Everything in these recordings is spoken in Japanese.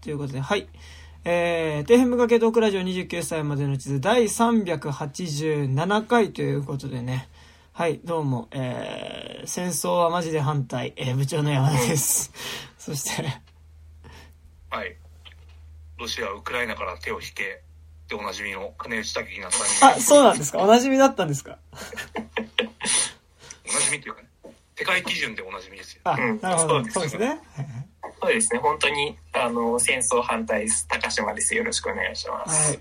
ということで、はい。えー、底辺無かけトークラジオ29歳までの地図第387回ということでね。はい、どうも、えー、戦争はマジで反対、えー、部長の山田です。そして、はい。ロシア、ウクライナから手を引け。でおなじみの金内武樹なさんに。あ、そうなんですか？おなじみだったんですか？おなじみっていうかね。世界基準でおなじみですよ。あ、うんなるほど。そううですすね。そうですね、本当に、あの、戦争反対です。高島です。よろしくお願いしまはす。い。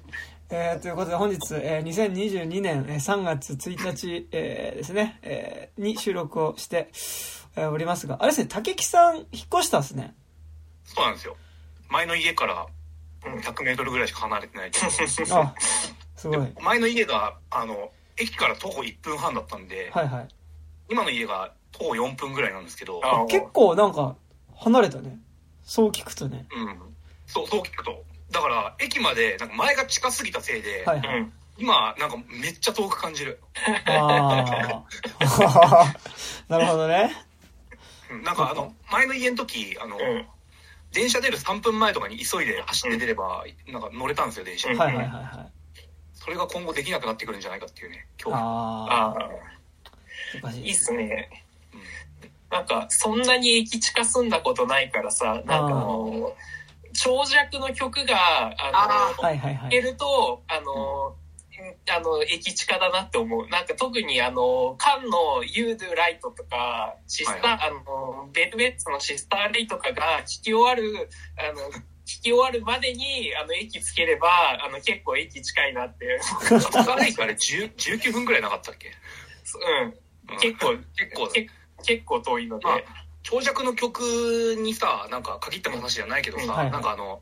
えー、ということで本日、えー、2022年えー3月1日、えーですね、えーに収録をして、えーおりますが、あれですね、竹木さん引っ越したんですね。そうなんですよ。前の家から100メートルぐらいしか離れてない。あ、すごい。前の家が、あの、駅から徒歩1分半だったんで、はいはい。今の家が徒歩4分ぐらいなんですけど、あ結構なんか、離れたね。そう聞くとね。うん。そう、そう聞くと。だから、駅まで、なんか前が近すぎたせいで、はいはい。うん。今、なんかめっちゃ遠く感じる。ああ。なるほどね。うんなんかあの、前の家の時、あの、うん。電車出る3分前とかに急いで走って出れば、なんか乗れたんですよ、電車に。はいはいはいはい。それが今後できなくなってくるんじゃないかっていうね、今日。あああ、あ。おかしいいいっすね。うんなんか、そんなに駅近住んだことないからさ、なんかあの、長尺の曲が、ああの、はいはいはい。聴けると、あの、あの、駅近だなって思う。なんか特にあの、カンの You Do Right とか、シスター、はいあの、ベルベッツのシスターレイとかが聴き終わる、あの、聴き終わるまでに、あの、駅つければ、あの、結構駅近いなって。高台から10 19分ぐらいなかったっけ、うん。うん結構、結構、け結構遠いので。まあ長尺の曲にさ、なんか限った話じゃないけどさ、うんはいはいなんかあの、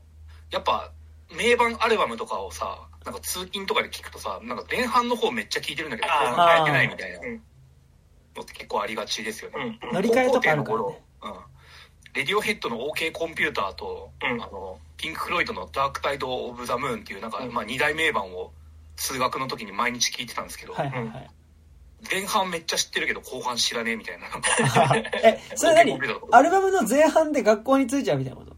やっぱ、名盤アルバムとかをさ、なんか通勤とかで聞くとさ、なんか前半の方めっちゃ聴いてるんだけど、後半変えてないみたいなうん。のって結構ありがちですよね。うん。乗り換えとかあるからね。うん。レディオヘッドの OK コンピューターと、うんあの、ピンク・フロイドのダーク・タイド・オブ・ザ・ムーンっていう、なんか、うんまあ二大名盤を通学の時に毎日聞いてたんですけど、はいはいはい。前半めっちゃ知ってるけど後半知らねえみたいな。え、それ何？アルバムの前半で学校に着いちゃうみたいなこと？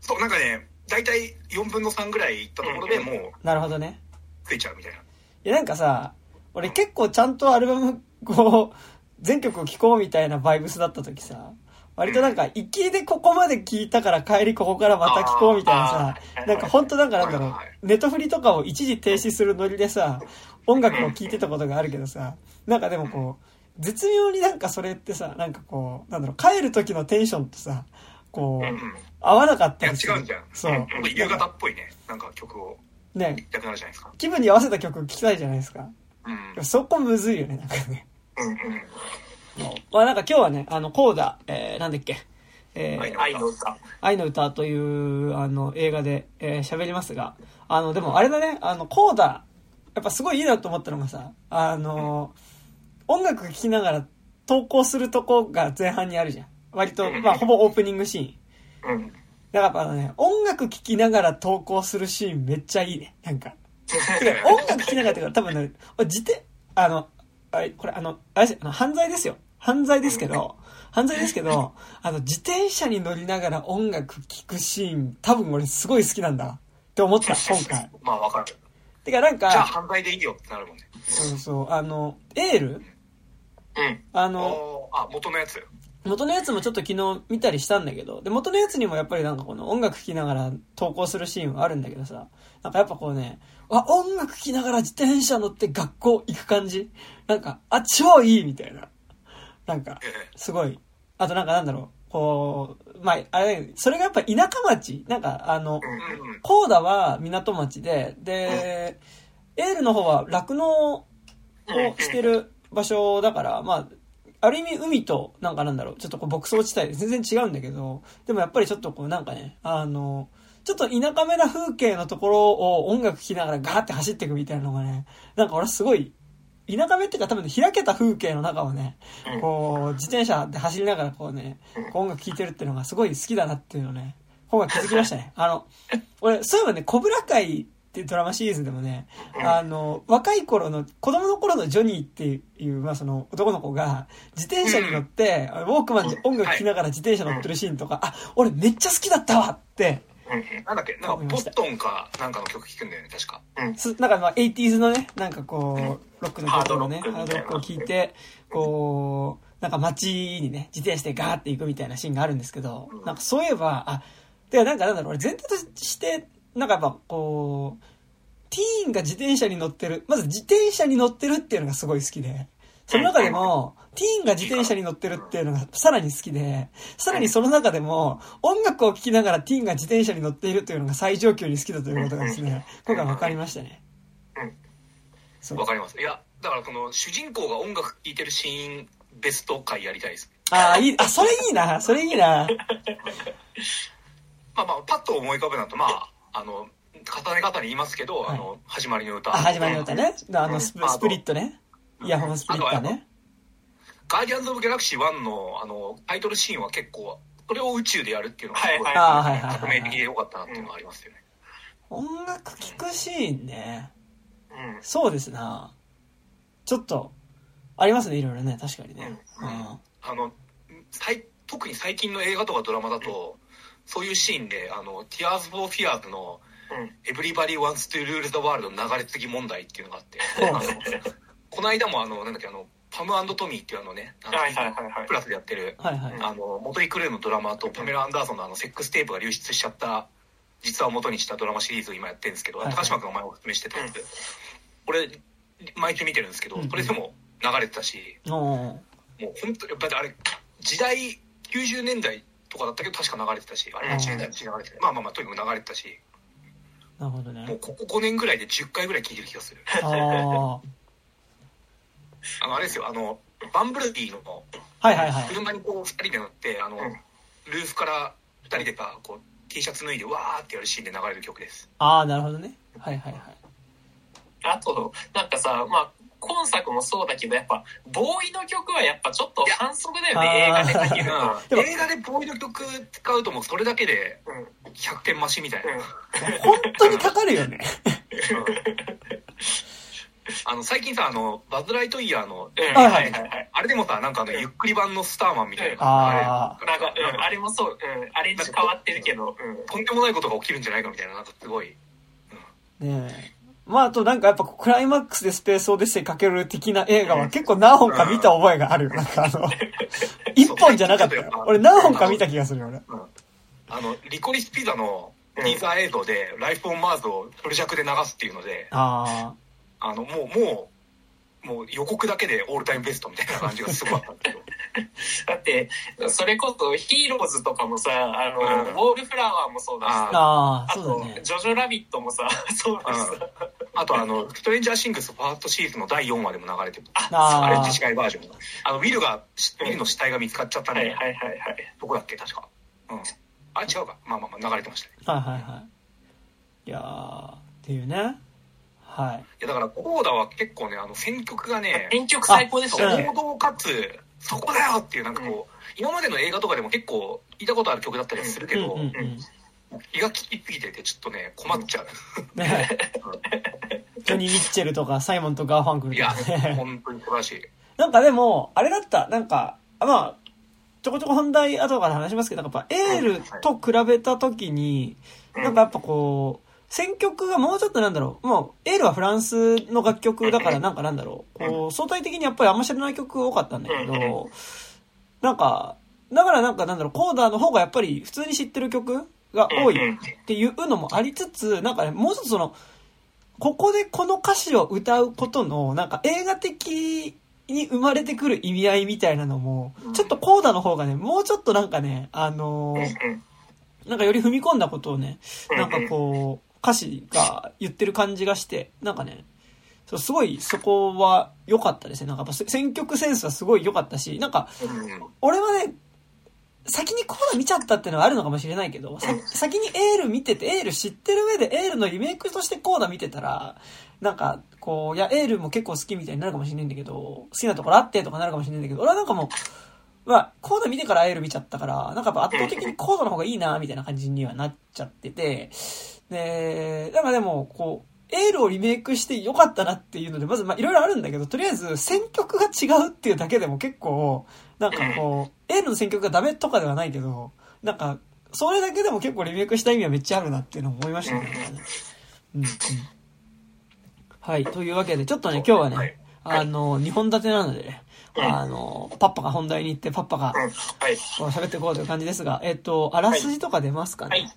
そう、なんかね、大体4分の3ぐらい行ったところでうんもうなるほどね。食えちゃうみたいな。いやなんかさ、俺結構ちゃんとアルバム、こう、全曲を聴こうみたいなバイブスだった時さ、割となんか、行きでここまで聴いたから帰りここからまた聴こうみたいなさなんか本当なんかなんだろうネットフリとかを一時停止するノリでさ、音楽を聴いてたことがあるけどさ、なんかでもこう、絶妙になんかそれってさ、なんかこう、なんだろう、帰る時のテンションとさ、こう、うんうん。い合わなかったや、りする。違うんじゃん。そう。夕方っぽいね。なんか曲をね、聴きたくなるじゃないですか。気分に合わせた曲聴きたいじゃないですか。うん。そこむずいよね、なんかね。うんうん。まあなんか今日はね、あの、コーダ、えー、なんだっけ、えーはい愛の歌。愛の歌という、あの、映画で、えー喋りますが、あの、でもあれだね、あの、コーダ、やっぱすごいいいなと思ったのがさ、あの、音楽聴きながら投稿するとこが前半にあるじゃん。割と、まあ、ほぼオープニングシーン。うん。だからあのね、音楽聴きながら投稿するシーンめっちゃいいね。なんか。音楽聴きながらってか、多分ね、自転、あの、あれ、これあの、あれ犯罪ですよ。犯罪ですけど、犯罪ですけど、あの、自転車に乗りながら音楽聴くシーン、多分俺すごい好きなんだって思った、今回。まあわかる。てかなんじゃあか、犯罪でいいよってなるもんね。そうそう、あの、エール？うん。あの、あ、元のやつ。元のやつもちょっと昨日見たりしたんだけど、で、元のやつにもやっぱりなんかこの音楽聴きながら投稿するシーンはあるんだけどさ、なんかやっぱこうね、あ、音楽聴きながら自転車乗って学校行く感じ？なんか、あ、超いいみたいな。なんか、ええすごい。あとなんかなんだろう、こう、まあ、あれ、それがやっぱ田舎町なんかあの。コーダは港町で、で、エールの方は酪農をしてる場所だから、まあ、ある意味海と、なんかなんだろう、ちょっとこう牧草地帯で全然違うんだけど、でもやっぱりちょっとこうなんかね、あの、ちょっと田舎めな風景のところを音楽聴きながらガーって走っていくみたいなのがね、なんか俺すごい、田舎めっていうか多分開けた風景の中をね、うんこう、自転車で走りながらこうね、こう音楽聴いてるっていうのがすごい好きだなっていうのをね、今回気づきましたね。あの、俺、そういえばね、コブラ会っていうドラマシリーズでもね、あの、若い頃の、子供の頃のジョニーっていう、まあその男の子が、自転車に乗って、ウォークマンで音楽聴きながら自転車乗ってるシーンとか、あ、俺めっちゃ好きだったわってうんなんだっけなんか、ボットンかなんかの曲聴くんだよね、確か。すなんかまあ、80s のね、なんかこう、ロックの曲のね、ハードロックを聴いて、こう、なんか街にね、自転車でガーって行くみたいなシーンがあるんですけど、なんかそういえば、あ、てかなんかなんだろう、俺全体として、なんかやっぱこう、ティーンが自転車に乗ってる、まず自転車に乗ってるっていうのがすごい好きで、その中でも、ティーンが自転車に乗ってるっていうのがさらに好きで、さらにその中でも、音楽を聴きながらティーンが自転車に乗っているというのが最上級に好きだということがですね、今回分かりましたね。そう。わかります。いや、だからこの主人公が音楽聴いてるシーンベスト回やりたいです。ああ、いい、あ、それいいな、それいいな。まあまあ、パッと思い浮かべなと、まあ、あの、重ね方に言いますけど、はいあの、始まりの歌。あ、始まりの歌ね。あの、スプリットね。イヤホンスプリッターね。ガーディアンズ・オブ・ギャラクシー1の、あの、タイトルシーンは結構、それを宇宙でやるっていうのが、はいはい革命的で良かったなっていうのがありますよね。音楽聴くシーンね。うんそうですな。ちょっと、ありますね、いろいろね、確かにね。うん。あの、最特に最近の映画とかドラマだと、そういうシーンで、あの、Tears for Fears のうん。Everybody Wants to Rule the World の流れ継ぎ問題っていうのがあって、この間もあの、なんだっけ、あの、パムトミーっていうあのね、あのはいはいはいはい。プラスでやってる、はいはい。あの、元イクルーのドラマとパメラ・アンダーソンのあの、セックステープが流出しちゃった、実話を元にしたドラマシリーズを今やってるんですけど、はいはい。高島君が前お勧めしてたやつ、俺、毎週見てるんですけど、うん。それでも流れてたし、おーもう本当に、だってあれ、時代、90年代とかだったけど確か流れてたし、あれうん80年代の流れてた。まあまあまあ、とにかく流れてたし、なるほどもうね。ここ5年ぐらいで10回ぐらい聞いてる気がする。あの、あれですよ、あの、バンブルビーのはいはいはい。車にこう2人で乗って、あの、うんルーフから2人でか、こう、T シャツ脱いでわーってやるシーンで流れる曲です。ああ、なるほどね。はいはいはい。あと、なんかさ、まあ、今作もそうだけど、やっぱ、ボーイの曲はやっぱちょっと反則だよね、映画 で映画でボーイの曲使うともうそれだけでうん100点増しみたいな。うん本当にかかるよね。あの、最近さ、あの、バズ・ライトイヤーの、うんはいはいはいはい。あれでもさ、なんかあの、ゆっくり版のスターマンみたいな。ああれなんか、うん、あれもそう、うん、アレンジ変わってるけど、うん。とんでもないことが起きるんじゃないかみたいな、なんかすごい。ねえ。まあ、あとなんかやっぱクライマックスでスペースオデッセイかける的な映画は結構何本か見た覚えがあるよ。なんかあの、一本じゃなかったよ。俺何本か見た気がするよ、俺。あの、リコリスピザのティーザー映像で、ライフ・オン・マーズをフル尺で流すっていうので、ああの、もう、もう、もう予告だけでオールタイムベストみたいな感じがすごかったんですけど。だって、それこそヒーローズとかもさ、あの、うんウォールフラワーもそうだしあ。さ、あと、そうだね。ジョジョラビットもさ、そうだしさ、あとあの、ストレンジャーシングスファーストシーズンの第4話でも流れてる。ああれあ自治会バージョン。あの、ウィルが、ウィルの死体が見つかっちゃったんで、はいはいはいはい。どこだっけ？確か。うん。あ、違うか。まあまあまあ流れてましたね。はいはいはい。いやー、っていうね。はい。いやだから、コーダは結構ね、あの、選曲がね、編曲最高でしたよね。王道かつ、そこだよっていうなんかこう、今までの映画とかでも結構聞いたことある曲だったりするけど。気が利きすぎててちょっとね、困っちゃう。ねジョニー・ミッチェルとかサイモンとガーファンクルいや、とかね。本当に素晴らしい。なんかでも、あれだった。なんか、あまあ、ちょこちょこ本題後から話しますけど、やっぱエールと比べたときに、なんかやっぱこう、選曲がもうちょっとなんだろう、もう、エールはフランスの楽曲だからなんかなんだろう、こう、相対的にやっぱりあんま知らない曲多かったんだけど、なんか、だからなんかなんだろう、コーダの方がやっぱり普通に知ってる曲が多いっていうのもありつつ、なんかね、もうちょっとその、ここでこの歌詞を歌うことの、なんか映画的に生まれてくる意味合いみたいなのも、ちょっとコーダの方がね、もうちょっとなんかね、あのーなんかより踏み込んだことをね、なんかこう、歌詞が言ってる感じがして、なんかね、そうすごいそこは良かったですね。なんかやっぱ選曲センスはすごい良かったし、なんか、うん俺はね、先にコーダ見ちゃったっていうのはあるのかもしれないけど、さ先にエール見てて、エール知ってる上でエールのリメイクとしてコーダ見てたら、なんか、こう、いや、エールも結構好きみたいになるかもしれないんだけど、好きなところあってとかなるかもしれないんだけど、俺はなんかもう、まあ、コーダ見てからエール見ちゃったから、なんかやっぱ圧倒的にコーダの方がいいな、みたいな感じにはなっちゃってて、で、なんかでも、こう、エールをリメイクしてよかったなっていうので、まず、まあ、いろいろあるんだけど、とりあえず、選曲が違うっていうだけでも結構、なんかこう、エールの選曲がダメとかではないけど、なんか、それだけでも結構リメイクした意味はめっちゃあるなっていうのを思いましたね。うんうん。はい。というわけで、ちょっとね、今日はね、はいあの、2本立てなのでね、うんあの、パッパが本題に行って、パッパが喋っていこうという感じですが、えっと、あらすじとか出ますかね？はい。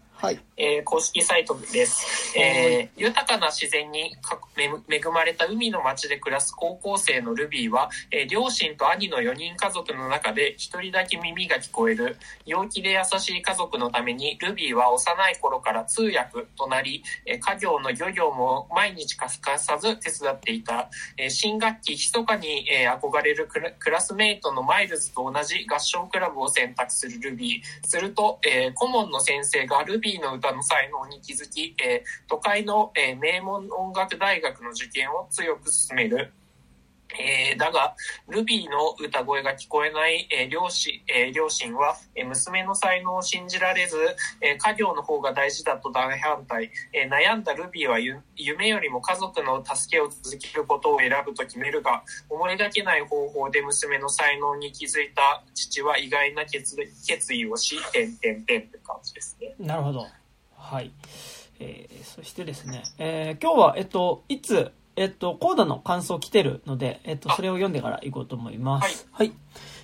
えー公式サイトです。えー豊かな自然に恵まれた海の町で暮らす高校生のルビーは、えー両親と兄の4人家族の中で一人だけ耳が聞こえる陽気で優しい家族のためにルビーは幼い頃から通訳となり、えー家業の漁業も毎日欠かさず手伝っていた。えー新学期密かに、えー憧れるクラスメイトのマイルズと同じ合唱クラブを選択するルビー。すると、えー顧問の先生がルビーの歌の才能に気づき、えー都会の、えー名門音楽大学の受験を強く進める。えーだが、ルビーの歌声が聞こえない、えー両親えー両親は、えー娘の才能を信じられず、えー家業の方が大事だと大反対。えー悩んだルビーは夢よりも家族の助けを続けることを選ぶと決めるが、思いがけない方法で娘の才能に気づいた父は意外な決決意をし、てんてんてんって感じですね。なるほど。はい。えー、そしてですね、えー、今日は、えっと、いつ、えっと、コーダの感想来てるので、えっと、それを読んでから行こうと思います。はい。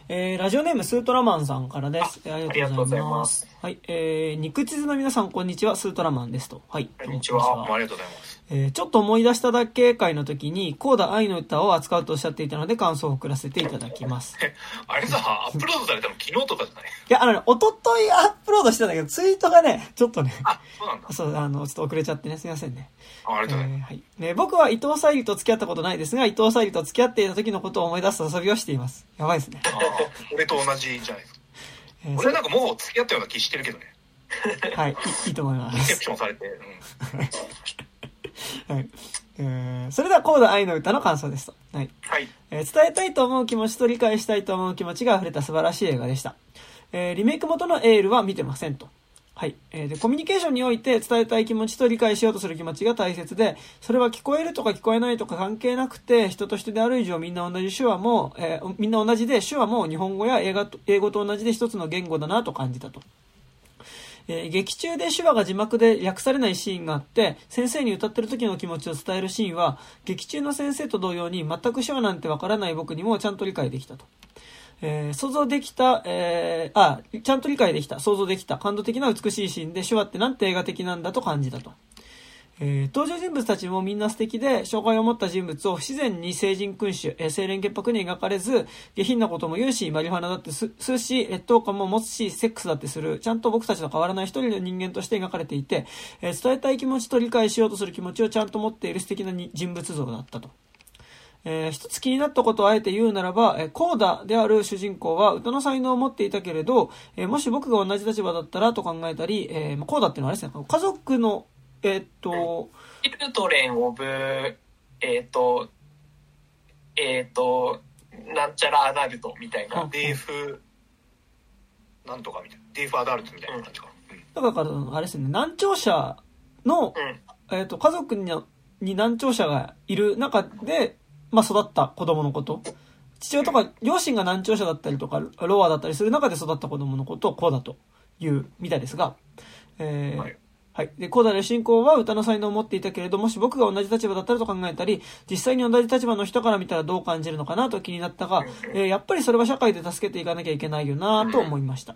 えー、ラジオネームスートラマンさんからです。えーありがとうございます。はい。えー、肉地図の皆さん、こんにちは。スートラマンですと。はい。こんにちはありがとうございます。えーちょっと思い出しただけ会の時に、コーダ愛の歌を扱うとおっしゃっていたので、感想を送らせていただきます。あれさ、アップロードされたの昨日とかじゃない？いや、あのね、おとといアップロードしてたんだけど、ツイートがね、ちょっとね、あ、そうなんだ。そう、あの、ちょっと遅れちゃってね、すいませんね。あありがとうございまえーはい。ね、僕は伊藤沙莉と付き合ったことないですが、伊藤沙莉と付き合っていた時のことを思い出す遊びをしています。やばいですね。俺と同じじゃないですか。えー俺なんかもう付き合ったような気してるけどね。はいい、いいと思いまリセプす。ションされて。うんはい。えーそれでは、コーダ愛の歌の感想ですと。はい。はい。えー伝えたいと思う気持ちと理解したいと思う気持ちが溢れた素晴らしい映画でした。えーリメイク元のエールは見てませんと。はい。えーで、コミュニケーションにおいて伝えたい気持ちと理解しようとする気持ちが大切で、それは聞こえるとか聞こえないとか関係なくて、人と人である以上みんな同じ手話も、えーみんな同じで手話も日本語や映画と英語と同じで一つの言語だなと感じたと。えー劇中で手話が字幕で訳されないシーンがあって、先生に歌ってる時の気持ちを伝えるシーンは、劇中の先生と同様に全く手話なんてわからない僕にもちゃんと理解できたと。えー想像できた、えーあ、ちゃんと理解できた、想像できた、感動的な美しいシーンで手話ってなんて映画的なんだと感じたと。えー登場人物たちもみんな素敵で、障害を持った人物を不自然に成人君主、えー清廉潔白に描かれず、下品なことも言うし、マリファナだってすするし、劣等感も持つし、セックスだってする、ちゃんと僕たちと変わらない一人の人間として描かれていて、えー伝えたい気持ちと理解しようとする気持ちをちゃんと持っている素敵な人物像だったと。えー一つ気になったことをあえて言うならば、えーコーダである主人公は歌の才能を持っていたけれど、えーもし僕が同じ立場だったらと考えたり、えーまあコーダっていうのはあれですね、家族の、えーっと、チルトレン・オブ、えっ、と、えっ、と、なんちゃらアダルトみたいな。デーフ、なんとかみたいな。デーフアダルトみたいな感じかな。うんだから、あれですね、難聴者の、うん。えーっと、家族にに難聴者がいる中で、まあ、育った子供のこと。父親とか、両親が難聴者だったりとか、ロアだったりする中で育った子供のことをこうだというみたいですが、えーはいはい。で、コーダル信仰は歌の才能を持っていたけれど、もし僕が同じ立場だったらと考えたり、実際に同じ立場の人から見たらどう感じるのかなと気になったが、えーやっぱりそれは社会で助けていかなきゃいけないよなと思いました。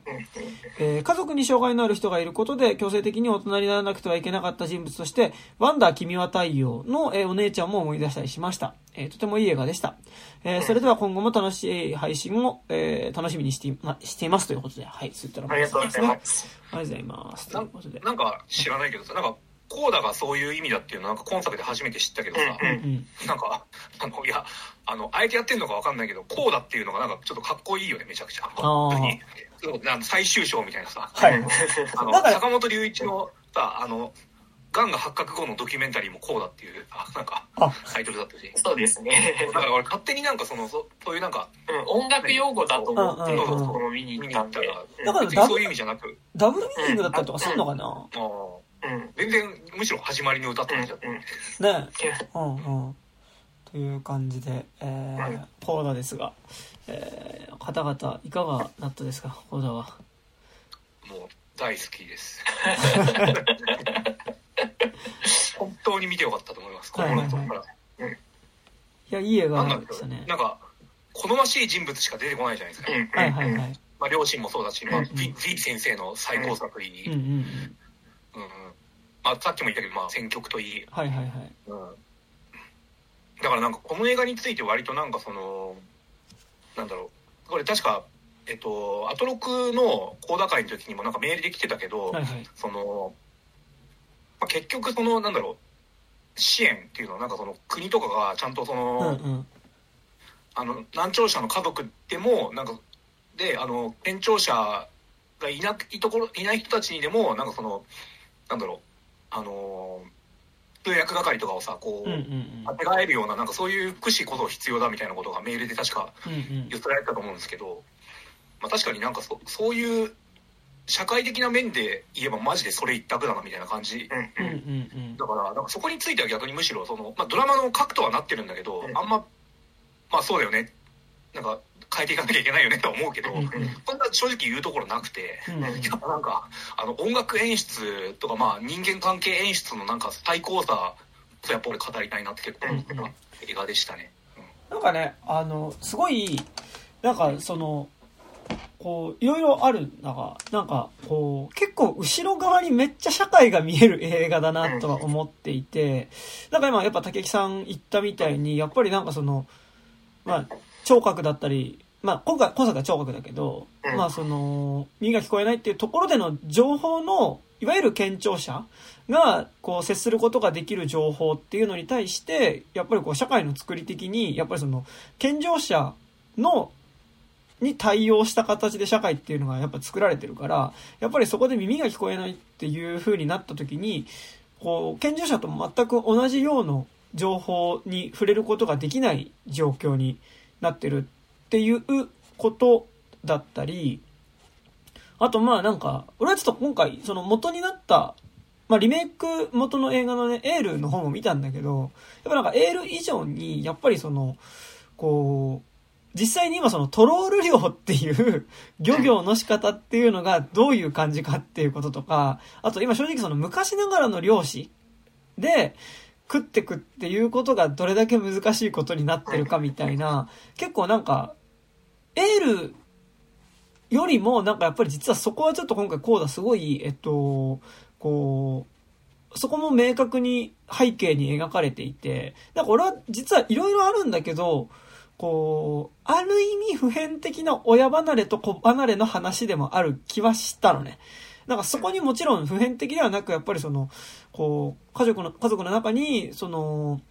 えー家族に障害のある人がいることで強制的に大人にならなくてはいけなかった人物として、ワンダー君は太陽の、えーお姉ちゃんも思い出したりしました。えーとてもいい映画でした。えーそれでは今後も楽しい配信を、えー楽しみにしてい,、ま、していますということで、はい、そういったらありがとうございます。ありがとうございます。ということで。なんか知らないけどさ、なんか、コーダがそういう意味だっていうのはなんか今作で初めて知ったけどさ、うんうん。なんか、あの、いや、あの、あえてやってんのかわかんないけど、コーダっていうのがなんかちょっとかっこいいよね、めちゃくちゃ。最終章みたいなさ、はい。あの坂本龍一のさ、あの、がんが発覚後のドキュメンタリーもこうだっていう、あなんかあ、タイトルだったし。そうですね。だから俺勝手になんかその、そそういうなんか、うん、音楽用語だと思って、うんうんうんこの見に行った。だから別にそういう意味じゃなく、ダブルミーニングだったりとかするのかな、うん。うん。全然、むしろ始まりの歌って感じだった。うんねうんうん。という感じで、えー、コーダですが、えー、方々いかがだったですか、コーダは。もう、大好きです。本当に見てよかったと思います。心の底から。いや、いい映なん画でしたね。なんか、好ましい人物しか出てこないじゃないですか。うんはいはいはい。まあ、両親もそうだし、まあ、うん V, v 先生の最高作に、うんうんうん。うんまあ、さっきも言ったけど、まあ、選曲といい、はいはいはい。うんだからなんかこの映画について割となんかそのなんだろうこれ確かえっとアトロクの講談会の時にもなんかメールで来てたけど、はいはい。その、まあ、結局そのなんだろう支援っていうのはなんかその国とかがちゃんとそうんの、うん。あの難聴者の家族でもなんかであの健聴者がいないところいない人たちにでもなんかそのなんだろうあの通訳係とかをさこう、うんうんうん。当てがえるようななんかそういう福祉こそ必要だみたいなことがメールで確かうんうん言ってられてたと思うんですけど、まあ、確かになんかそそういう社会的な面で言えばマジでそれ一択だなみたいな感じ。うんうん。だからなんかそこについては逆にむしろその、まあ、ドラマの核とはなってるんだけどうん。あんままあそうだよね。なんか変えていかなきゃいけないよねとは思うけど、うんうん。そんな正直言うところなくて。うん。うんやっぱなんかあの音楽演出とかまあ人間関係演出のなんか最高さとやっぱ俺語りたいなって結構思ったうんうん。映画でしたね。なんかね、あの、すごい、なんかその、こう、いろいろある中、なんか、こう、結構後ろ側にめっちゃ社会が見える映画だなとは思っていて、なんか今やっぱ竹木さん言ったみたいに、やっぱりなんかその、まあ、聴覚だったり、まあ、今回、今作は聴覚だけど、うん。まあその、耳が聞こえないっていうところでの情報の、いわゆる健聴者が、こう、接することができる情報っていうのに対して、やっぱりこう、社会の作り的に、やっぱりその、健常者の、に対応した形で社会っていうのがやっぱ作られてるから、やっぱりそこで耳が聞こえないっていう風になった時に、こう、健常者と全く同じような情報に触れることができない状況になってるっていうことだったり、あとまあなんか、俺はちょっと今回、その元になった、まあリメイク元の映画のね、エールの方も見たんだけど、やっぱなんかエール以上に、やっぱりその、こう、実際に今そのトロール漁っていう漁業の仕方っていうのがどういう感じかっていうこととか、あと今正直その昔ながらの漁師で食ってくっていうことがどれだけ難しいことになってるかみたいな、結構なんか、エールよりもなんかやっぱり実はそこはちょっと今回コーダすごい、えっと、こう、そこも明確に背景に描かれていて、なんか俺は実はいろいろあるんだけど、こう、ある意味普遍的な親離れと子離れの話でもある気はしたのね。なんかそこにもちろん普遍的ではなく、やっぱりその、こう、家族の、家族の中に、その、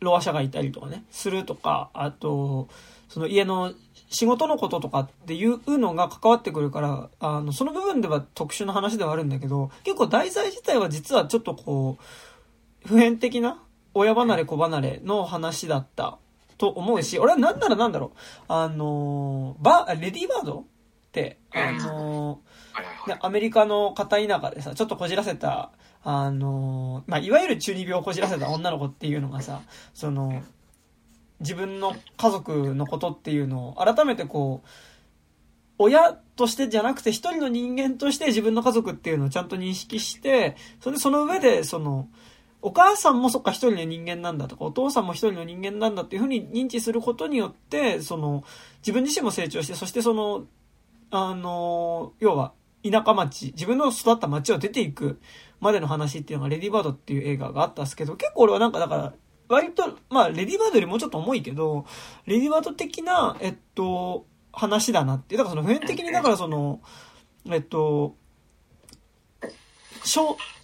ロア者がいたりとかね、するとか、あと、その家の仕事のこととかっていうのが関わってくるから、あの、その部分では特殊な話ではあるんだけど、結構題材自体は実はちょっとこう、普遍的な親離れ子離れの話だったと思うし、俺はなんならなんだろう、あの、バレディーバード？って、あの、はいはいはい。ね、アメリカの片田舎でさ、ちょっとこじらせた、あの、まあ、いわゆる中二病をこじらせた女の子っていうのがさ、その、自分の家族のことっていうのを改めてこう、親としてじゃなくて一人の人間として自分の家族っていうのをちゃんと認識して、それでその上でその、お母さんもそっか一人の人間なんだとか、お父さんも一人の人間なんだっていうふうに認知することによって、その、自分自身も成長して、そしてその、あの、要は、田舎町、自分の育った町を出ていくまでの話っていうのが、レディバードっていう映画があったんですけど、結構俺はなんかだから、割と、まあ、レディバードよりもうちょっと重いけど、レディバード的な、えっと、話だなっていう。だからその普遍的に、だからその、えっと、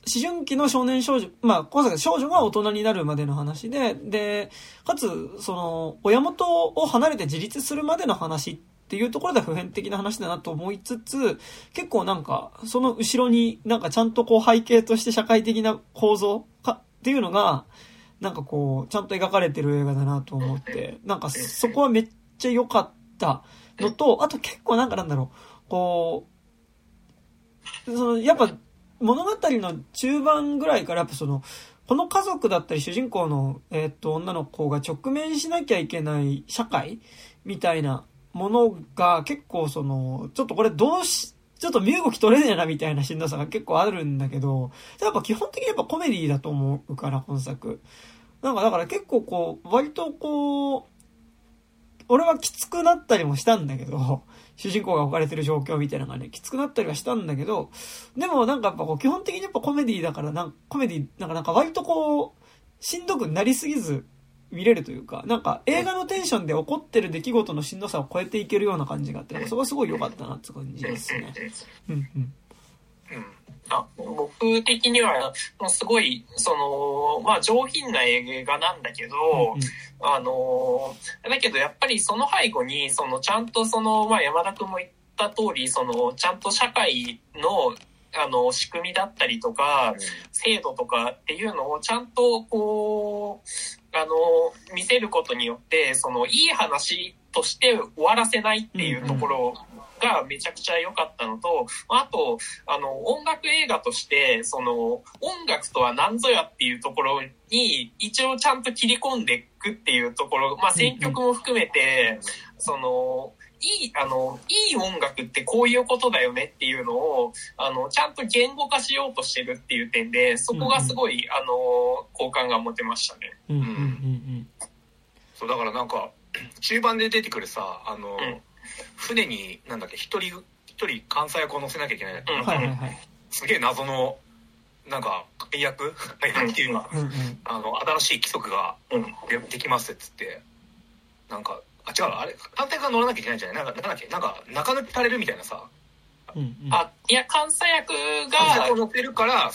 思春期の少年少女、まあ、今作少女が大人になるまでの話で、で、かつ、その、親元を離れて自立するまでの話っていうところで普遍的な話だなと思いつつ、結構なんか、その後ろになんかちゃんとこう背景として社会的な構造かっていうのが、なんかこう、ちゃんと描かれてる映画だなと思って、なんかそこはめっちゃ良かったのと、あと結構なんかなんだろう、こう、その、やっぱ物語の中盤ぐらいからやっぱその、この家族だったり主人公の、えーっと、女の子が直面しなきゃいけない社会みたいなものが結構その、ちょっとこれどうし、ちょっと身動き取れねえなみたいなしんどさが結構あるんだけど、やっぱ基本的にやっぱコメディだと思うから、本作。なんかだから結構こう、割とこう、俺はきつくなったりもしたんだけど、主人公が置かれてる状況みたいなのがね、きつくなったりはしたんだけど、でもなんかやっぱこう、基本的にやっぱコメディだから、なんコメディ、なんかなんか割とこう、しんどくなりすぎず見れるというか、なんか映画のテンションで起こってる出来事のしんどさを超えていけるような感じがあって、そこはすごい良かったなって感じですね。うんうん。僕的にはすごいそのまあ上品な映画なんだけど、うん、あのだけどやっぱりその背後にそのちゃんとその、まあ、山田君も言った通りそのちゃんと社会のあの仕組みだったりとか、制度とかっていうのをちゃんとこうあの見せることによってそのいい話として終わらせないっていうところがめちゃくちゃ良かったのと、あと、あの、音楽映画として、その、音楽とは何ぞやっていうところに、一応ちゃんと切り込んでいくっていうところ、まあ、選曲も含めて、その、いい、あの、いい音楽ってこういうことだよねっていうのを、あの、ちゃんと言語化しようとしてるっていう点で、そこがすごい、あの、好感が持てましたね。うんうんうんうん。そう、だからなんか、中盤で出てくるさ、あの、うん船になんだっけ一人一人関西役を乗せなきゃいけない、うん。はいはいはい、すげえ謎のなんか解約？解約っていうか、うんうん、あの新しい規則がで,、できますっつってなんかあ違うあれ反対側乗らなきゃいけないんじゃない？なんかなんだっけ？なんか中抜きされるみたいなさ、うんうん、あいや関西役が関西役を乗ってるから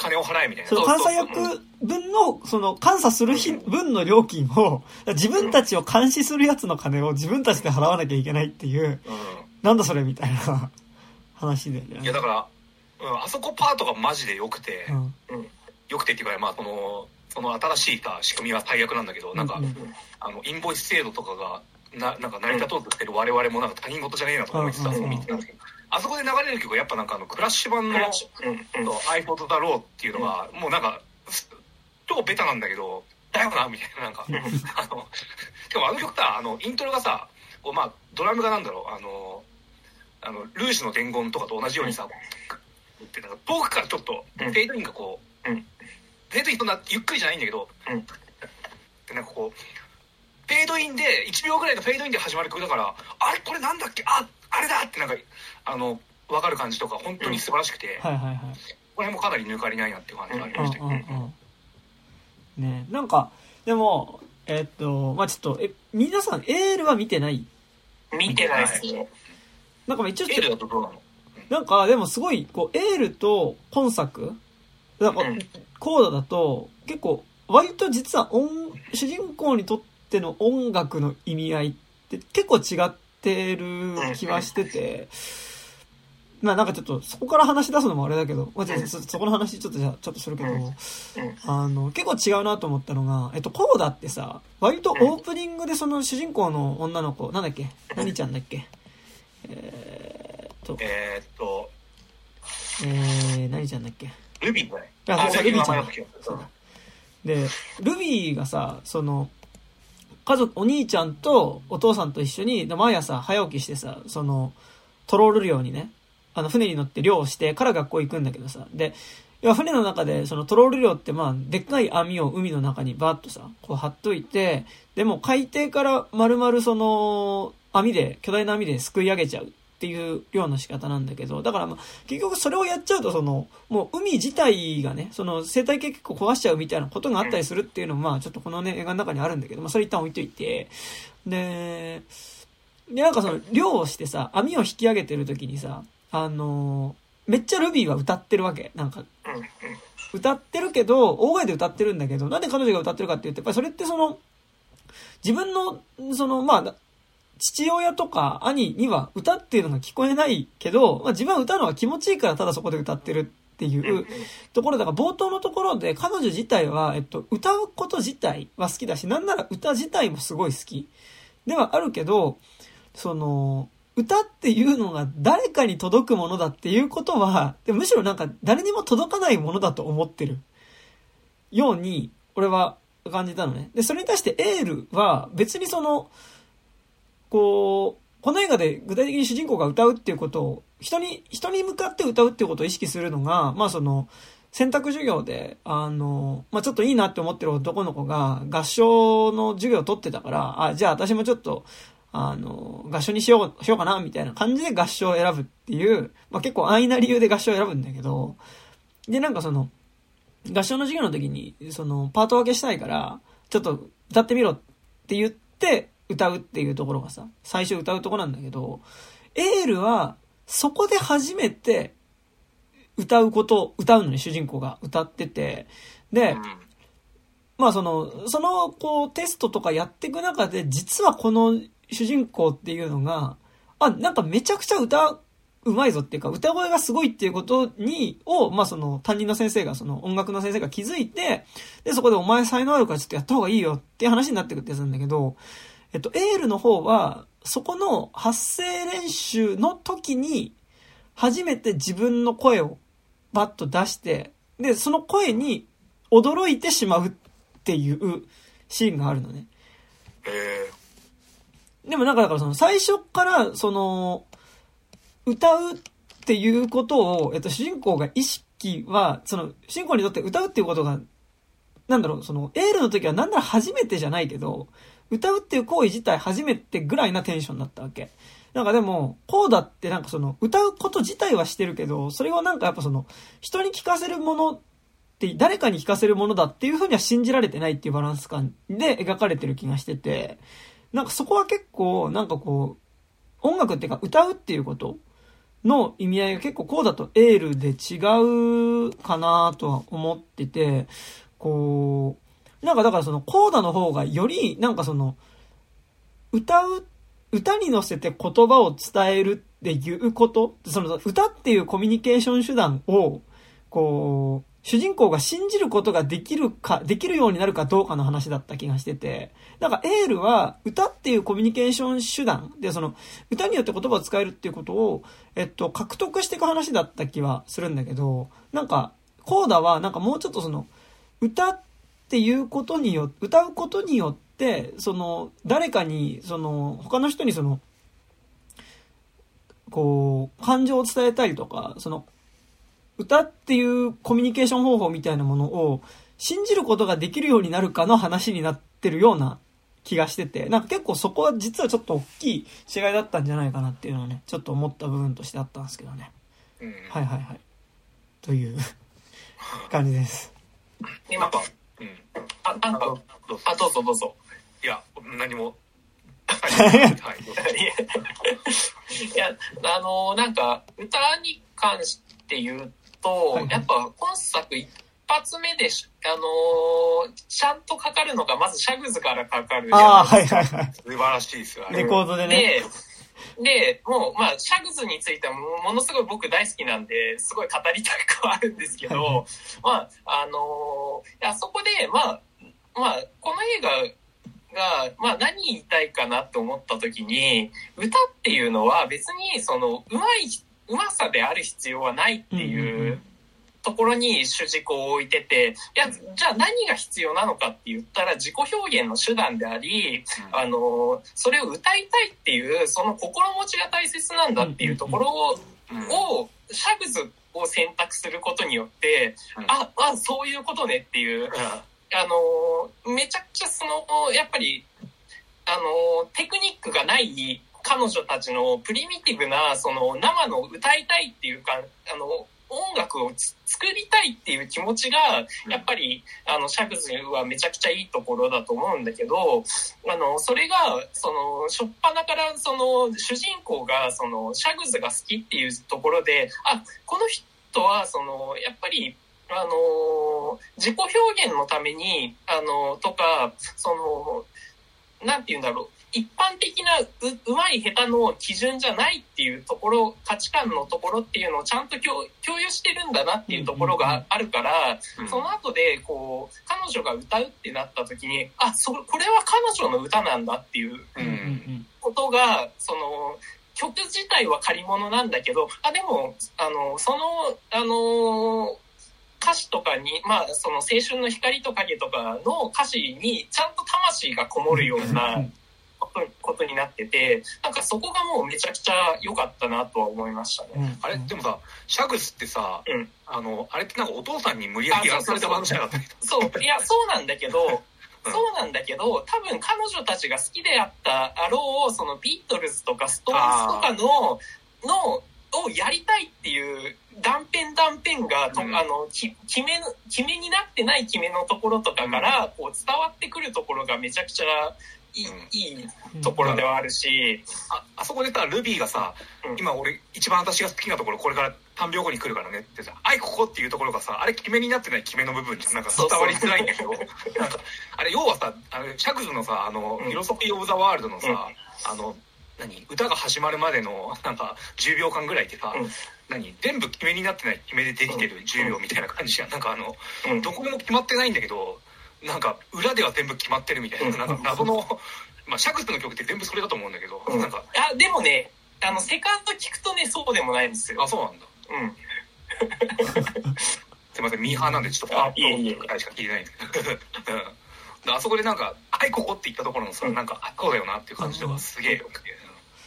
金を払えみたいな。そ関西役分の、その、監査する分の料金を、自分たちを監視するやつの金を自分たちで払わなきゃいけないっていう、うん、なんだそれみたいな話で、ね。いや、だから、うん、あそこパートがマジで良くて、うん、良くてっていうか、まあ、その、その新しい仕組みは最悪なんだけど、なんか、うん。うん、あの、インボイス制度とかが、な、なんか成り立とうとしてる我々もなんか他人事じゃねえなと思ってた、そう見てたんですけど、あそこで流れる曲がやっぱなんかあのクラッシュ版の「I thought だろう」っていうのがもうなんか超ベタなんだけどだよなみたいななんかあのしかもあの曲さあのイントロがさこうまあドラムがなんだろうあのあのルーシュの伝言とかと同じようにさ、ってなんか遠くからちょっとフェードインがこう、うん、フェードインそんなゆっくりじゃないんだけど、うん、でなんかこうフェードインで1秒ぐらいのフェードインで始まる曲だからあれこれなんだっけ？ああれだってなんかあの分かる感じとか本当に素晴らしくて、はいはいはい、これもかなり抜かりないなっていう感じがありましたけど、うんうんうん、ねなんかでもえー、っとまあちょっとえ皆さんエールは見てない？見てないですよ。なんか一応エールだとどうなの？なんかでもすごいこうエールと今作なんか、コーダだと結構割と実は音主人公にとっての音楽の意味合いって結構違ってってる気はしてて、まあなんかちょっとそこから話し出すのもあれだけど、まあ、そそこの話ちょっとじゃちょっとするけど、あの、結構違うなと思ったのが、えっと、コーダってさ、割とオープニングでその主人公の女の子、なんだっけ？何ちゃんだっけ？えー、っと。えー、っと。えー、何ちゃんだっけ？ルビーだね。あ、そう、ルビーちゃん。で、ルビーがさ、その、家族、お兄ちゃんとお父さんと一緒に、毎朝早起きしてさ、その、トロール漁にね、あの、船に乗って漁をしてから学校行くんだけどさ、で、いや、船の中で、そのトロール漁って、まあ、でっかい網を海の中にバーッとさ、こう貼っといて、でも海底から丸々その、網で、巨大な網ですくい上げちゃう。っていう漁の仕方なんだけど、だからまあ、結局それをやっちゃうと、その、もう海自体がね、その生態系結構壊しちゃうみたいなことがあったりするっていうのも、まあちょっとこのね、映画の中にあるんだけど、まあそれ一旦置いといて、で、で、なんかその、漁をしてさ、網を引き上げてる時にさ、あのめっちゃルビーは歌ってるわけ。なんか、歌ってるけど、大声で歌ってるんだけど、なんで彼女が歌ってるかって言って、やっぱりそれってその、自分の、その、まあ、父親とか兄には歌っていうのが聞こえないけど、まあ、自分は歌うのが気持ちいいからただそこで歌ってるっていうところだから冒頭のところで彼女自体は、えっと、歌うこと自体は好きだし、なんなら歌自体もすごい好きではあるけど、その、歌っていうのが誰かに届くものだっていうことは、むしろなんか誰にも届かないものだと思ってるように、俺は感じたのね。で、それに対してエールは別にその、こう、この映画で具体的に主人公が歌うっていうことを人に、人に向かって歌うっていうことを意識するのが、まあその、選択授業で、あの、まあ、ちょっといいなって思ってる男の子が合唱の授業を取ってたから、あ、じゃあ私もちょっと、あの、合唱にしよう、しようかな、みたいな感じで合唱を選ぶっていう、まあ、結構安易な理由で合唱を選ぶんだけど、で、なんかその、合唱の授業の時に、その、パート分けしたいから、ちょっと歌ってみろって言って、歌うっていうところがさ、最初歌うとこなんだけど、エールは、そこで初めて、歌うこと、歌うのに主人公が歌ってて、で、まあその、その、こう、テストとかやっていく中で、実はこの主人公っていうのが、あ、なんかめちゃくちゃ歌うまいぞっていうか、歌声がすごいっていうことに、を、まあその担任の先生が、その音楽の先生が気づいて、で、そこでお前才能あるからちょっとやった方がいいよっていう話になってくってやつなんだけど、えっと、エールの方は、そこの発声練習の時に、初めて自分の声をバッと出して、で、その声に驚いてしまうっていうシーンがあるのね。へでもなんかだからその最初からその歌うっていうことを、えっと、主人公が意識は、その主人公にとって歌うっていうことが、なんだろう、そのエールの時はなんなら初めてじゃないけど、歌うっていう行為自体初めてぐらいなテンションだったわけ。なんかでも、こうだってなんかその、歌うこと自体はしてるけど、それはなんかやっぱその、人に聞かせるものって、誰かに聞かせるものだっていうふうには信じられてないっていうバランス感で描かれてる気がしてて、なんかそこは結構、なんかこう、音楽っていうか歌うっていうことの意味合いが結構こうだとエールで違うかなとは思ってて、こう、なんかだからそのコーダの方がよりなんかその、歌う、歌に乗せて言葉を伝えるっていうこと、その歌っていうコミュニケーション手段を、こう、主人公が信じることができるか、できるようになるかどうかの話だった気がしてて、なんかエールは歌っていうコミュニケーション手段で、その歌によって言葉を使えるっていうことを、えっと、獲得していく話だった気はするんだけど、なんか、コーダはなんかもうちょっとその、歌っていうことによって、歌うことによって、その、誰かに、その、他の人にその、こう、感情を伝えたりとか、その、歌っていうコミュニケーション方法みたいなものを信じることができるようになるかの話になってるような気がしてて、なんか結構そこは実はちょっと大きい違いだったんじゃないかなっていうのはね、ちょっと思った部分としてあったんですけどね。うん、はいはいはい。という 感じです。なんか、うん。あ、なんか、あ、どうぞどうぞ。いや、何も。はい、いや、あの、なんか、歌に関して言うと、はい、やっぱ今作一発目で、あのー、ちゃんとかかるのが、まずシャグズからかかるじゃああ、はいはいはい。素晴らしいですよ、レコードでね。で、で、もう、まあ、シャグズについてはものすごい僕大好きなんで、すごい語りたくはあるんですけど、はい、まあ、あのー、あそこで、まあ、まあ、この映画が、まあ何言いたいかなと思った時に、歌っていうのは別にその、上手い、上手さである必要はないっていうところに主軸を置いてて、いや、じゃあ何が必要なのかって言ったら自己表現の手段であり、あの、それを歌いたいっていう、その心持ちが大切なんだっていうところを、をシャグズを選択することによって、あ、あ、そういうことねっていう、あの、めちゃくちゃその、やっぱり、あの、テクニックがない彼女たちのプリミティブな、その生の歌いたいっていうか、あの、音楽を作りたいっていう気持ちが、やっぱり、あの、シャグズはめちゃくちゃいいところだと思うんだけど、あの、それが、その、しょっぱなから、その、主人公が、その、シャグズが好きっていうところで、あ、この人は、その、やっぱり、あの、自己表現のために、あの、とか、その、なんて言うんだろう。一般的なううまい下手の基準じゃないっていうところ価値観のところっていうのをちゃんと共有してるんだなっていうところがあるから、その後でこう彼女が歌うってなった時にあそこれは彼女の歌なんだっていうことがその曲自体は借り物なんだけどあでもあのそのあの歌詞とかに、まあ、その青春の光と影とかの歌詞にちゃんと魂がこもるようなと ことことになってて、なんかそこがもうめちゃくちゃ良かったなとは思いましたね。うん。あれでもさシャグスってさ、うん。あのあれってなんかお父さんに無理やりやらされた番じゃなかった？そう、いや、そうなんだけど、うん。そうなんだけど、多分彼女たちが好きであったあろう、そのビートルズとかストーンズとかの、の、をやりたいっていう断片断片が、とうん。あの、き決めの、決めになってない決めのところとかから、こう伝わってくるところがめちゃくちゃいい、うん。いいところではあるし、ああそこでさルビーがさ、うん。今俺一番私が好きなところこれから3秒後に来るからねってさ「あいここ」っていうところがさあれ決めになってない決めの部分じゃなんか伝わりづらいんだけど なんかあれ要はさあのシャグズのさあの、うん。フィロソフィー・オブ・ザ・ワールドのさ、うん。あの何歌が始まるまでのなんか10秒間ぐらいってさ、うん。何全部決めになってない決めでできてる10秒みたいな感じじゃん。なんかあのうん。どこでも決まってないんだけどなんか裏では全部決まってるみたいな,、うん。なんか謎の、まあ、シャグズの曲って全部それだと思うんだけど、うん。なんかあ、でもね、あの、セカンド聞くとね、そうでもないんですよ。あ。そうなんだ。うん。すいませんミーハーなんでちょっとあいえいえ。ぐらいしか聞いてないんですけど、うん。であそこでなんか「はいここ」って言ったところのさ、うん。なんか「あこうだよな」っていう感じとかすげえよくて、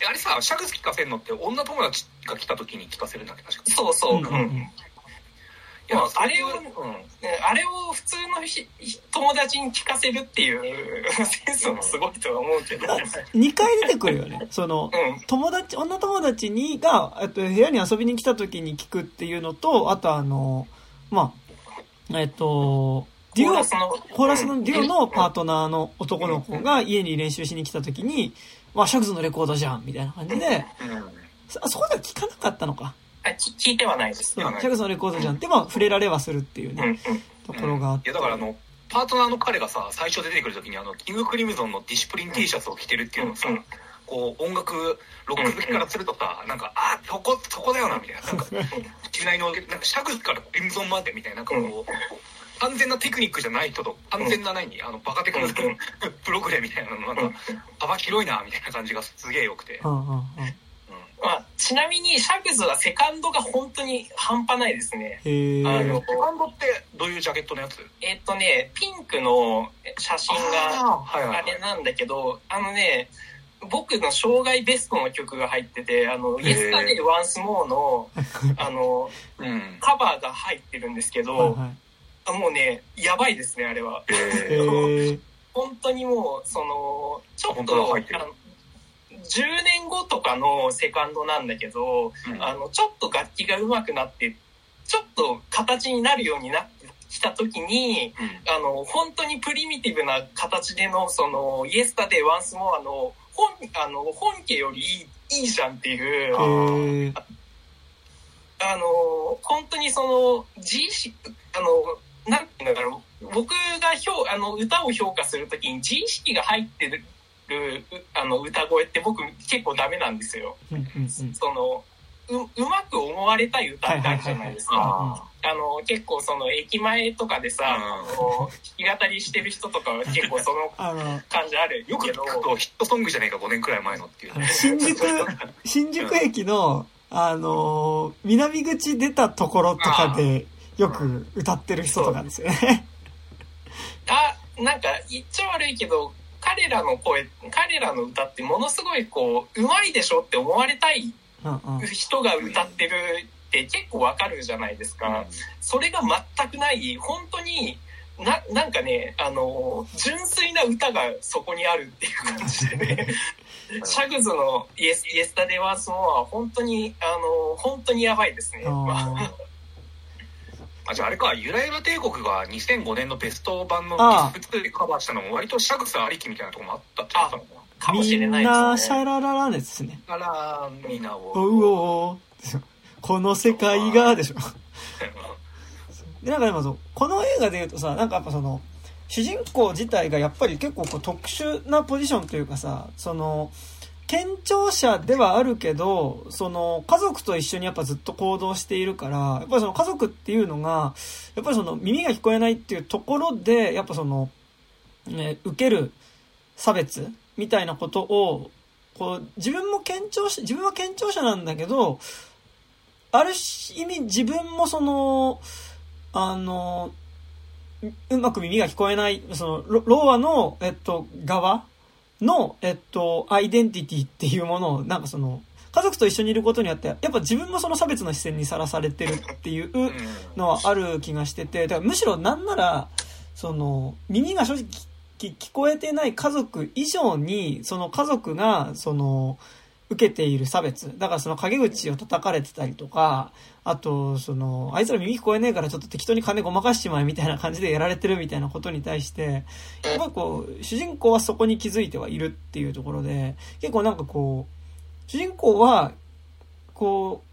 えあれさシャグス聞かせるのって女友達が来た時に聞かせるんだっけ？確か。そうそう。うんうん。いやまああれをそうんねあれを普通のひ友達に聞かせるっていうセンスもすごいとは思うけど。2回出てくるよね。その、うん。友達、女友達にが、えっと、部屋に遊びに来た時に聞くっていうのと、あとあの、まあ、えっと、デュオコーラ、スの、コーラスのデュオのパートナーの男の子が家に練習しに来た時に、まあ、シャグズのレコードじゃん、みたいな感じで、あそこでは聞かなかったのか。あき聞いてはないです。レコードじゃん。って、まあ、触れられはするっていううん。ね、ところがあって。いやだからあのパートナーの彼がさ最初出てくる時にあのキングクリムゾンのディシプリン T シャツを着てるっていうのをさ、うんこう音楽ロック好きからするとさ、なんかあそこそこだよなみたいな。なんか機内のなんかシャグズからクリムゾンまでみたいなこう、完全なテクニックじゃない人と完全な何、あのバカテクニックうんプログレみたいなのなんか幅広いなみたいな感じがすげえよくて、うんうんうん。まあ、ちなみに、シャグズはセカンドが本当に半端ないですね。あのセカンドってどういうジャケットのやつ？えっとね、ピンクの写真があーはいはいはい。あれなんだけど、あのね、僕の生涯ベストの曲が入ってて、あの、へー。Yesterday Once More の、あの、うん。カバーが入ってるんですけはいど、はあもうね、やばいですね、あれは。本当にもう、その、ちょっと、入ってる。あの10年後とかのセカンドなんだけど、うん。あの、ちょっと楽器が上手くなって、ちょっと形になるようになってきた時に、あの、本当にプリミティブな形での、その、イエスタデイ・ワンス・モアの、本、あの、本家よりいい、いいじゃんっていう。あの、本当にその、自意識、あの、なんていうんだろう、僕が評、あの、歌を評価するときに自意識が入ってる、うあの、歌声って僕結構ダメなんですよ。うんうんうん。その、う、うまく思われたい歌ってあるじゃないですか。ああの、結構その駅前とかでさ、うんあの弾き語りしてる人とかは結構その あの、感じあるよく聞けど、くとヒットソングじゃねえか5年くらい前のっていう新宿、新宿駅の、あのー南口出たところとかで、よく歌ってる人とかですよね。あ、なんか言っちゃ悪いけど、彼らの声、彼らの歌ってものすごいこう、うまいでしょって思われたい。人が歌ってるって結構わかるじゃないですか。それが全くない、本当に、な、なんかね、あの、純粋な歌がそこにあるっていう感じでね、シャグズのイエス、イエスタデーワースモアは本当に、あの、本当にやばいですね。まあじゃああれかゆらゆら帝国が2005年のベスト版のああ普通でカバーしたのも割とシャグスありきみたいなところもあったってことなのかかもしみんれないな、ですね。シャラララですね。なあらみんなをおうおうこの世界が、でしょ。で、なんかでもそう、この映画で言うとさ、なんかやっぱその、主人公自体がやっぱり結構こう特殊なポジションというかさ、その、健聴者ではあるけど、その、家族と一緒にやっぱずっと行動しているから、やっぱりその家族っていうのが、やっぱりその耳が聞こえないっていうところで、やっぱその、ね、受ける差別みたいなことを、こう、自分も健聴者、自分は健聴者なんだけど、ある意味自分もその、あの、うまく耳が聞こえない、その、ロローアの、えっと、側の、えっと、アイデンティティっていうものを、なんかその、家族と一緒にいることによって、やっぱ自分もその差別の視線にさらされてるっていうのはある気がしてて、だからむしろなんなら、その、耳が正直聞こえてない家族以上に、その家族が、その、受けている差別。だからその陰口を叩かれてたりとか、あと、その、あいつら耳聞こえねえからちょっと適当に金ごまかしちまえみたいな感じでやられてるみたいなことに対して、やっぱこう、主人公はそこに気づいてはいるっていうところで、結構なんかこう、主人公は、こ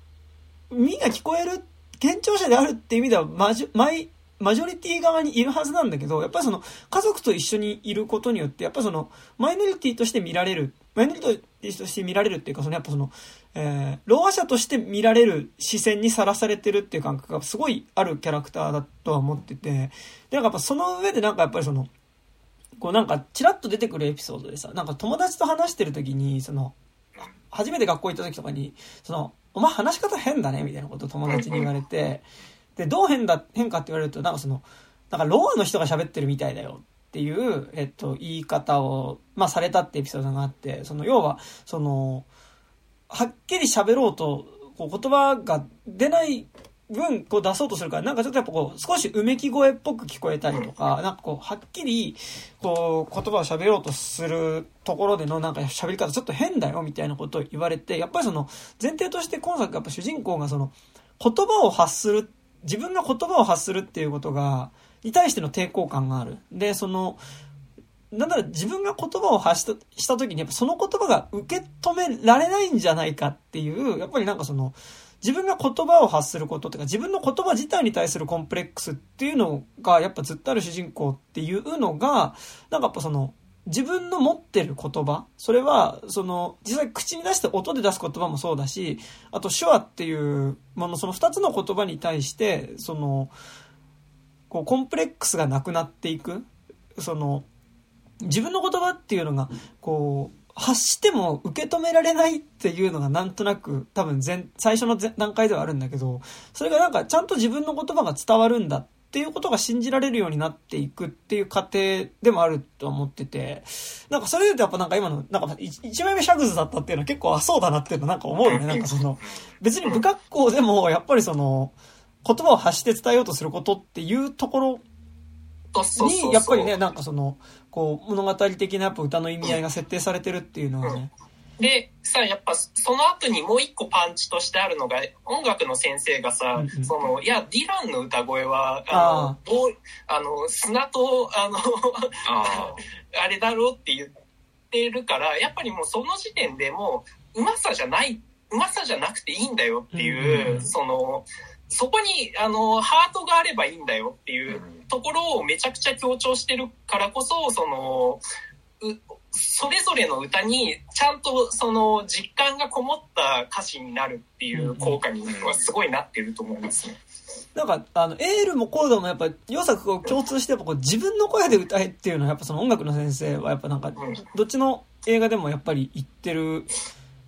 う、耳が聞こえる、健聴者であるっていう意味では、マジ、マイ、マジョリティ側にいるはずなんだけど、やっぱりその、家族と一緒にいることによって、やっぱその、マイノリティとして見られる、マイノリティとして見られるっていうか、その、やっぱその、えー、ろう者として見られる視線にさらされてるっていう感覚がすごいあるキャラクターだとは思ってて、で、なんかやっぱその上でなんかやっぱりその、こうなんかチラッと出てくるエピソードでさ、なんか友達と話してる時に、その、初めて学校行った時とかに、その、お前話し方変だねみたいなことを友達に言われて、で、どう変だ、変かって言われると、なんかその、なんかロアの人が喋ってるみたいだよっていう、えっと、言い方を、まあされたってエピソードがあって、その、要は、その、はっきり喋ろうと、こう言葉が出ない分、こう出そうとするから、なんかちょっとやっぱこう、少しうめき声っぽく聞こえたりとか、なんかこう、はっきり、こう、言葉を喋ろうとするところでのなんか喋り方ちょっと変だよ、みたいなことを言われて、やっぱりその、前提として今作やっぱ主人公がその、言葉を発する、自分が言葉を発するっていうことが、に対しての抵抗感がある。で、その、なんだろ、自分が言葉を発したした時に、やっぱその言葉が受け止められないんじゃないかっていう、やっぱりなんかその、自分が言葉を発することっていうか、自分の言葉自体に対するコンプレックスっていうのが、やっぱずっとある主人公っていうのが、なんかやっぱその、自分の持ってる言葉、それは、その、実際口に出して音で出す言葉もそうだし、あと手話っていうもの、その二つの言葉に対して、その、こう、コンプレックスがなくなっていく、その、自分の言葉っていうのが、こう、発しても受け止められないっていうのがなんとなく多分前、最初の段階ではあるんだけど、それがなんかちゃんと自分の言葉が伝わるんだっていうことが信じられるようになっていくっていう過程でもあると思ってて、なんかそれで言うとやっぱなんか今の、なんか一枚目シャグズだったっていうのは結構あ、そうだなっていうのなんか思うよね。なんかその、別に不格好でもやっぱりその、言葉を発して伝えようとすることっていうところに、やっぱりね、なんかその、こう、物語的なやっぱ歌の意味合いが設定されてるっていうのはね。うん、で、さ、やっぱその後にもう一個パンチとしてあるのが、音楽の先生がさ、うんうん、その、いや、ディランの歌声は、あの、ああ。の砂と、あの、ああ。れだろうって言ってるから、やっぱりもうその時点でもう、うまさじゃない、うまさじゃなくていいんだよっていう、うんうん、その、そこに、あの、ハートがあればいいんだよっていうところをめちゃくちゃ強調してるからこそ、その、それぞれの歌にちゃんとその実感がこもった歌詞になるっていう効果にはすごいなってると思いますね。なんか、あの、エールもコードもやっぱ、良作こう共通してやっぱこう自分の声で歌えっていうのはやっぱその音楽の先生はやっぱなんか、どっちの映画でもやっぱり言ってる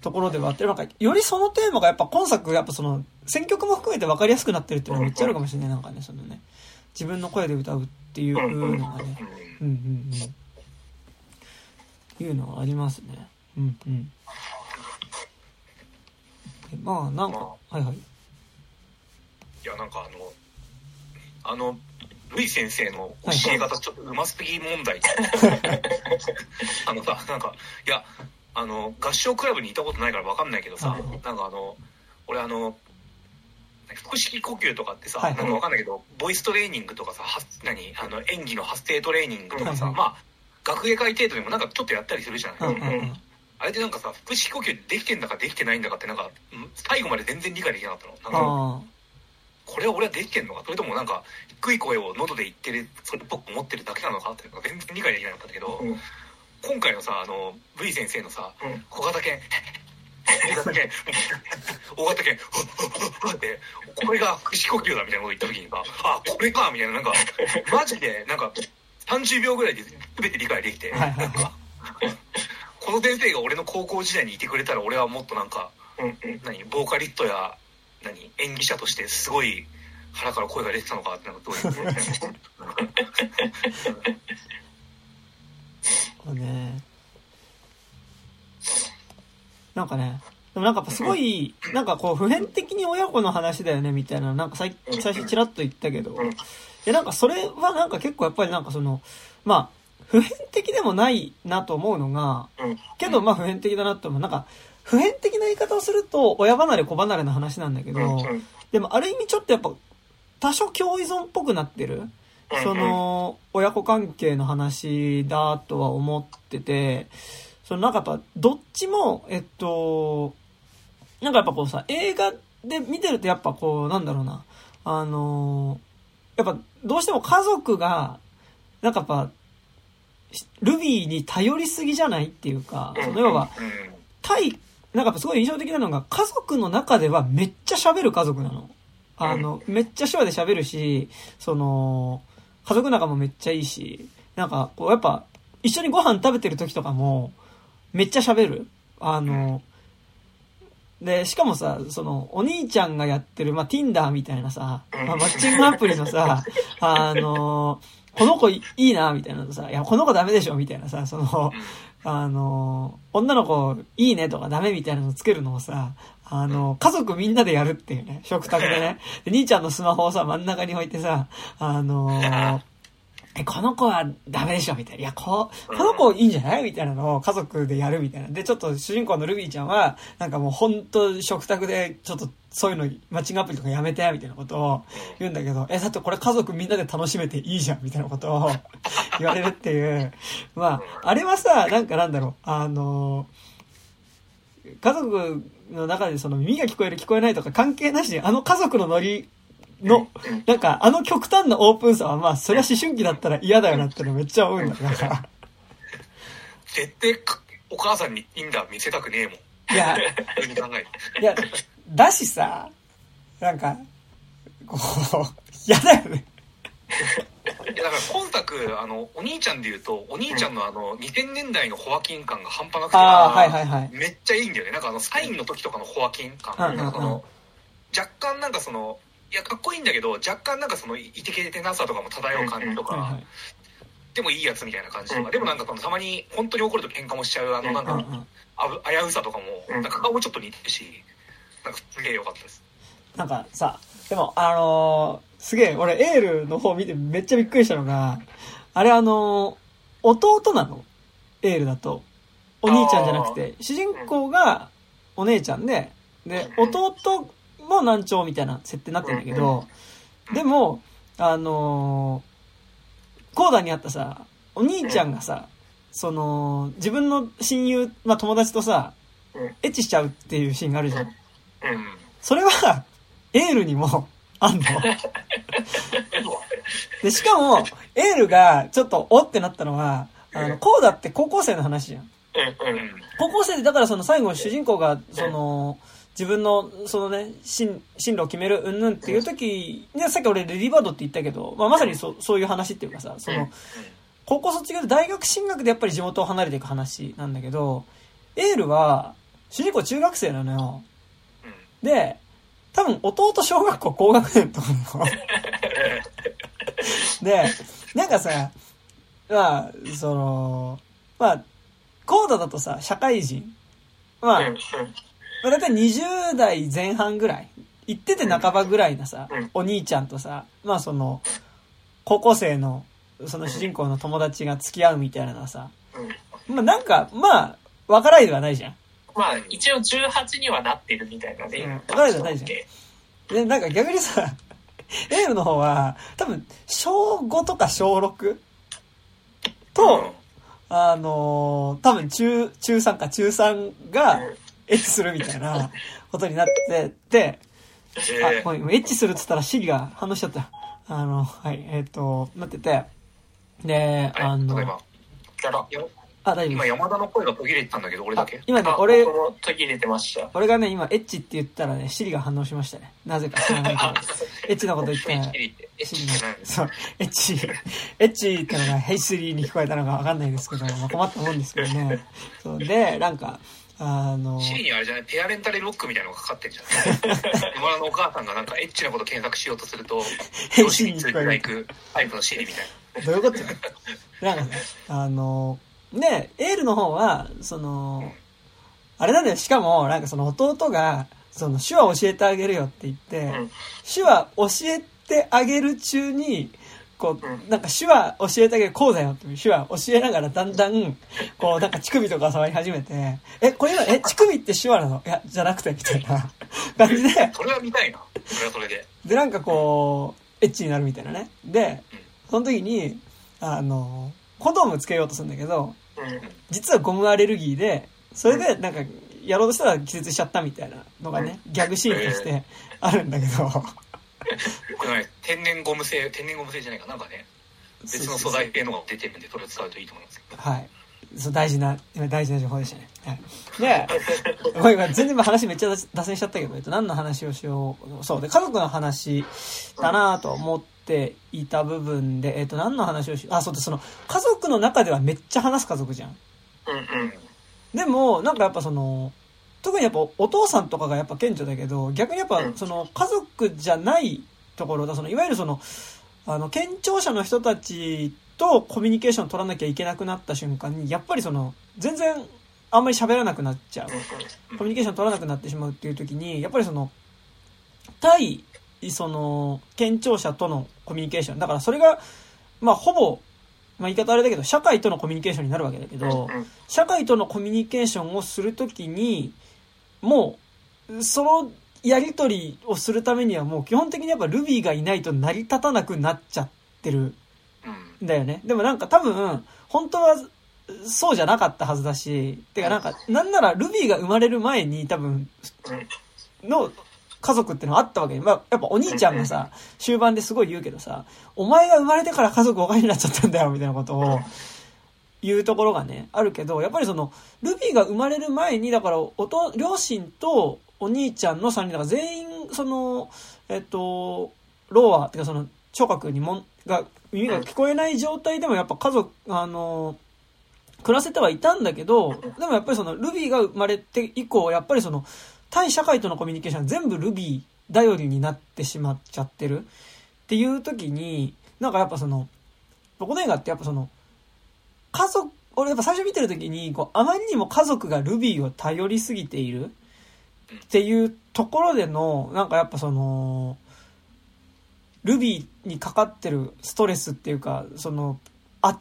ところではあって、なんか、よりそのテーマがやっぱ今作、やっぱその、選曲も含めて分かりやすくなってるっていうのはめっちゃあるかもしれない、なんかね、そのね。自分の声で歌うっていうのがね。うんうんうん。いうのはありますね。うんうん。まあ、なんか、はいはい。いや、なんかあの、あの、ルイ先生の教え方ちょっとうますぎ問題。あのさ、なんか、いや、あの、合唱クラブにいたことないから分かんないけどさ、なんかあの、俺あの、腹式呼吸とかってさ、はい、なんか分かんないけど、ボイストレーニングとかさ、は何？あの演技の発声トレーニングとかさ、はいまあ、学芸会程度でもなんかちょっとやったりするじゃない、うんうん、あれでなんかさ、腹式呼吸できてんだかできてないんだかってなんか、最後まで全然理解できなかったの。なんかこれは俺はできてんのか？それともなんか、低い声を喉で言ってる、それっぽく思ってるだけなのか？っていうのが全然理解できなかったんだけど、うん今回のさあの V 先生のさ、うん、小型犬大型犬大型犬ってこれが腹式呼吸だみたいなこと言った時にさあこれかみたいななんかマジでなんか30秒ぐらいで全て理解できて、なんかこの先生が俺の高校時代にいてくれたら俺はもっとなんか、何ボーカリストや何演技者としてすごい腹から声が出てたのかってなんかどういうねなんかね、でもなんかやっぱすごい、なんかこう普遍的に親子の話だよねみたいな、なんか最最初チラッと言ったけど、いやなんかそれはなんか結構やっぱりなんかその、まあ、普遍的でもないなと思うのが、けどまあ普遍的だなと思う。なんか、普遍的な言い方をすると親離れ子離れの話なんだけど、でもある意味ちょっとやっぱ多少共依存っぽくなってる、その親子関係の話だとは思ってて、そのなんかやっぱどっちも、えっと、なんかやっぱこうさ、映画で見てるとやっぱこう、なんだろうな、あのやっぱどうしても家族が、なんかやっぱ、ルビーに頼りすぎじゃないっていうか、その要は、うん。対、なんかすごい印象的なのが、家族の中ではめっちゃ喋る家族なの。あの、めっちゃ手話で喋るし、その、家族仲もめっちゃいいし、なんか、こうやっぱ、一緒にご飯食べてる時とかも、めっちゃ喋る？あの、で、しかもさ、その、お兄ちゃんがやってる、まあ、Tinder みたいなさ、まあ、マッチングアプリのさ、あの、この子いいいな、みたいなのさ、いや、この子ダメでしょ、みたいなさ、その、あの、女の子いいねとかダメみたいなのつけるのをさ、あの、家族みんなでやるっていうね、食卓でね。で、兄ちゃんのスマホをさ、真ん中に置いてさ、あの、え、この子はダメでしょみたいな。いや、こ、この子いいんじゃない？みたいなのを家族でやるみたいな。で、ちょっと主人公のルビーちゃんは、なんかもうほんと食卓で、ちょっとそういうの、マッチングアプリとかやめて、みたいなことを言うんだけど、え、だってこれ家族みんなで楽しめていいじゃん、みたいなことを言われるっていう。まあ、あれはさ、なんかなんだろう、あの、家族の中でその耳が聞こえる聞こえないとか関係なしに、あの家族のノリの、なんかあの極端なオープンさはまあ、それは思春期だったら嫌だよなってのめっちゃ思うんだよ。なんか絶対かお母さんにインダー見せたくねえもん。いや。いや、だしさ、なんか、こう、嫌だよね。いやだから今作、あの、お兄ちゃんで言うと、お兄ちゃんのあの、2000年代のホアキン感が半端なくて、はいはい。めっちゃいいんだよね。なんかあの、サインの時とかのホアキン感。うんなんかその、若干なんかその、いや、かっこいいんだけど、若干なんかその、いてけてなさとかも漂う感じとか、はいはい。でもいいやつみたいな感じとか、うんでもなんかその、たまに本当に怒ると喧嘩もしちゃう、あの、なんか、危うさとかも、うん。なんか顔もちょっと似てるし、なんかすげえ良かったです。なんかさ、でもあのーすげえ、俺エールの方見てめっちゃびっくりしたのが、あれあのー弟なの？エールだと。お兄ちゃんじゃなくて、主人公がお姉ちゃんで、で、弟も難聴みたいな設定になってるんだけど、でも、あのーコーダにあったさ、お兄ちゃんがさ、その、自分の親友、まあ友達とさうん、エッチしちゃうっていうシーンがあるじゃん。うん。それは、エールにもあんの。で、しかも、エールがちょっとおってなったのは、あの、コーダって高校生の話じゃん。うんうん。高校生で、だからその最後主人公が、その、自分の、そのね、進、進路を決めるうんぬんっていう時ね、さっき俺レディーバードって言ったけど、まあ、まさにそそういう話っていうかさ、その、高校卒業で大学進学でやっぱり地元を離れていく話なんだけど、エールは、主人公中学生なのよ。うん。で、多分弟小学校高学年と思うの。で、なんかさ、まあ、その、まあ、コードだとさ、社会人。まあ、まあ、だいたい20代前半ぐらい。行ってて半ばぐらいなさうん、お兄ちゃんとさ、まあその、高校生の、その主人公の友達が付き合うみたいなのはさ、うんまあなんか、まあ、わからないではないじゃん。まあ、一応18にはなってるみたいなね。うんわかるじゃないじゃんで、なんか逆にさ、エールの方は、多分、小5とか小 6? と、あのー多分中、中3か中3がうんエッチするみたいなことになってて、あ、えーごめん、エッチするって言ったらシリが反応しちゃった。あの、はい、えっ、と、なってて、で、あの、例えば、やらやあ、大丈夫今。山田の声が途切れてたんだけど、俺だけ？あ。今ねあ、俺途切れてました。俺がね、今、エッチって言ったらね、シリが反応しましたね。なぜか知らないけど。エッチなこと言ったら、えシリが、そう、エッチ、エッチってのがヘイスリーに聞こえたのかわかんないですけど、まあ、困ったもんですけどね。そう、で、なんか、あの、シリにあれじゃないペアレンタルロックみたいなのがかかってんじゃない山田のお母さんがなんかエッチなこと検索しようとすると、両親に連れてないくタイプのシリみたいな。どういうことなんかね、あの、ね、エールの方は、その、あれなんだよ、しかも、なんかその弟が、その手話教えてあげるよって言って、うん。手話教えてあげる中に、こうう、なんか手話教えてあげる、こうだよって手話教えながらだんだん、こう、なんか乳首とか触り始めて、え、これ今、え、乳首って手話なの？いや、じゃなくて、みたいな 感じで、それは見たいな。それはそれで。で、なんかこう、エッチになるみたいなね。で、その時に、あの、コンドームつけようとするんだけど、うん。実はゴムアレルギーで、それでなんか、やろうとしたら気絶しちゃったみたいなのがね、ギャグシーンとしてあるんだけど、これね、天然ゴム製、天然ゴム製じゃないかなんかね、別の素材系のが出てるんで、それを使うといいと思いますけど。はい。そう、大事な、今大事な情報でしたね。はい。で、ごめんごめん全然今話めっちゃ脱線しちゃったけど、えっと、何の話をしよう。そう、で、家族の話だなと思っていた部分で、えっと、何の話をしよう。あ、そうで、その、家族の中ではめっちゃ話す家族じゃん。うんうんでも、なんかやっぱその、特にやっぱお父さんとかがやっぱ顕著だけど、逆にやっぱうん。その家族じゃないところだ、そのいわゆるその、あの、県庁者の人たちとコミュニケーション取らなきゃいけなくなった瞬間に、やっぱりその、全然あんまり喋らなくなっちゃう。コミュニケーション取らなくなってしまうっていう時に、やっぱりその、対、その、県庁者とのコミュニケーション。だからそれが、まあほぼ、まあ言い方あれだけど、社会とのコミュニケーションになるわけだけど、うん。社会とのコミュニケーションをするときに、もう、そのやりとりをするためにはもう基本的にやっぱ Ruby がいないと成り立たなくなっちゃってるうん。んだよね。でもなんか多分、本当はそうじゃなかったはずだし、てかなんか、なんなら Ruby が生まれる前に多分、の家族ってのはあったわけで、まあ、やっぱお兄ちゃんがさ、終盤ですごい言うけどさ、お前が生まれてから家族おかしになっちゃったんだよ、みたいなことを言うところがね、あるけど、やっぱりその、ルビーが生まれる前に、だから、おと、両親とお兄ちゃんの3人だから全員、その、えっと、ローア、てかその、聴覚にも、が、耳が聞こえない状態でもやっぱ家族、あの、暮らせてはいたんだけど、でもやっぱりその、ルビーが生まれて以降、やっぱりその、対社会とのコミュニケーション全部ルビー頼りになってしまっちゃってるっていう時に、なんかやっぱその、この映画ってやっぱその、家族、俺やっぱ最初見てる時に、こう、あまりにも家族がルビーを頼りすぎているっていうところでの、なんかやっぱその、ルビーにかかってるストレスっていうか、その、あ、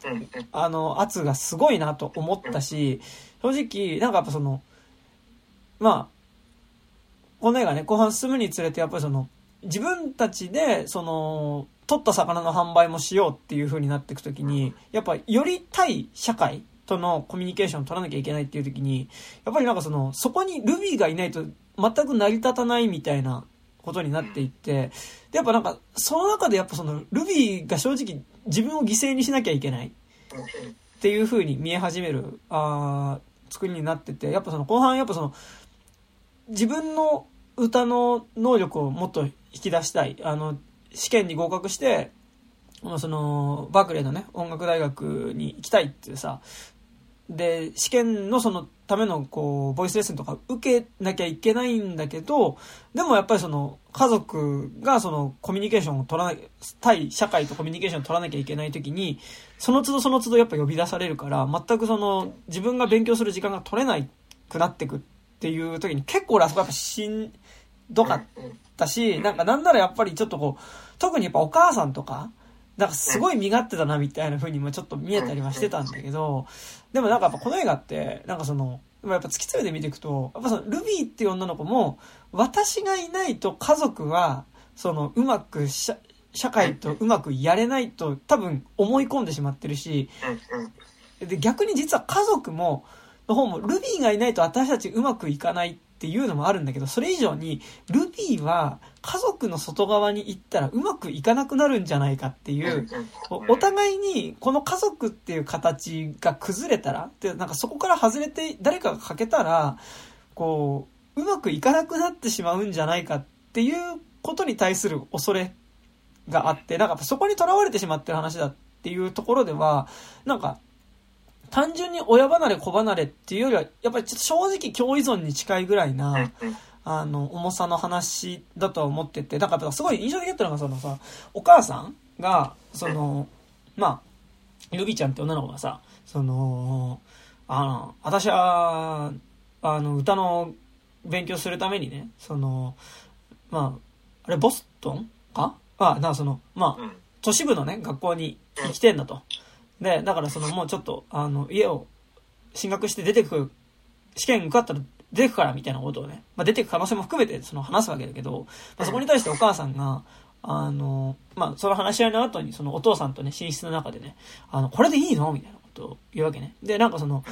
あの、圧がすごいなと思ったし、正直、なんかやっぱその、まあ、この映画ね、後半進むにつれて、やっぱりその、自分たちで、その、取った魚の販売もしようっていう風になっていくときに、やっぱより対社会とのコミュニケーションを取らなきゃいけないっていうときに、やっぱりなんかその、そこにルビーがいないと全く成り立たないみたいなことになっていって、やっぱなんか、その中でやっぱその、ルビーが正直自分を犠牲にしなきゃいけない。っていう風に見え始める、あ作りになってて、やっぱその後半やっぱその、自分の歌の能力をもっと引き出したい。あの、試験に合格して、まあその、バークレーのね、音楽大学に行きたいってさ、で、試験のそのための、こう、ボイスレッスンとか受けなきゃいけないんだけど、でもやっぱりその、家族がその、コミュニケーションを取らない、対社会とコミュニケーションを取らなきゃいけないときに、その都度その都度やっぱ呼び出されるから、全くその、自分が勉強する時間が取れないくなってくっていう時に、結構俺あそこやっぱしんどかったし、なんかなんならやっぱりちょっとこう、特にやっぱお母さんとか、なんかすごい身勝手だなみたいな風にもちょっと見えたりはしてたんだけど、でもなんかやっぱこの映画って、なんかその、やっぱ突き詰めて見ていくと、やっぱそのルビーっていう女の子も、私がいないと家族は、そのうまく社社会とうまくやれないと多分思い込んでしまってるし、で逆に実は家族も、の方もルビーがいないと私たちうまくいかないっていうのもあるんだけど、それ以上にルビーは家族の外側に行ったらうまくいかなくなるんじゃないかっていう、おお互いにこの家族っていう形が崩れたらでなんかそこから外れて誰かが欠けたらこううまくいかなくなってしまうんじゃないかっていうことに対する恐れがあってなんかそこにとらわれてしまってる話だっていうところではなんか単純に親離れ子離れっていうよりはやっぱりちょっと正直共依存に近いぐらいな、あの、重さの話だとは思ってて、だからすごい印象的だったのが、そのさ、お母さんが、その、まあ、ルビちゃんって女の子がさ、その、あの、私は、あの、歌の勉強するためにね、その、まあ、あれ、ボストンか？あ、な、その、まあ、うん。都市部のね、学校に来てんだと。で、だからそのもうちょっと、あの、家を進学して出てくる、試験受かったら出てくからみたいなことをね、まあ出てく可能性も含めてその話すわけだけど、まあそこに対してお母さんが、あの、まあその話し合いの後にそのお父さんとね、寝室の中でね、あの、これでいいのみたいなことを言うわけね。で、なんかその、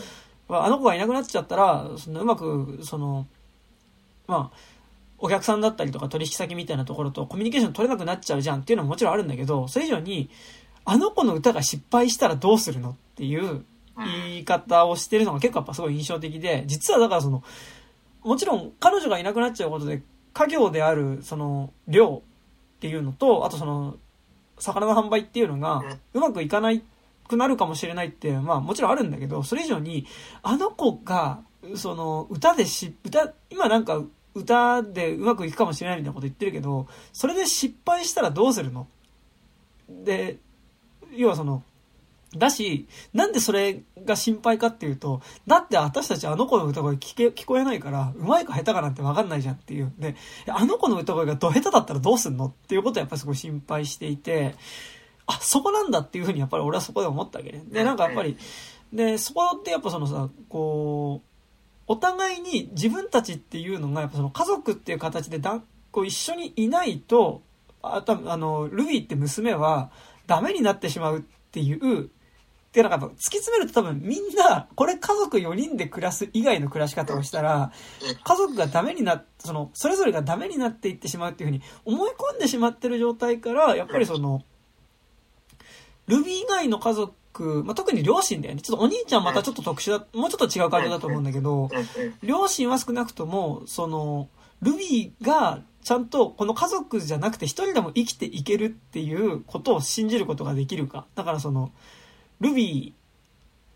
あの子がいなくなっちゃったら、そのうまく、その、まあ、お客さんだったりとか取引先みたいなところとコミュニケーション取れなくなっちゃうじゃんっていうのももちろんあるんだけど、それ以上に、あの子の歌が失敗したらどうするのっていう言い方をしてるのが結構やっぱすごい印象的で、実はだからその、もちろん彼女がいなくなっちゃうことで、家業であるその量っていうのと、あとその、魚の販売っていうのがうまくいかないくなるかもしれないって、まあもちろんあるんだけど、それ以上に、あの子が、その、歌でし、歌、今なんか歌でうまくいくかもしれないみたいなこと言ってるけど、それで失敗したらどうするの？で、要はその、だし、なんでそれが心配かっていうと、だって私たちあの子の歌声聞け、聞こえないから、うまいか下手かなんてわかんないじゃんっていう。で、あの子の歌声がど下手だったらどうすんのっていうことをやっぱりすごい心配していて、あ、そこなんだっていうふうにやっぱり俺はそこで思ったわけね。で、なんかやっぱり、で、そこってやっぱそのさ、こう、お互いに自分たちっていうのが、やっぱその家族っていう形でだこう一緒にいないと、あ多分あの、ルビーって娘はダメになってしまうっていう、で、なんか突き詰めると多分みんな、これ家族4人で暮らす以外の暮らし方をしたら、家族がダメになっその、それぞれがダメになっていってしまうっていうふうに思い込んでしまってる状態から、やっぱりその、ルビー以外の家族、まあ、特に両親だよね。ちょっとお兄ちゃんまたちょっと特殊だ、もうちょっと違う感じだと思うんだけど、両親は少なくとも、その、ルビーがちゃんとこの家族じゃなくて一人でも生きていけるっていうことを信じることができるか。だからその、ルビ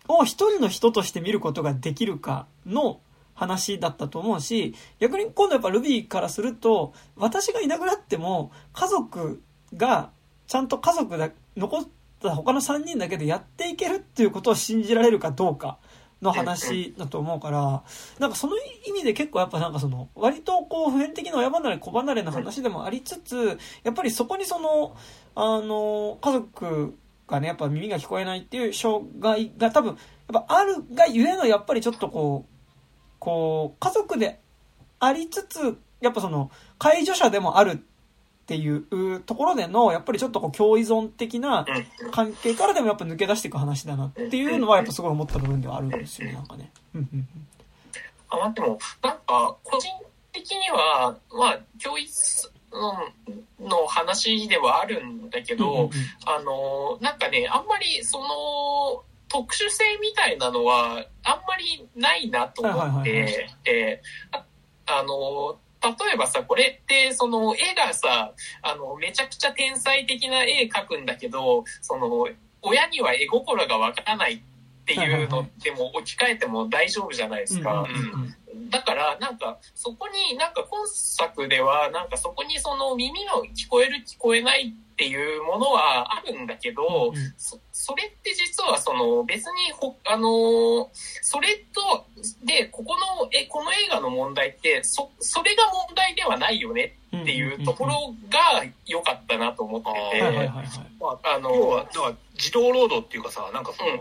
ーを一人の人として見ることができるかの話だったと思うし、逆に今度やっぱルビーからすると、私がいなくなっても家族がちゃんと家族だ、残った他の3人だけでやっていけるっていうことを信じられるかどうかの話だと思うから、なんかその意味で結構やっぱなんかその、割とこう普遍的な親離れ子離れの話でもありつつ、やっぱりそこにその、あの、家族がね、やっぱ耳が聞こえないっていう障害が多分、やっぱあるがゆえのやっぱりちょっとこう、こう、家族でありつつ、やっぱその、介助者でもあるっていうところでの、やっぱりちょっとこう、共依存的なうん。関係からでもやっぱ抜け出していく話だなっていうのは、やっぱすごい思った部分ではあるんですよね、なんかね。あまあでも、なんか、個人的には、まあ、教育の話ではあるんだけど、あの、なんかね、あんまりその、特殊性みたいなのは、あんまりないなと思って、えーああの、例えばさ、これって、その絵がさ、あの、めちゃくちゃ天才的な絵描くんだけど、その、親には絵心がわからないっていうのでも置き換えても大丈夫じゃないですか。うんだから、なんか、そこに、なんか今作では、なんかそこにその耳の聞こえる聞こえないっていうものはあるんだけど、うんそそれって実はその別にほ、あのーそれと、で、ここの、え、この映画の問題って、そ、それが問題ではないよねっていうところが良かったなと思ってて、はいはいはいはい。まあ、あの児童労働っていうかさ、なんかその、うん。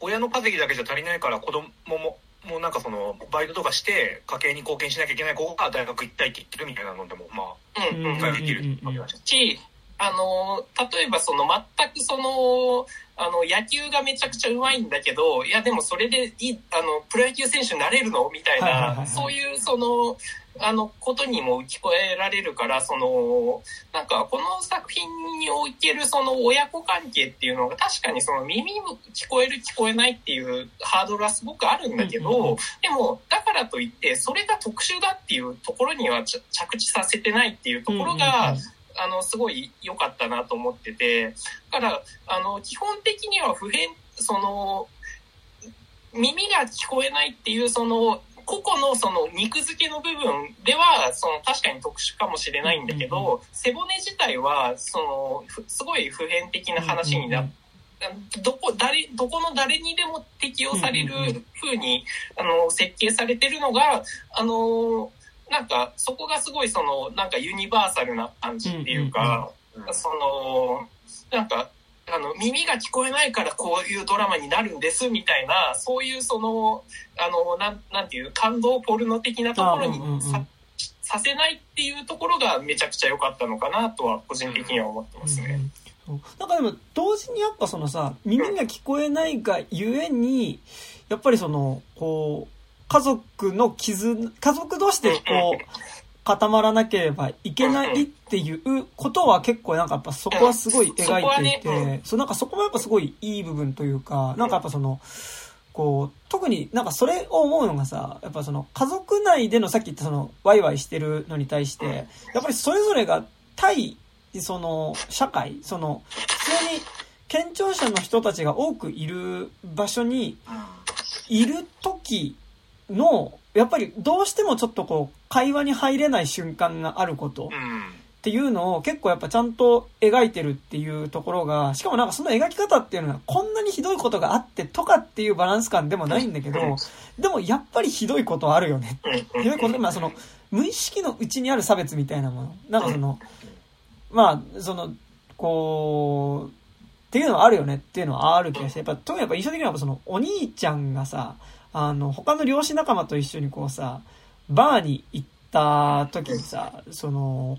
親の稼ぎだけじゃ足りないから子供も、もうなんかその、バイトとかして家計に貢献しなきゃいけない子が大学行きたいって言ってるみたいなのでも、まあ、うん。うん理解できる。し、あの、例えばその全くその、あの、野球がめちゃくちゃうまいんだけど、いやでもそれでいい、あの、プロ野球選手になれるの？みたいな、そういうその、あの、ことにも聞こえられるから、その、なんかこの作品におけるその親子関係っていうのが確かにその耳も聞こえる聞こえないっていうハードルはすごくあるんだけど、でも、だからといって、それが特殊だっていうところにはち着地させてないっていうところが、あの、すごい良かったなと思ってて、だから、あの、基本的には普遍、その、耳が聞こえないっていう、その、個々のその肉付けの部分では、その確かに特殊かもしれないんだけうんど、背骨自体は、その、ふすごい普遍的な話になっどこ、誰、どこの誰にでも適用される風に、あの、設計されてるのが、あの、なんか、そこがすごいその、なんかユニバーサルな感じっていうか、その、なんか、あの、耳が聞こえないからこういうドラマになるんですみたいな、そういうその、あの、なん、なんていう、感動ポルノ的なところにさ,、させないっていうところがめちゃくちゃ良かったのかなとは個人的には思ってますね。うん、なんかでも、同時にやっぱそのさ、耳が聞こえないがゆえに、やっぱりその、こう、家族の傷、家族同士でこう、固まらなければいけないっていうことは結構なんかやっぱそこはすごい描いていて、そうなんかそこもやっぱすごいいい部分というか、なんかやっぱその、こう、特になんかそれを思うのがさ、やっぱその家族内でのさっき言ったそのワイワイしてるのに対して、やっぱりそれぞれが対、その社会、その普通に県庁者の人たちが多くいる場所にいる時の、やっぱりどうしてもちょっとこう、会話に入れない瞬間があることっていうのを結構やっぱちゃんと描いてるっていうところが、しかもなんかその描き方っていうのはこんなにひどいことがあってとかっていうバランス感でもないんだけど、でもやっぱりひどいことあるよね。ひどいことで、まあその、無意識のうちにある差別みたいなもの。なんかその、まあ、その、こう、っていうのはあるよねっていうのはある気がして、やっぱ、特にやっぱ印象的にはその、お兄ちゃんがさ、あの、他の漁師仲間と一緒にこうさ、バーに行った時にさ、その、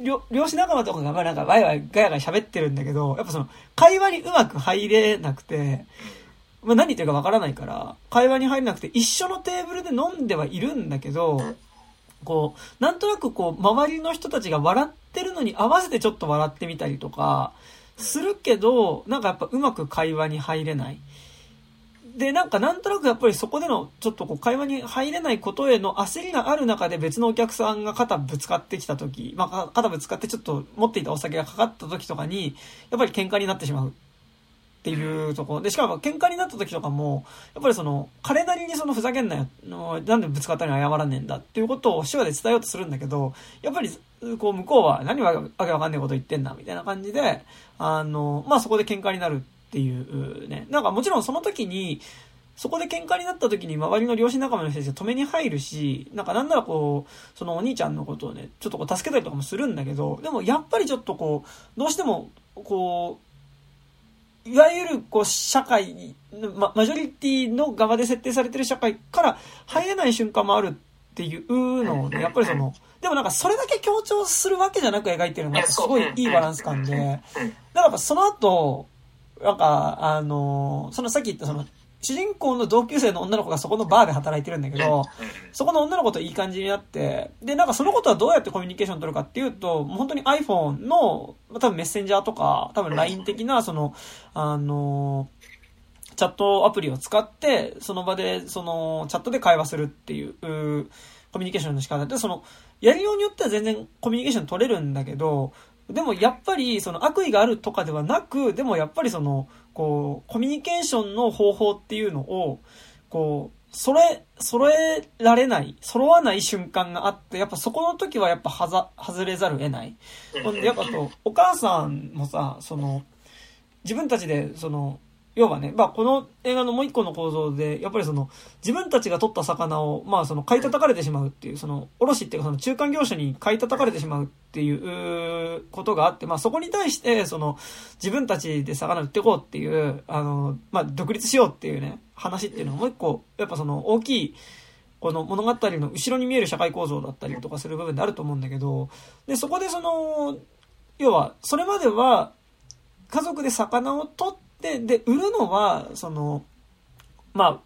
漁師仲間とかがなんかワイワイガヤガヤ喋ってるんだけど、やっぱその、会話にうまく入れなくて、まあ何言ってるかわからないから、会話に入れなくて一緒のテーブルで飲んではいるんだけど、こう、なんとなくこう、周りの人たちが笑ってるのに合わせてちょっと笑ってみたりとか、するけど、なんかやっぱうまく会話に入れない。で、なんかなんとなくやっぱりそこでのちょっとこう会話に入れないことへの焦りがある中で別のお客さんが肩ぶつかってきた時、まあ肩ぶつかってちょっと持っていたお酒がかかった時とかに、やっぱり喧嘩になってしまうっていうところ。で、しかも喧嘩になった時とかも、やっぱりその、彼なりにそのふざけんなよ、なんでぶつかったのに謝らねえんだっていうことを手話で伝えようとするんだけど、やっぱり、こう向こうは何わけわかんないこと言ってんだ、みたいな感じで、あの、まあそこで喧嘩になるっていうね。なんかもちろんその時に、そこで喧嘩になった時に周りの両親仲間の人たちが止めに入るし、なんかなんならこう、そのお兄ちゃんのことをね、ちょっとこう助けたりとかもするんだけど、でもやっぱりちょっとこう、どうしても、こう、いわゆるこう社会、ま、マジョリティの側で設定されてる社会から入れない瞬間もあるっていうのをね、やっぱりその、でもなんかそれだけ強調するわけじゃなく描いてるのがすごいいいバランス感で、だからその後、なんか、あの、そのさっき言ったその、主人公の同級生の女の子がそこのバーで働いてるんだけど、そこの女の子といい感じになって、で、なんかそのことはどうやってコミュニケーション取るかっていうと、もう本当に iPhone の、多分メッセンジャーとか、多分 LINE 的な、その、あの、チャットアプリを使って、その場で、その、チャットで会話するっていう、コミュニケーションの仕方で、その、やりようによっては全然コミュニケーション取れるんだけど、でもやっぱりその悪意があるとかではなく、でもやっぱりその、こう、コミュニケーションの方法っていうのを、こう、それ、揃えられない、揃わない瞬間があって、やっぱそこの時はやっぱはざ、外れざるを得ない。ほんで、やっぱと、お母さんもさ、その、自分たちで、その、要はね、まあ、この映画のもう一個の構造で、やっぱりその、自分たちが取った魚を、まあ、その、買い叩かれてしまうっていう、その、卸っていうか、その、中間業者に買い叩かれてしまうっていうことがあって、まあ、そこに対して、その、自分たちで魚売っていこうっていう、あの、まあ、独立しようっていうね、話っていうのはもう一個、やっぱその、大きい、この物語の後ろに見える社会構造だったりとかする部分であると思うんだけど、で、そこでその、要は、それまでは、家族で魚を取って、で、で、売るのは、その、まあ、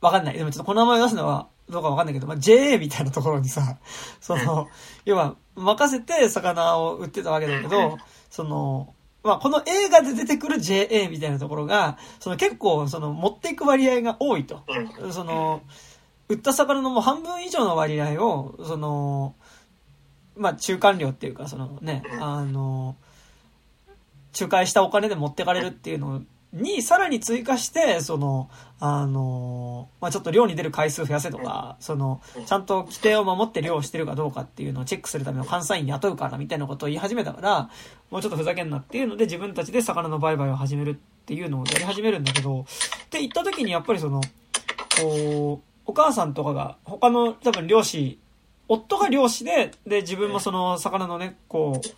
わかんない。でもちょっとこの名前を出すのはどうかわかんないけど、まあ、JA みたいなところにさ、その、要は、任せて魚を売ってたわけだけど、その、まあ、この映画で出てくる JA みたいなところが、その結構、その、持っていく割合が多いと。その、売った魚のもう半分以上の割合を、その、まあ、中間料っていうか、そのね、あの、仲介したお金で持ってかれるっていうのに、さらに追加して、その、あの、まあ、ちょっと漁に出る回数増やせとか、その、ちゃんと規定を守って漁をしてるかどうかっていうのをチェックするための監査員雇うからみたいなことを言い始めたから、もうちょっとふざけんなっていうので自分たちで魚の売買を始めるっっていうのをやり始めるんだけど、って言った時にやっぱりその、こう、お母さんとかが、他の多分漁師、夫が漁師で、で、自分もその魚のね、こう、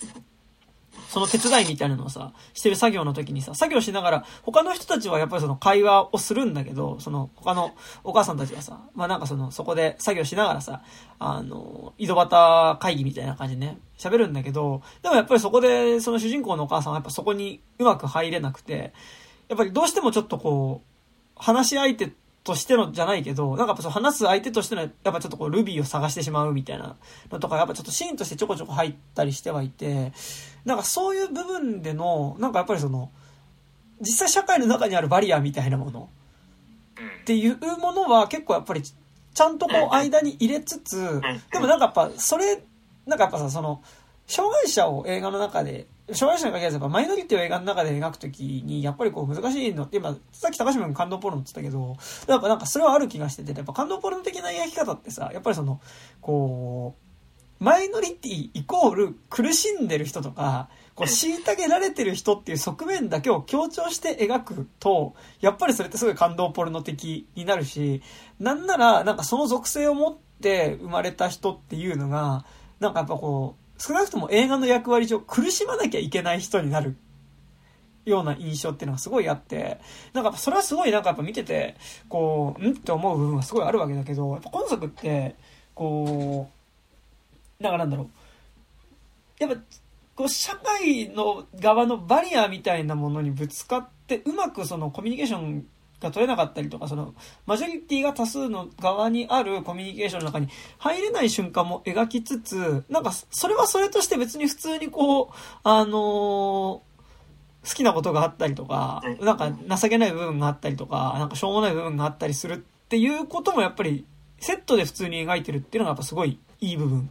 その手伝いみたいなのをさ、してる作業の時にさ、作業しながら、他の人たちはやっぱりその会話をするんだけど、その他のお母さんたちはさ、まあなんかその、そこで作業しながらさ、あの、井戸端会議みたいな感じでね、喋るんだけど、でもやっぱりそこで、その主人公のお母さんはやっぱそこにうまく入れなくて、やっぱりどうしてもちょっとこう、話し相手としてのじゃないけど、なんかやっぱそう話す相手としての、やっぱちょっとこう、ルビーを探してしまうみたいなのとか、やっぱちょっとシーンとしてちょこちょこ入ったりしてはいて、なんかそういう部分での、なんかやっぱりその、実際社会の中にあるバリアみたいなものっていうものは結構やっぱりちゃんとこう間に入れつつ、でもなんかやっぱそれ、なんかやっぱさ、その、障害者を映画の中で、障害者に限らずやっぱマイノリティを映画の中で描くときに、やっぱりこう難しいの。って、今、さっき高島君感動ポルノって言ったけど、やっぱなんかそれはある気がしてて、やっぱ感動ポルノ的な描き方ってさ、やっぱりその、こう、マイノリティイコール苦しんでる人とか、こう、虐げられてる人っていう側面だけを強調して描くと、やっぱりそれってすごい感動ポルノ的になるし、なんなら、なんかその属性を持って生まれた人っていうのが、なんかやっぱこう、少なくとも映画の役割上苦しまなきゃいけない人になるような印象っていうのがすごいあって、なんかそれはすごいなんかやっぱ見てて、こう、んって思う部分はすごいあるわけだけど、やっぱ今作って、こう、なんかなんだろう。やっぱ、こう、社会の側のバリアみたいなものにぶつかって、うまくそのコミュニケーションが取れなかったりとか、その、マジョリティが多数の側にあるコミュニケーションの中に入れない瞬間も描きつつ、なんか、それはそれとして別に普通にこう、あのー好きなことがあったりとか、なんか情けない部分があったりとか、なんかしょうもない部分があったりするっていうこともやっぱり、セットで普通に描いてるっていうのがやっぱすごいいい部分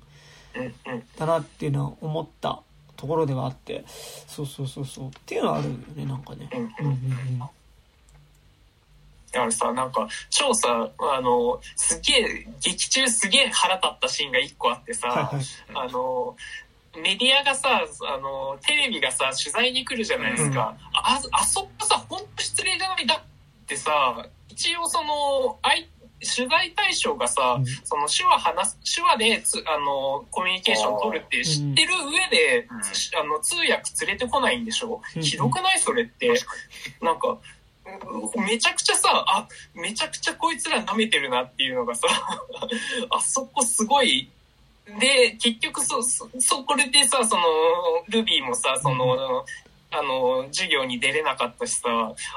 だなっていうのは思ったところではあって、そうそうそうそう。っていうのはあるよね、なんかね。うんうんうんうん。だからさ、なんか、超さ、あの、すげえ、劇中すげえ腹立ったシーンが一個あってさ、はいはい。あの、メディアがさ、あの、テレビがさ、取材に来るじゃないですか。あ、あそこさ、ほんと失礼じゃない？だってさ、一応その、あい取材対象がさ、うんその手話話す、手話でつ、あの、コミュニケーションを取るって知ってる上で、うんしあの、通訳連れてこないんでしょ？うんひどくない？それって。なんか、うんめちゃくちゃさ、あ、めちゃくちゃこいつら舐めてるなっていうのがさ、あそこすごい、で、結局そ、そ、そこれでさ、その、ルビーもさ、その、あの、授業に出れなかったしさ、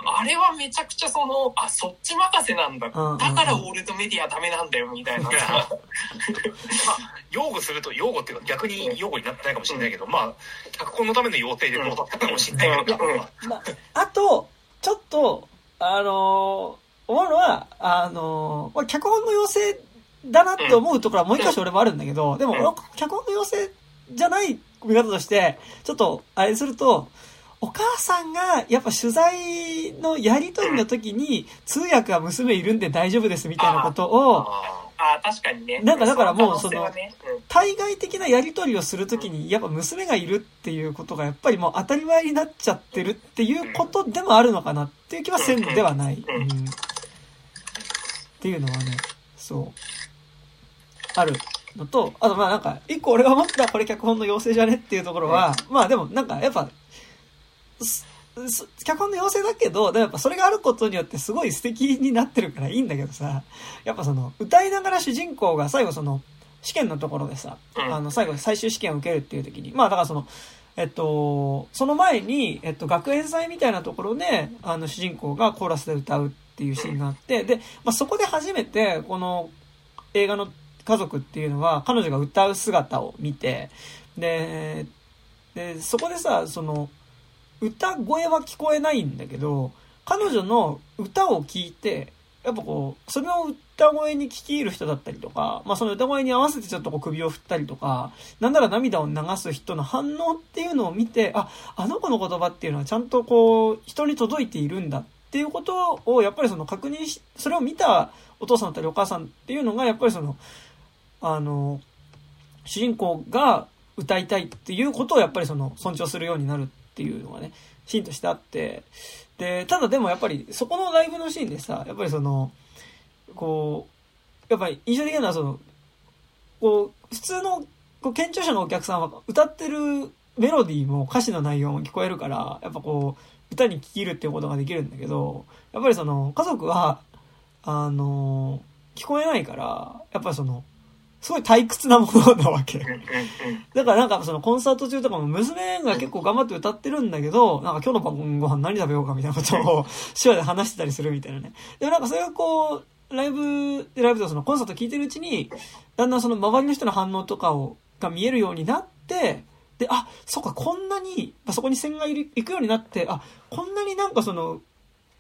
あれはめちゃくちゃその、あ、そっち任せなんだ。だうんうんうん。からオールドメディアダメなんだよ、みたいなさ。まあ、擁護すると、擁護っていうか逆に擁護になってないかもしれないけど、まあ、脚本のための要請でこうだったかもしれないけど、うんまあまあ、あと、ちょっと、あのー思うのは、あのーまあ脚本の要請だなって思うところはもう一箇所俺もあるんだけど、でも、うん。俺は脚本の要請じゃない見方として、ちょっと、あれすると、お母さんが、やっぱ取材のやりとりの時に、通訳は娘いるんで大丈夫ですみたいなことを、ああ確かにね。なんかだからもうその対外的なやりとりをするときに、やっぱ娘がいるっていうことが、やっぱりもう当たり前になっちゃってるっていうことでもあるのかなっていう気はせんではない。うん。うん。っていうのはね、そう。あるのと、あとまあなんか、一個俺が思ったこれ脚本の要請じゃねっていうところは、まあでもなんかやっぱ、脚本の要請だけど、でもやっぱそれがあることによってすごい素敵になってるからいいんだけどさ、やっぱその、歌いながら主人公が最後その、試験のところでさ、うん。あの、最後最終試験を受けるっていう時に、まあだからその、えっと、その前に、えっと、学園祭みたいなところで、あの、主人公がコーラスで歌うっていうシーンがあって、で、まあそこで初めて、この映画の家族っていうのは、彼女が歌う姿を見て、で、で、そこでさ、その、歌声は聞こえないんだけど、彼女の歌を聞いて、やっぱこう、それの歌声に聞き入る人だったりとか、まあその歌声に合わせてちょっとこう首を振ったりとか、なんなら涙を流す人の反応っていうのを見て、あ、あの子の言葉っていうのはちゃんとこう、人に届いているんだっていうことを、やっぱりその確認し、それを見たお父さんだったりお母さんっていうのが、やっぱりその、あの、主人公が歌いたいっていうことをやっぱりその尊重するようになるていうのがね、シーンとしてあって、で、ただでもやっぱりそこのライブのシーンでさ、やっぱりその、こう、やっぱり印象的なのはその、こう、普通の、こう、健聴者のお客さんは歌ってるメロディーも歌詞の内容も聞こえるから、やっぱこう、歌に聞きるっていうことができるんだけど、やっぱりその、家族は、あの、聞こえないから、やっぱりその、すごい退屈なものなわけ。だからなんかそのコンサート中とかも娘が結構頑張って歌ってるんだけど、なんか今日の晩ご飯何食べようかみたいなことを手話で話してたりするみたいなね。でもなんかそれがこう、ライブ、ライブとかそのコンサート聞いてるうちに、だんだんその周りの人の反応とかを、が見えるようになって、で、あ、そっか、こんなに、まあそこに線が行くようになって、あ、こんなになんかその、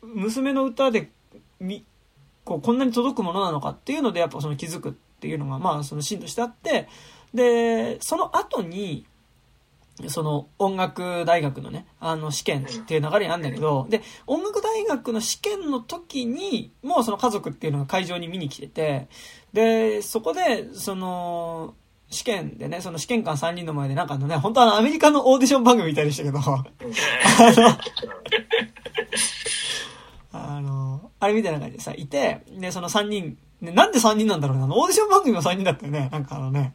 娘の歌で、み、こう、こんなに届くものなのかっていうので、やっぱその気づくっていうのが、まあ、そのシーンとしてあって、で、その後に、その音楽大学のね、あの試験っていう流れなんだけど、で、音楽大学の試験の時に、もうその家族っていうのが会場に見に来てて、で、そこで、その、試験でね、その試験官3人の前で、なんかあのね、本当あのアメリカのオーディション番組みたいでしたけど、あの、あれみたいな感じでさ、いて、で、その3人、ね、なんで3人なんだろうね、あの、オーディション番組も3人だったよね、なんかあのね、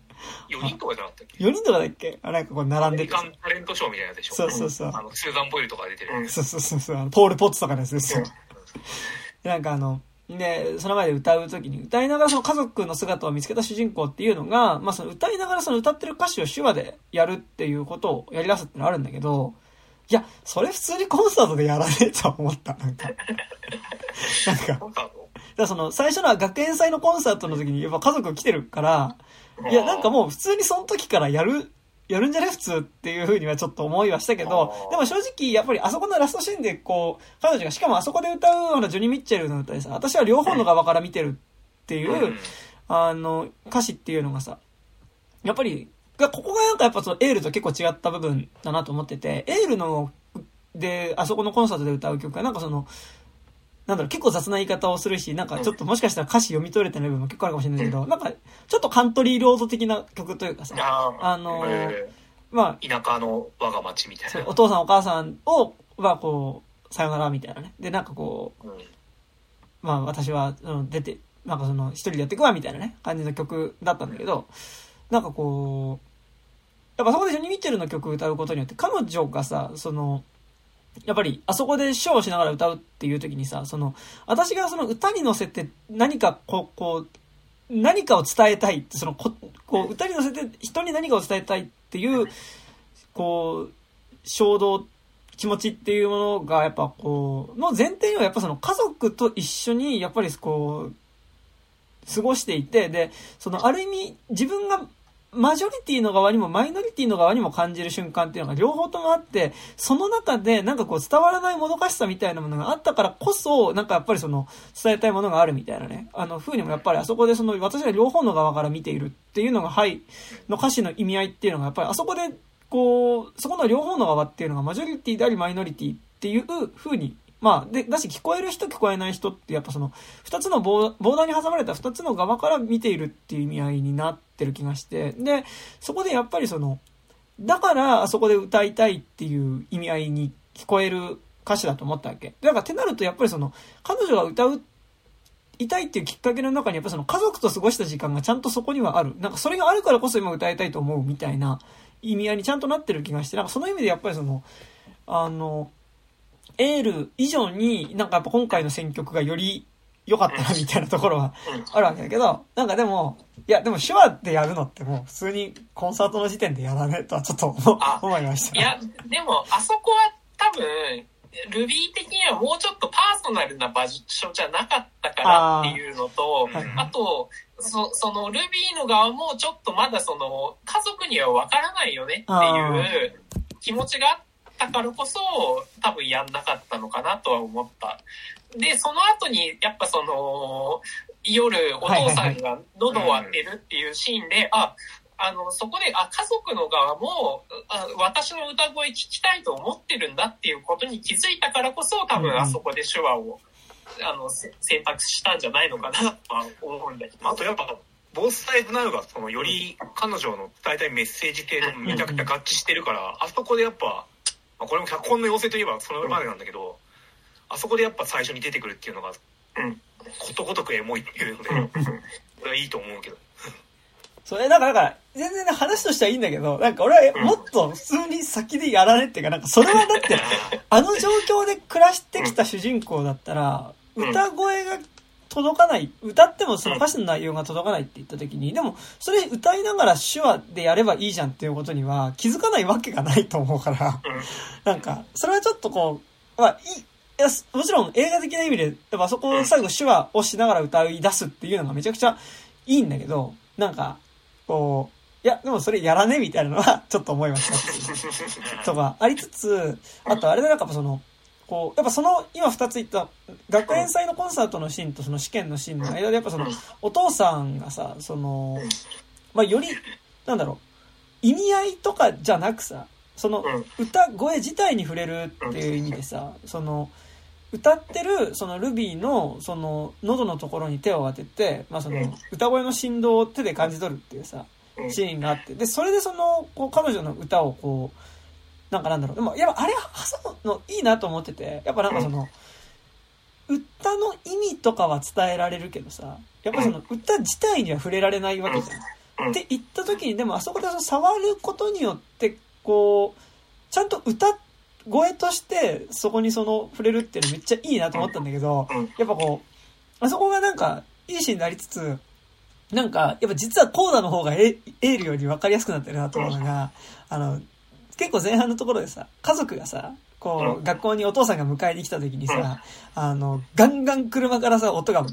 4人とかじゃなかったっけ？4人とかだっけ？あなんかこう並んでて。さカンタレントショーみたいなでしょ？そうそうそう。あの、スーザン・ボイルとか出てる。うんそうそうそうそう、あのポール・ポッツとかのやつですよ。でなんかあの、で、その前で歌う時に、歌いながらその家族の姿を見つけた主人公っていうのが、まあその歌いながらその歌ってる歌詞を手話でやるっていうことをやり出すってのあるんだけど、いや、それ普通にコンサートでやらねえとは思った、なんか。なんか、だかその最初のは学園祭のコンサートの時にやっぱ家族来てるから、いや、なんかもう普通にその時からやる、やるんじゃね？普通っていう風にはちょっと思いはしたけどでも正直やっぱりあそこのラストシーンでこう、彼女がしかもあそこで歌うようなジョニー・ミッチェルの歌でさ、私は両方の側から見てるっていう、うん。あの、歌詞っていうのがさ、やっぱり、がここがなんかやっぱそのエールと結構違った部分だなと思ってて、エールの、で、あそこのコンサートで歌う曲がなんかその、なんだろう、結構雑な言い方をするし、なんかちょっともしかしたら歌詞読み取れてない部分も結構あるかもしれないけど、なんかちょっとカントリーロード的な曲というかさ、ああのまー田舎の我が町みたあ、いな。お父さんお母さんを、はこう、さよならみたいなね。で、なんかこう、うんまあ私はその出て、なんかその一人でやっていくわみたいなね、感じの曲だったんだけど、なんかこう、やっぱそこでジョニー・ミッチェルの曲を歌うことによって、彼女がさ、その、やっぱりあそこでショーをしながら歌うっていう時にさ、その、私がその歌に乗せて何かこう、こう、何かを伝えたいって、そのこ、こう、歌に乗せて人に何かを伝えたいっていう、こう、衝動、気持ちっていうものが、やっぱこう、の前提にはやっぱその家族と一緒に、やっぱりこう、過ごしていて、で、そのある意味、自分がマジョリティの側にもマイノリティの側にも感じる瞬間っていうのが両方ともあって、その中でなんかこう伝わらないもどかしさみたいなものがあったからこそ、なんかやっぱりその伝えたいものがあるみたいなね、あの風にもやっぱりあそこでその私が両方の側から見ているっていうのが、はい、の歌詞の意味合いっていうのがやっぱりあそこでこう、そこの両方の側っていうのがマジョリティでありマイノリティっていう風にまあ、で、だし聞こえる人聞こえない人ってやっぱその、二つのボーダーに挟まれた二つの側から見ているっていう意味合いになってる気がして、で、そこでやっぱりその、だからあそこで歌いたいっていう意味合いに聞こえる歌詞だと思ったわけ。だからってなるとやっぱりその、彼女が歌う、いたいっていうきっかけの中にやっぱその家族と過ごした時間がちゃんとそこにはある。なんかそれがあるからこそ今歌いたいと思うみたいな意味合いにちゃんとなってる気がして、なんかその意味でやっぱりその、あの、エール以上になんかやっぱ今回の選曲がより良かったなみたいなところはあるわけだけど、なんかでも、いやでも手話でやるのってもう普通にコンサートの時点でやらねえとはちょっと思いました。いや、でも、あそこは多分、ルビー的にはもうちょっとパーソナルな場所じゃなかったからっていうのと、はいあと、そそのルビーの側もちょっとまだその家族にはわからないよねっていう気持ちがあったからこそ多分やんなかったのかなとは思った。で、その後にやっぱその夜お父さんが喉を当てるっていうシーンで、あ、あの、そこで、あ、家族の側も、あ私の歌声聞きたいと思ってるんだっていうことに気づいたからこそ、多分あそこで手話を、あの、せ選択したんじゃないのかなとは思うんだけど。あとやっぱ、ボースタイプナウが、その、より彼女の伝えたいメッセージ性とめちゃくちゃ合致してるから、あそこでやっぱ、まあ、これも脚本の要請といえばそれまでなんだけど、あそこでやっぱ最初に出てくるっていうのが、うん。ことごとくエモいっていうので、うん。これはいいと思うけど。それ、だから、だから、全然ね、話としてはいいんだけど、なんか俺はうんもっと普通に先でやらねっていうか、なんかそれはだって、あの状況で暮らしてきた主人公だったら、うん。歌声が届かない、歌ってもその歌詞の内容が届かないって言った時に、でも、それ歌いながら手話でやればいいじゃんっていうことには気づかないわけがないと思うから、なんか、それはちょっとこう、まあ、いい、いや、もちろん映画的な意味で、やっぱあそこを最後手話をしながら歌い出すっていうのがめちゃくちゃいいんだけど、なんか、こう、いや、でもそれやらねみたいなのはちょっと思いました。とかありつつ、あとあれでなんかその、こう、やっぱその、今二つ言った、学園祭のコンサートのシーンとその試験のシーンの間で、やっぱその、お父さんがさ、その、まあ、より、なんだろう、意味合いとかじゃなくさ、そのうん。歌声自体に触れるっていう意味でさ、その、歌ってる、そのルビーの、その、喉のところに手を当てて、まあそのうん、歌声の振動を手で感じ取るっていうさ、うん。シーンがあって、で、それでその、こう、彼女の歌をこう、なんかなんだろう、でも、やっぱあれ挟むのいいなと思ってて、やっぱなんかその、歌の意味とかは伝えられるけどさ、やっぱその歌自体には触れられないわけじゃん。うん。って言った時に、でもあそこでその触ることによって、こう、ちゃんと歌声としてそこにその触れるっていうのめっちゃいいなと思ったんだけど、うん。やっぱこう、あそこがなんかいいシーンになりつつ、なんか、やっぱ実はコーダの方がエエールより分かりやすくなってるなと思うのが、あの、結構前半のところでさ、家族がさ、こうう、学校にお父さんが迎えに来た時にさ、あの、ガンガン車からさ、音がうん。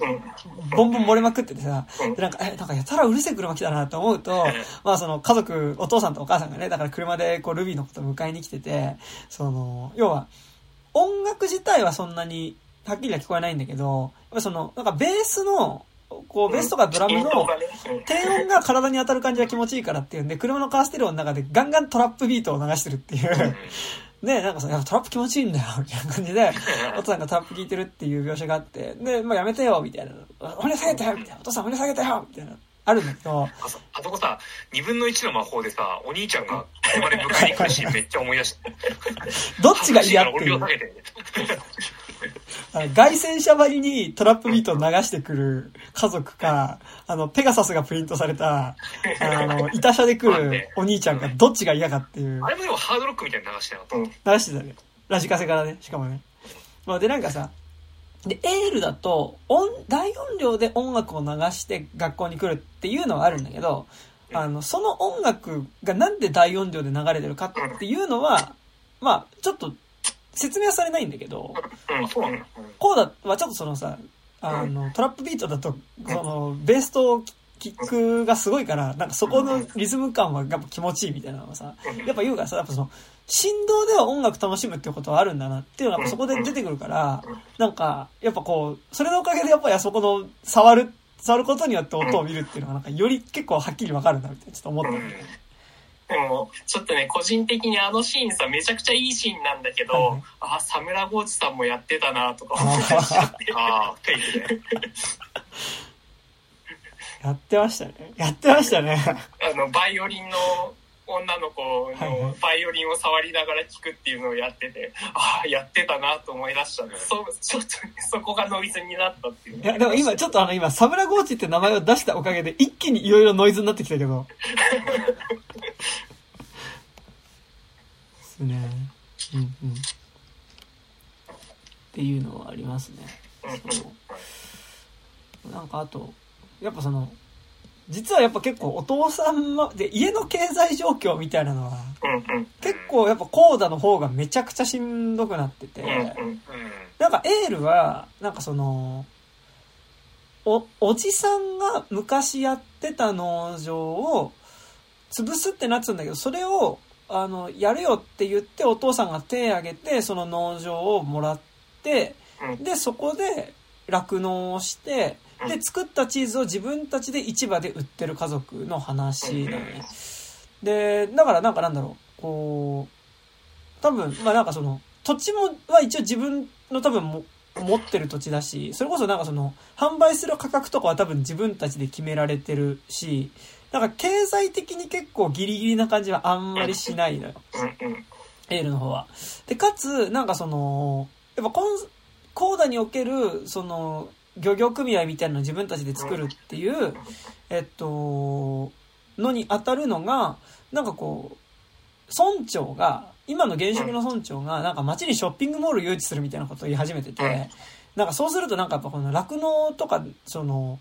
ボンボン漏れまくっててさうん、でなんか、え、なんかやたらうるせえ車来たなと思うと、まあその家族、お父さんとお母さんがね、だから車でこうルビーのことを迎えに来てて、その、要は、音楽自体はそんなにはっきりは聞こえないんだけど、やっぱその、なんかベースの、こうベースとかドラムの低音が体に当たる感じが気持ちいいからっていうんで、車のカーステレオの中でガンガントラップビートを流してるっていう。で、なんかさ、トラップ気持ちいいんだよ、みたいな感じで、お父さんがトラップ聞いてるっていう描写があって、で、まあやめてよ、みたいな。俺下げてよ、みたいな。お父さん俺下げてよ、みたいな。あるんだけど、あそこさ、二分の一の魔法でさ、お兄ちゃんが車で迎えに来るシーンめっちゃ思い出して。どっちが嫌っていう。あの外旋車張りにトラップビートを流してくる家族か、あの、ペガサスがプリントされた、あの、板車で来るお兄ちゃんか、どっちが嫌かっていう。あれもでもハードロックみたいに流してなかっ流してたね。ラジカセからね、しかもね。まあ、で、なんかさ、で、エールだと、音、大音量で音楽を流して学校に来るっていうのはあるんだけど、あの、その音楽がなんで大音量で流れてるかっていうのは、まあ、ちょっと説明はされないんだけど。コーダはちょっとそのさ、あの、トラップビートだと、その、ベースとキックがすごいから、なんかそこのリズム感はやっぱ気持ちいいみたいなのがさ、やっぱ言うからさ、やっぱその、振動では音楽楽しむっていうことはあるんだなっていうのがそこで出てくるから、なんか、やっぱこう、それのおかげでやっぱりあそこの触る、触ることによって音を見るっていうのがなんかより結構はっきりわかるなみたいなちょっと思った。ん。だよね。でも、ちょっとね、個人的にあのシーンさ、めちゃくちゃいいシーンなんだけど、はいはいあ、サムラゴーチさんもやってたなとか思ったりしちゃって。フェイクで。やってましたね。やってましたね。あの、バイオリンの女の子のバイオリンを触りながら聴くっていうのをやってて、ああ、やってたなと思い出したんで、そう、ちょっとね、そこがノイズになったっていう。いや、でも今ちょっとあの今、サムラゴーチって名前を出したおかげで一気にいろいろノイズになってきたけど。ですね。うんうん。っていうのはありますね。そうなんかあと、やっぱその、実はやっぱ結構お父さんまで家の経済状況みたいなのは。結構やっぱコーダの方がめちゃくちゃしんどくなってて、なんかエールは、なんかその、お、おじさんが昔やってた農場を潰すってなってたんだけど、それを、あの、やるよって言ってお父さんが手を挙げて、その農場をもらって、うん。で、そこで酪農をして、で、作ったチーズを自分たちで市場で売ってる家族の話なのね。で、だからなんかなんだろう、こう、多分、まあなんかその、土地も、は一応自分の多分も、持ってる土地だし、それこそなんかその、販売する価格とかは多分自分たちで決められてるし、なんか経済的に結構ギリギリな感じはあんまりしないのよ。エールの方は。で、かつ、なんかその、やっぱコン、コーダにおける、その、漁業組合みたいなのを自分たちで作るっていう、えっと、のに当たるのが、なんかこう、村長が、今の現職の村長が、なんか街にショッピングモールを誘致するみたいなことを言い始めてて、なんかそうするとなんかやっぱこの酪農とか、その、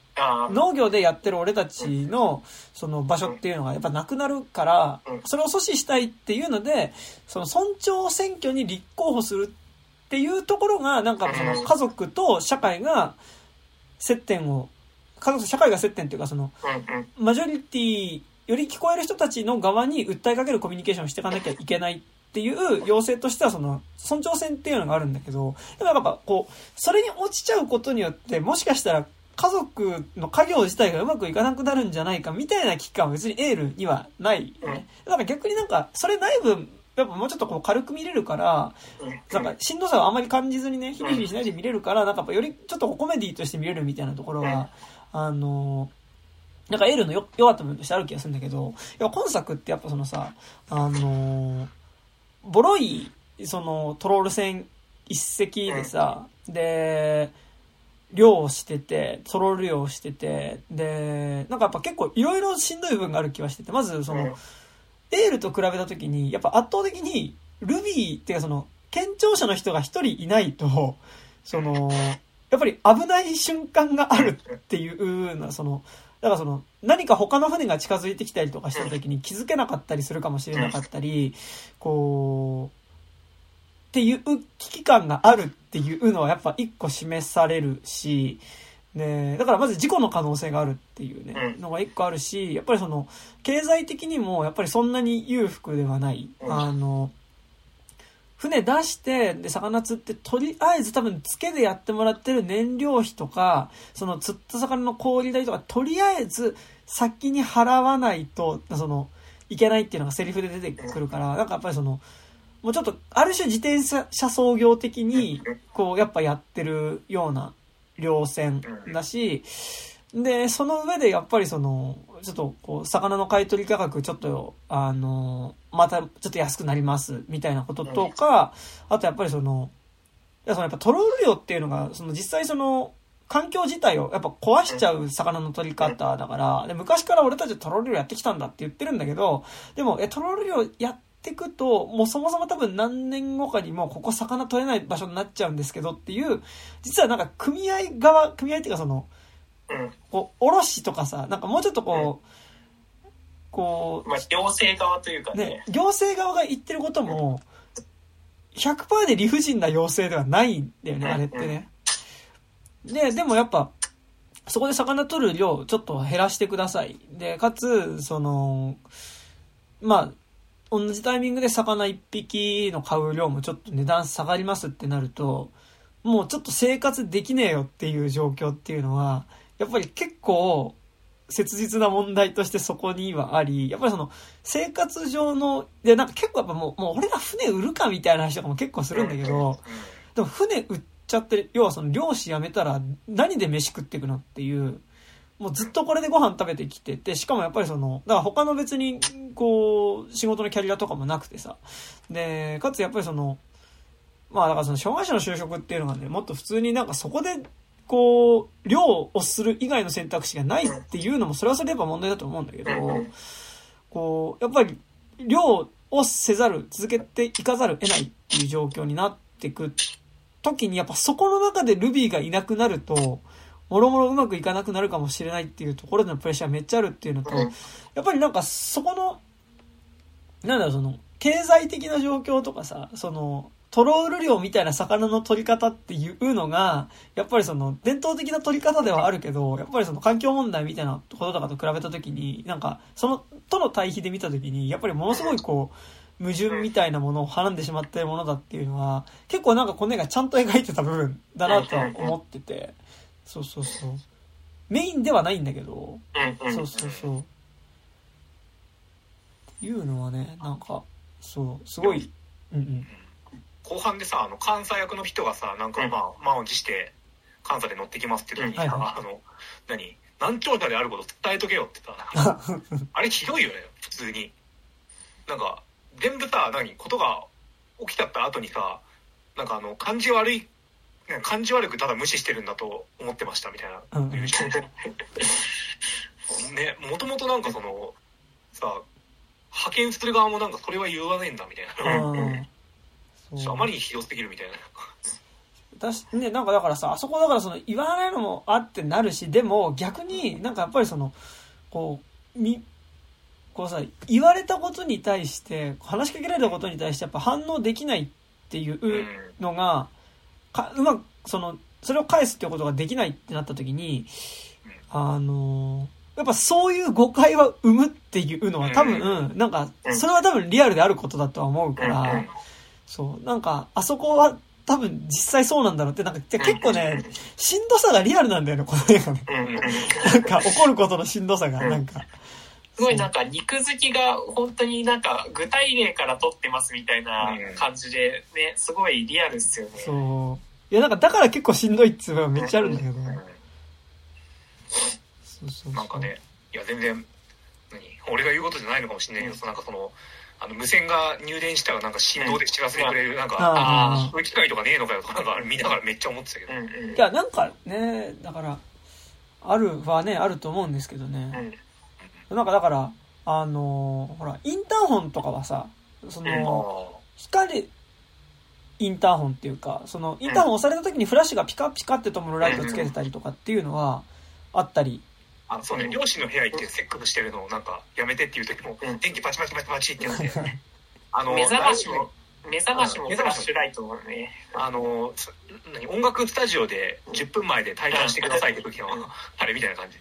農業でやってる俺たちの、その場所っていうのがやっぱなくなるからうん、それを阻止したいっていうので、その村長選挙に立候補するっていうところが、なんかその家族と社会が接点を、家族と社会が接点っていうかその、マジョリティより聞こえる人たちの側に訴えかけるコミュニケーションをしていかなきゃいけないっていう要請としてはその村長選っていうのがあるんだけど、でもやっぱこう、それに落ちちゃうことによってもしかしたら家族の家業自体がうまくいかなくなるんじゃないかみたいな危機感は別にエールにはないよね。だから逆になんか、それない分、やっぱもうちょっとこう軽く見れるから、うん。なんかしんどさをあんまり感じずにね、ヒリヒリしないで見れるから、なんかやっぱよりちょっとコメディとして見れるみたいなところは、あの、なんかエールのよ良かった部分としてある気がするんだけど、いや今作ってやっぱそのさ、あの、ボロい、そのトロール戦一隻でさ、で、漁をしてて、トロール漁をしてて、で、なんかやっぱ結構いろいろしんどい部分がある気はしてて、まずその、うん。エールと比べたときに、やっぱ圧倒的に、ルビーっていうかその、県庁者の人が一人いないと、その、やっぱり危ない瞬間があるっていうのは、その、だからその、何か他の船が近づいてきたりとかした時に気づけなかったりするかもしれなかったり、こう、っていう危機感があるっていうのはやっぱ一個示されるし、ね、だからまず事故の可能性があるっていうね、うんのが一個あるし、やっぱりその、経済的にもやっぱりそんなに裕福ではない。うんあの、船出して、で、魚釣って、とりあえず多分、つけでやってもらってる燃料費とか、その釣った魚の氷代とか、とりあえず先に払わないと、その、いけないっていうのがセリフで出てくるから、なんかやっぱりその、もうちょっと、ある種自転車操業的に、こう、やっぱやってるような漁船だし、で、その上でやっぱりその、ちょっとこう、魚の買い取り価格ちょっと、あの、またちょっと安くなります、みたいなこととか、あとやっぱりその、いやそのやっぱトロール漁っていうのが、その実際その、環境自体をやっぱ壊しちゃう魚の取り方だから、で昔から俺たちトロール漁やってきたんだって言ってるんだけど、でも、え、トロール漁やってくと、もうそもそも多分何年後かにもうここ魚取れない場所になっちゃうんですけどっていう、実はなんか組合側、組合っていうかその、うん。こう、卸とかさ、なんかもうちょっとこう、こまあ、行政側というかう、ね。ね、行政側が言ってることも、100%で理不尽な要請ではないんだよね、あれってね。で、でもやっぱ、そこで魚取る量ちょっと減らしてください。で、かつ、その、まあ、同じタイミングで魚1匹の買う量もちょっと値段下がりますってなると、もうちょっと生活できねえよっていう状況っていうのは、やっぱり結構切実な問題としてそこにはあり、やっぱりその生活上の、で、なんか結構やっぱもう、もう俺ら船売るかみたいな話とかも結構するんだけど、でも船売っちゃって、要はその漁師辞めたら何で飯食っていくのっていう、もうずっとこれでご飯食べてきてて、しかもやっぱりその、だから他の別に、こう、仕事のキャリアとかもなくてさ。で、かつやっぱりその、まあだからその障害者の就職っていうのがね、もっと普通になんかそこで、こう、漁をする以外の選択肢がないっていうのも、それはそれでやっぱ問題だと思うんだけど、こう、やっぱり、漁をせざる、続けていかざるを得ないっていう状況になってく時に、やっぱそこの中でルビーがいなくなると、もろもろうまくいかなくなるかもしれないっていうところでのプレッシャーめっちゃあるっていうのと、うん。やっぱりなんかそこの、なんだろう、その、経済的な状況とかさ、その、トロール漁みたいな魚の取り方っていうのが、やっぱりその、伝統的な取り方ではあるけど、やっぱりその環境問題みたいなこととかと比べたときに、なんか、その、との対比で見たときに、やっぱりものすごいこう、矛盾みたいなものをはらんでしまっているものだっていうのは、結構なんかこの絵がちゃんと描いてた部分だなとは思ってて、そうそうそう。メインではないんだけど、そうそうそう。っていうのはね、なんか、そう、すごい、うんうん。後半でさあの監査役の人がさなんかうん。まあ満を持して監査で乗ってきますって時にさ、うん。はいはあの何？難聴者であること伝えとけよってさ あれひどいよね普通に。なんか全部さ何？ことが起きちゃった後にさなんかあの感じ悪い感じ悪くただ無視してるんだと思ってましたみたいな。うん。ね、もともとなんかその、さ、派遣する側もなんかそれは言わねえんだみたいな。あまりにひどすぎるみたいな。だしね、なんかだからさ、あそこだからその言わないのもあってなるし、でも逆になんかやっぱりその、こう、み、こうさ、言われたことに対して、話しかけられたことに対してやっぱ反応できないっていうのが、かうまく、その、それを返すっていうことができないってなった時に、あのやっぱそういう誤解は生むっていうのは多分、なんか、それは多分リアルであることだとは思うから、そう、なんか、あそこは多分実際そうなんだろうって、なんか結構ね、しんどさがリアルなんだよね、この映画ね。なんか怒ることのしんどさが、なんか。すごいなんか肉付きが本当になんか具体例から取ってますみたいな感じでね、すごいリアルっすよね。そう。いや、なんかだから結構しんどいっていうのはめっちゃあるんだけど。そうそうそうなんかね、いや全然、何？俺が言うことじゃないのかもしれないけど、なんかその、あの無線が入電したらなんか振動で知らせてくれる、なんか、ああそういう機械とかねえのかよとか、なんか見ながらめっちゃ思ってたけど。うんうん。いや、なんかね、だから、あるはね、あると思うんですけどうね。んなんかだから、あのーほら、インターホンとかはさ、そうんの、光、インターホンっていうか、その、インターホン押された時にフラッシュがピカピカって灯るライトをつけてたりとかっていうのは、あったり。あ、そうね、両親の部屋行ってセックスしてるのをなんか、やめてっていう時も、うん電気パチパチパチパチってやって、あの、目覚ましも、目覚ましもフラッシュライトもね。あの、す何音楽スタジオで10分前で対談してくださいって時の、あれみたいな感じ。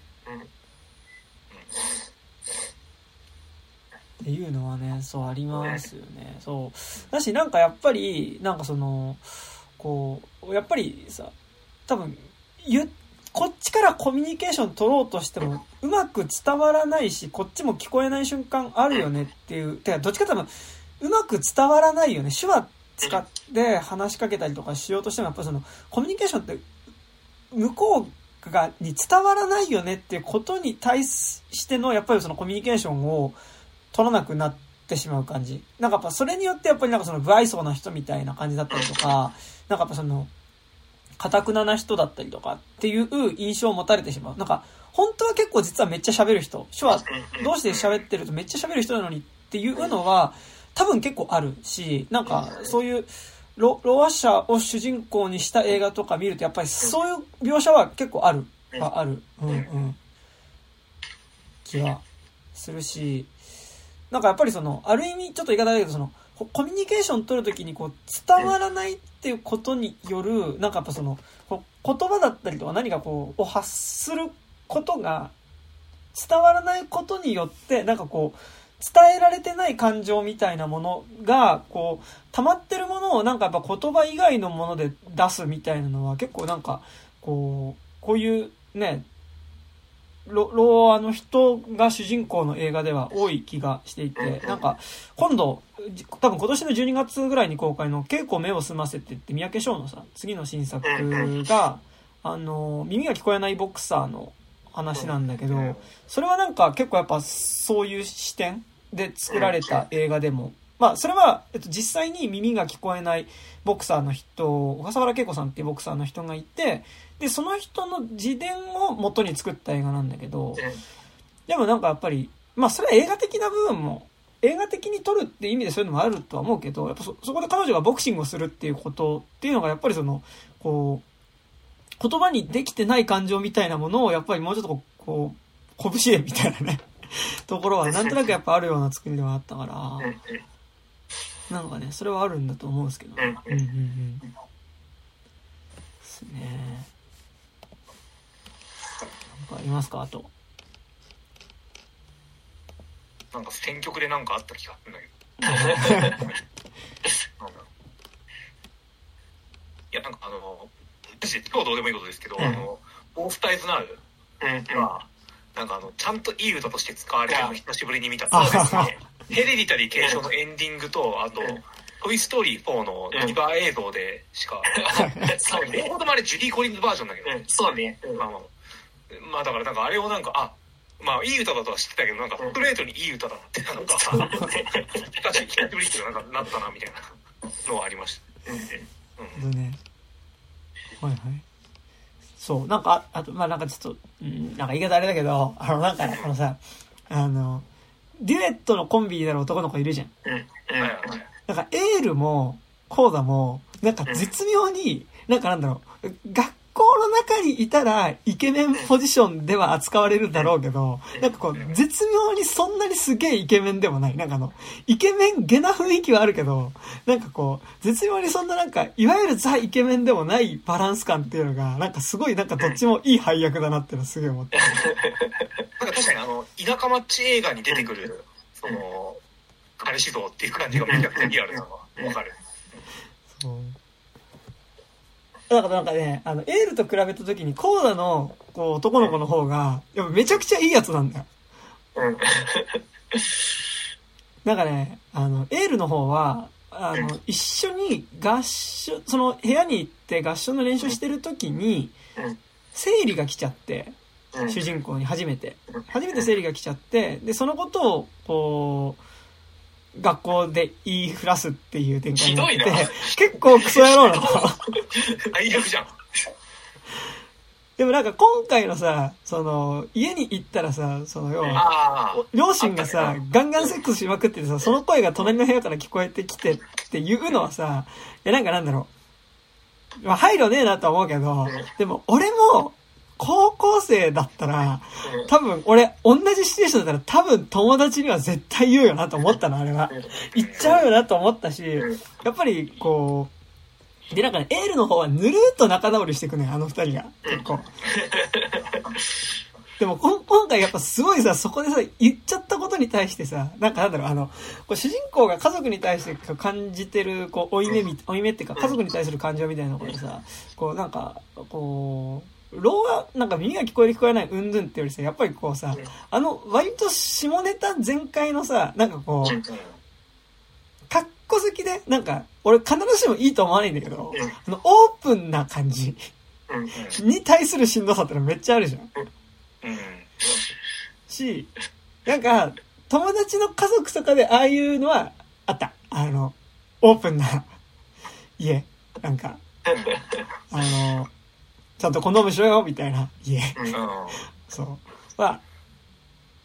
っていうのはね、そうありますよね。そう。だし、なんかやっぱり、なんかその、こう、やっぱりさ、多分、ゆ、こっちからコミュニケーション取ろうとしても、うまく伝わらないし、こっちも聞こえない瞬間あるよねっていう、てか、どっちか多分、うまく伝わらないよね。手話使って話しかけたりとかしようとしても、やっぱその、コミュニケーションって、向こうが、に伝わらないよねっていうことに対しての、やっぱりそのコミュニケーションを、取らなくなってしまう感じ。なんかやっぱそれによってやっぱりなんかその不愛想な人みたいな感じだったりとか、なんかやっぱその、堅くなな人だったりとかっていう印象を持たれてしまう。なんか、本当は結構実はめっちゃ喋る人、手話どうして喋ってるとめっちゃ喋る人なのにっていうのは多分結構あるし、なんかそういうロロワ者を主人公にした映画とか見るとやっぱりそういう描写は結構ある、はある、うん。うん、気はするし、なんかやっぱりその、ある意味ちょっと言い方だけどその、ココミュニケーション取るときにこう伝わらないっていうことによる、なんかやっぱその、言葉だったりとか何かこう、を発することが伝わらないことによって、なんかこう、伝えられてない感情みたいなものが、こう、溜まってるものをなんかやっぱ言葉以外のもので出すみたいなのは結構なんか、こう、こういうね、ロロアの人が主人公の映画では多い気がしていて、なんか、今度、じ多分今年の12月ぐらいに公開の稽古目を澄ませてって三宅翔のさ、次の新作が、あの、耳が聞こえないボクサーの話なんだけど、それはなんか結構やっぱそういう視点で作られた映画でも、まあそれは、えっと、実際に耳が聞こえないボクサーの人、小笠原恵子さんっていうボクサーの人がいて、で、その人の自伝を元に作った映画なんだけど、でもなんかやっぱり、まあそれは映画的な部分も、映画的に撮るって意味でそういうのもあるとは思うけど、やっぱそ、そこで彼女がボクシングをするっていうことっていうのがやっぱりその、こう、言葉にできてない感情みたいなものをやっぱりもうちょっとこう、こう拳でみたいなね、ところはなんとなくやっぱあるような作りではあったから、なんかね、それはあるんだと思うんですけど。うんうんうん。ですね。かありますか？あと。なんか選曲でなんかあった気がするんだけど。いや、なんかあの、私、今日どうでもいいことですけど、うんあの、オースタイズナウは、なんかあの、ちゃんといい歌として使われてるのを久しぶりに見た。あそうですね。ヘレディタリー継承のエンディングと、あと、トイ・ストーリー4のディバー映像でしか、そうね両方ともあれジュディ・コリンズバージョンだけど、うん、そうね。まあまあ、まあだからなんかあれをなんか、あ、まあいい歌だとは知ってたけど、なんかストレートにいい歌だなって、なんか、確かに久しぶりっていうかなんかなったな、みたいなのはありました。うん。ね。はいはい。そう、なんか、あと、まあなんかちょっと、うん、なんか言い方あれだけど、あの、なんかね、このさ、あの、デュエットのコンビになる男の子いるじゃん。うん。うん。なんか、エールも、コーダも、なんか絶妙に、なんかなんだろう、学校の中にいたら、イケメンポジションでは扱われるだろうけど、なんかこう、絶妙にそんなにすげえイケメンでもない。なんかあの、イケメン、ゲな雰囲気はあるけど、なんかこう、絶妙にそんななんか、いわゆるザイケメンでもないバランス感っていうのが、なんかすごいなんかどっちもいい配役だなっていうのはすげえ思って。なんか確かにあの、田舎町映画に出てくる、その、彼氏像っていう感じがめちゃくちゃリアルなのはわかる。そう。だからなんかね、あの、エールと比べた時に、コーダの、こう、男の子の方が、やっぱめちゃくちゃいいやつなんだよ。うん。なんかね、あの、エールの方は、あの、一緒に合唱、その部屋に行って合唱の練習してる時にうん、生理が来ちゃって、うん。主人公に初めてうん。初めて生理が来ちゃって、で、そのことを、こう、学校で言いふらすっていう展開になって結構クソ野郎なの。最悪じゃん。でもなんか今回のさ、その、家に行ったらさ、その要は。両親がさ、ガンガンセックスしまくっててさ、その声が隣の部屋から聞こえてきてっていうのはさ、いやなんかなんだろう。まあ配慮ねえなとは思うけど、でも俺も、高校生だったら、多分俺、同じシチュエーションだったら多分友達には絶対言うよなと思ったの、あれは。言っちゃうよなと思ったし、やっぱりこう、でなんかね、エールの方はぬるーっと仲直りしてくね、あの二人が。結構。でも今回やっぱすごいさ、そこでさ、言っちゃったことに対してさ、なんかなんだろう、あの、こう主人公が家族に対して感じてる、こう、負い目み、負い目っていうか、家族に対する感情みたいなことさ、こう、なんか、こう、老が、なんか耳が聞こえる聞こえないうんぬんってよりさ、やっぱりこうさ、あの、割と下ネタ全開のさ、なんかこう、かっこ好きで、なんか、俺必ずしもいいと思わないんだけど、あの、オープンな感じうん。に対するしんどさってのめっちゃあるじゃん。し、なんか、友達の家族とかでああいうのはあった。あの、オープンな家。なんか、あの、ちゃんとコンドームしろよ、みたいな家。うん。そう。は、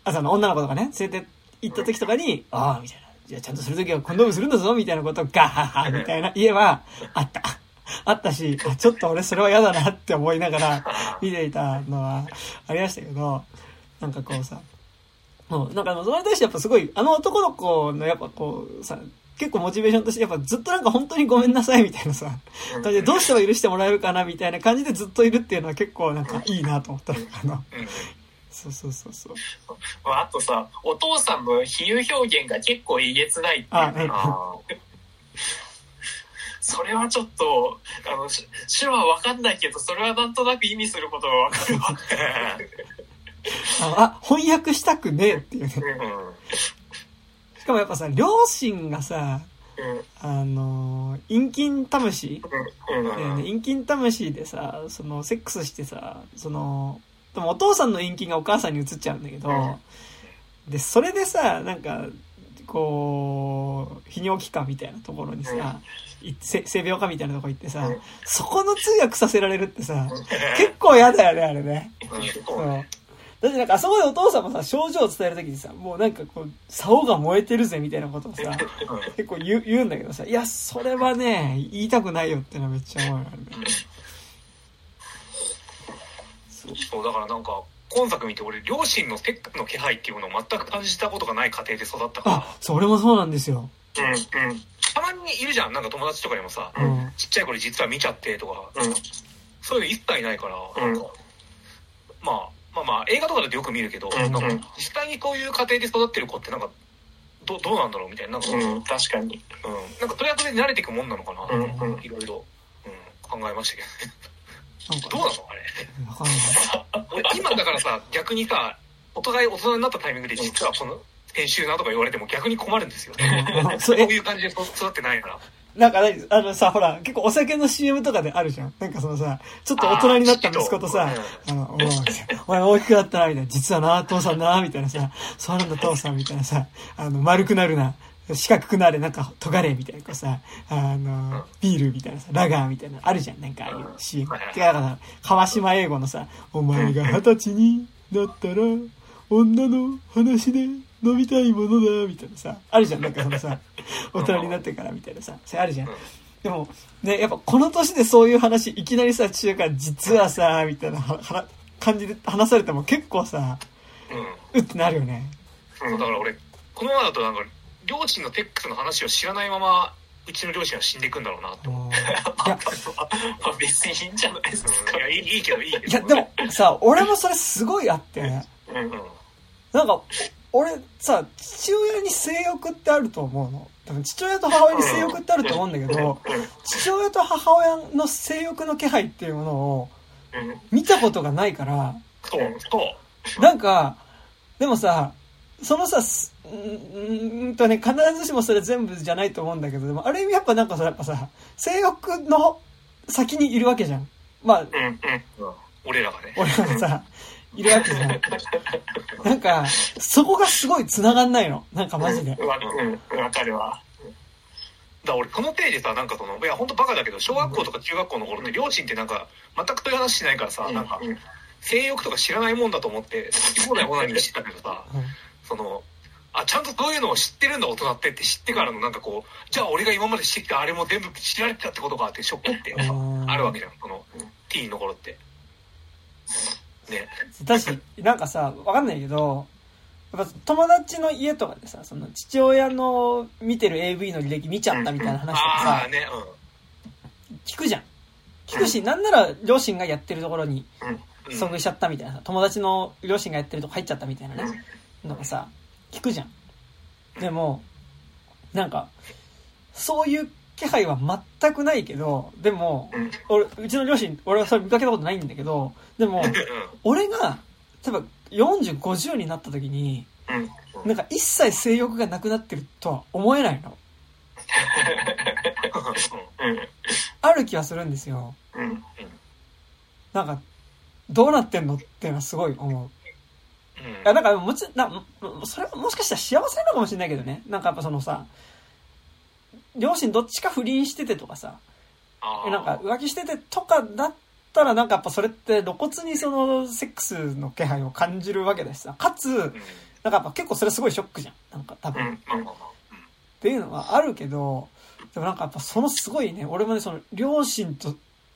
朝の女の子とかね、連れて行った時とかに、ああ、みたいな。じゃあちゃんとする時はコンドームするんだぞ、みたいなことをガハハ、みたいな家はあった。あったし、あちょっと俺それは嫌だなって思いながら見ていたのはありましたけど、なんかこうさ、もうなんかそれに対してやっぱすごい、あの男の子のやっぱこうさ、結構モチベーションとしてやっぱずっとなんか本当にごめんなさいみたいなさ、感じでどうしても許してもらえるかなみたいな感じでずっといるっていうのは結構なんかいいなと思った。あの、うん。そうそうそうそう。まあ、あとさ、お父さんの比喩表現が結構えげつないっていうあ、ねね、あそれはちょっと、あの、し手話わかんないけど、それはなんとなく意味することがわかるわ。あ あ、翻訳したくねえっていうね。うん。しかもやっぱさ、両親がさ、うん。あのー、陰菌魂？うん。うん。だよね、陰菌魂でさ、その、セックスしてさ、その、でもお父さんの陰菌がお母さんに移っちゃうんだけど、で、それでさ、なんか、こう、泌尿器科みたいなところにさ、性病科みたいなとこ行ってさうん、そこの通訳させられるってさ、結構嫌だよね、あれね。うんそう。だってなんかあそこでお父さんもさ、症状を伝えるときにさ、もうなんかこう、竿が燃えてるぜみたいなことをさ、結構言う言うんだけどさ、いや、それはね、言いたくないよってのはめっちゃ思うよね。そう。そう、だからなんか、今作見て俺、両親のセックスの気配っていうものを全く感じたことがない家庭で育ったから、あ、そう、俺もそうなんですよ。うん。うん。たまにいるじゃん、なんか友達とかでもさ、うん。ちっちゃい頃実は見ちゃってとか、うん。そういうの一切ないから、うんなんか、まあ、まあまあ、映画とかだとよく見るけど、うんなんか、実際にこういう家庭で育ってる子ってなんか、どどうなんだろうみたいな、なんか、うん、うん。確かに。なんか、とりあえずで慣れていくもんなのかな、うんなんかいろいろ、うん、考えましたけなんか、ど、どうなのあれ。今だからさ、逆にさ、お互い大人になったタイミングで実はこの、編集なとか言われても逆に困るんですよね。うんそそういう感じで育ってないから。なんか何あのさ、ほら、結構お酒の CM とかであるじゃん。なんかそのさ、ちょっと大人になった息子とさ、あの、お前大きくなったな、みたいな。実はな、父さんな、みたいなさ、そうなんだ父さん、みたいなさ、あの、丸くなるな。四角くなれ、なんか、尖れ、みたいな、さ、あの、ビールみたいなさ、ラガーみたいな、あるじゃん、なんかああいう CM。てか、だから、川島英語のさ、お前が二十歳になったら、女の話で飲みたいものだ、みたいなさ、あるじゃん、なんかそのさ、大人になってからみたいなさ、それあるじゃん。でも、ね、やっぱこの年でそういう話、いきなりさ、中華実はさ、みたいなはは感じで話されても結構さ、うってなるよね。そうだから俺、このままだとなんか、両親のテックスの話を知らないまま、うちの両親は死んでいくんだろうなって思う。いや、まあ別にいいんじゃないですかい。や、いいいいけど、いいけど。いや、でもさ、俺もそれすごいあって、うんうん。なんか、俺さ、父親に性欲ってあると思うの。多分父親と母親に性欲ってあると思うんだけど、父親と母親の性欲の気配っていうものをうん見たことがないから、そう、そう。なんか、でもさ、そのさ、すうーんとね、必ずしもそれ全部じゃないと思うんだけど、でもある意味やっぱなんかさ、やっぱさ、性欲の先にいるわけじゃん。まあ、俺らがね。俺がさ、いるわけじゃん。なんか、そこがすごい繋がんないの。なんかマジで。わうんわかるわ。だ俺、このページさ、なんかその、いや、本当バカだけど、小学校とか中学校の頃って、両親ってなんか、全くそういう話しないからさ、なんか、うん性欲とか知らないもんだと思って、好き放題オナニーしてたけどさ、うんその、あ、ちゃんとそういうのを知ってるんだ、大人ってって知ってからのなんかこう、じゃあ俺が今までしてきたあれも全部知られてたってことかってショックってあるわけじゃん、その、ティーンの頃って。ね。だし、なんかさ、わかんないけど、やっぱ友達の家とかでさ、その父親の見てる AV の履歴見ちゃったみたいな話とかさああ、、ね、聞くじゃん。聞くし、なんなら両親がやってるところにうん。うん遭遇しちゃったみたいなさ、友達の両親がやってるとこ入っちゃったみたいなね、のがさ、聞くじゃん。でも、なんか、そういう気配は全くないけど、でも、うん俺、うちの両親、俺はそれ見かけたことないんだけど、でも、俺が、例えば40、50になった時に、うんなんか一切性欲がなくなってるとは思えないの。うんある気はするんですよ。うんなんか、どうなってんのっていうのはすごい思う。うん。いや、なんか、もちな、もそれはもしかしたら幸せなのかもしれないけどね。なんかやっぱそのさ、両親どっちか不倫しててとかさ、なんか浮気しててとかだったらなんかやっぱそれって露骨にそのセックスの気配を感じるわけだしさ、かつ、うん。なんかやっぱ結構それすごいショックじゃん。なんか多分。っていうのはあるけど、でもなんかやっぱそのすごいね、俺もね、その両親と、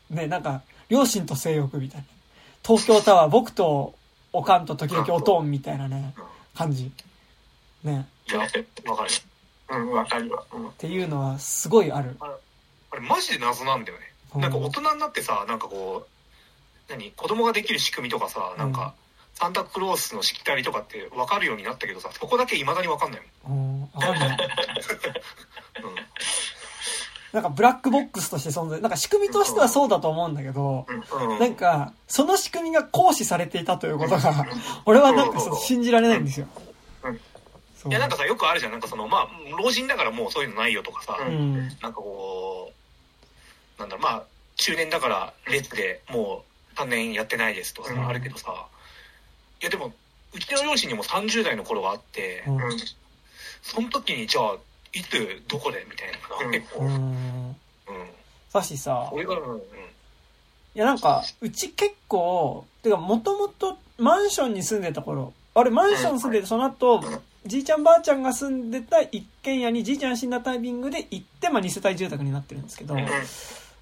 ね、なんか、両親と性欲みたいな。東京タワー、僕とおかんと時々おとんみたいなね、感じ。ね。いや、わかる。うんわかるわ。うんっていうのはすごいある。あれマジで謎なんだよね。うんなんか大人になってさ、なんかこう、何？子供ができる仕組みとかさ、なんか、サンタクロースのしきたりとかって分かるようになったけどさ、そこだけ未だに分かんないうん、わかんない。もん。うんなんかブラックボックスとして存在、なんか仕組みとしてはそうだと思うんだけど、うんなんか、その仕組みが行使されていたということが、俺はなんか信じられないんですよいや、なんかさ、よくあるじゃん。なんかその、まあ、老人だからもうそういうのないよとかさ、うん。なんかこう、なんだろう、まあ、中年だから列でもう3年やってないですとかさ、うんあるけどさ、いやでも、うちの両親にも30代の頃があって、うんうんその時にじゃあ、いつ、どこでみたいな。うん結構。う うん。ん。だしさ、俺が、うん。いやなんか、うち結構、てかもともとマンションに住んでた頃、あれマンション住んでて、その後、じいちゃんばあちゃんが住んでた一軒家にじいちゃんが死んだタイミングで行って、まあ二世帯住宅になってるんですけど、うん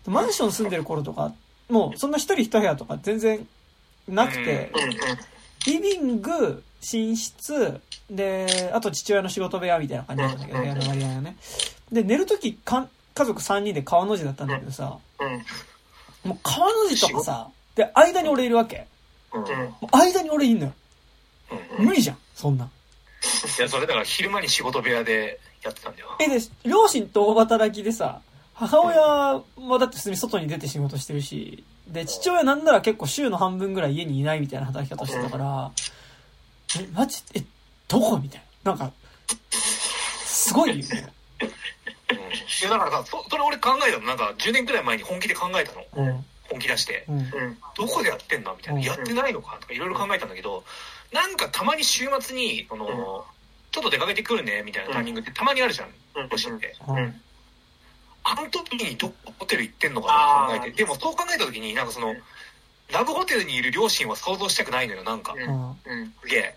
マンション住んでる頃とか、もうそんな一人一部屋とか全然なくて、リビング、寝室、で、あと父親の仕事部屋みたいな感じだったんだけど、部屋の割合がね。で、寝るとき、かん家族3人で川の字だったんだけどさ、うんもう川の字とかさ、で、間に俺いるわけ。間に俺いんのよ。うん。無理じゃん、そんなん。いや、それだから昼間に仕事部屋でやってたんだよ。え、で、両親と大働きでさ、母親はだって普通に外に出て仕事してるし、で、父親なんなら結構週の半分ぐらい家にいないみたいな働き方してたから、え、マジ？え、どこ？みたいな。なんか、すごいよね。うん。いや、だからさ、そそれ俺考えたの。なんか10年くらい前に本気で考えたの。うん。本気出して。うん。うんどこでやってんの？みたいな。うんやってないのか？とかいろいろ考えたんだけど、なんかたまに週末に、その、ちょっと出かけてくるね、みたいなタイミングってたまにあるじゃん。うん。両親って。うん。うん。あの時にどホテル行ってんのかなって考えて。でもそう考えた時に、なんかその、ラブホテルにいる両親は想像したくないのよ、なんか。うん。うん。うん。すげえ。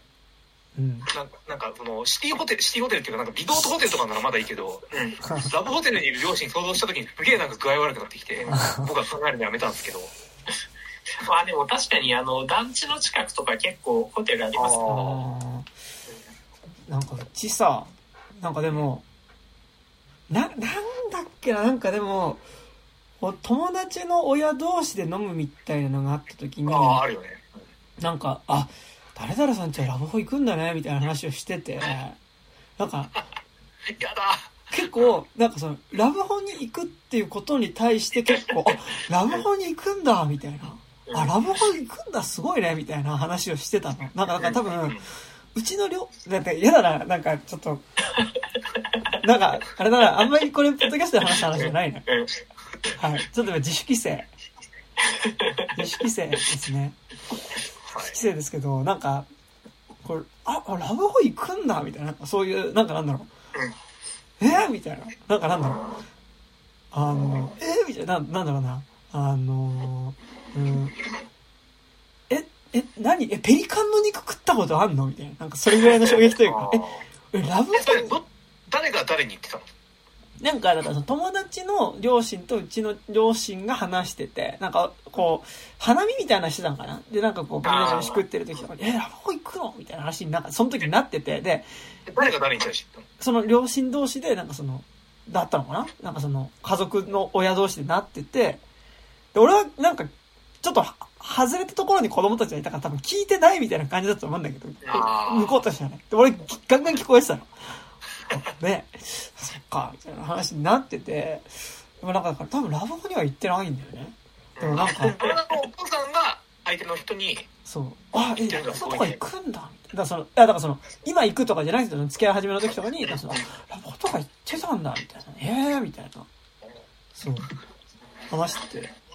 うん。なんか、なんかその、シティホテル、シティホテルっていうか、なんかリゾートホテルとかならまだいいけど、うん。ラブホテルにいる両親想像した時にすげえなんか具合悪くなってきて、僕は考えるのやめたんですけど。まあでも確かにあの団地の近くとか結構ホテルありますあかあーなんかうちさなんかでもななんだっけななんかでもお友達の親同士で飲むみたいなのがあった時にああ、あるよね。なんかあ誰々さんちはラブホ行くんだねみたいな話をしてて なんかやだ。結構なんかそのラブホに行くっていうことに対して結構あラブホに行くんだみたいなあラブホ行くんだすごいねみたいな話をしてたのなんかなんか多分うちの両、なんか嫌だな、なんかちょっと、なんか、あれだな、あんまりこれ、ポッドキャストで話した話じゃないな。うんはい。ちょっと自主規制。自主規制ですね。はい規制ですけど、なんか、これ、あ、あラブホ行くんだみたいな、そういう、なんかなんだろう。えー？みたいな。なんかなんだろう。あの、えー？みたいな、ななんだろうな。あの、うん。え、え、何？え、ペリカンの肉食ったことあんの？みたいな。なんかそれぐらいの衝撃というか、え、え、ラブ？ホど誰が誰に言ってたの？なんか、だから友達の両親とうちの両親が話してて、なんかこう、花見みたいなのしてたのかな？で、なんかこう、みんなで飯食ってる時とかに、え、ラブホ行くの？みたいな話になんか、その時になってて、で、誰が誰に対して言っその両親同士で、なんかその、だったのかな？なんかその、家族の親同士でなってて、で、俺はなんか、ちょっとは、外れたところに子供たちがいたから多分聞いてないみたいな感じだと思うんだけど、向こうとしてはね。で、俺、ガンガン聞こえてたの。で、そっか、みたいな話になってて、でもなんかだから多分ラブホには行ってないんだよね。でもなんか、これはお父さんが相手の人に、そう。あ、え、ラブホとか行くんだ。だからその、いや、だからその、今行くとかじゃなくて、その付き合い始めの時とかに、だからその、ラブホとか行ってたんだ、みたいな。ええー、みたいな。そう。話してて。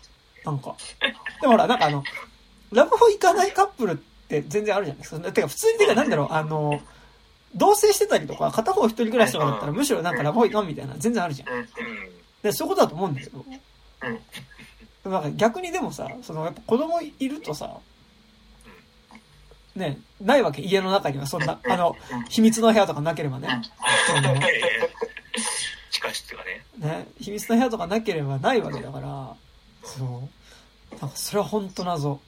なんか。でもほら、なんかあの、ラブホ行かないカップルって全然あるじゃないですか。てか、普通に、てか、なんだろう、あの、同棲してたりとか、片方一人暮らしとかだったら、むしろなんかラブホ行かんみたいな、全然あるじゃん。で、そういうことだと思うんだけど。なんか逆にでもさ、そのやっぱ子供いるとさ、ね、ないわけ、家の中にはそんな、あの、秘密の部屋とかなければね。地下室がね。ね、秘密の部屋とかなければないわけだから、そう。なんかそれは本当謎。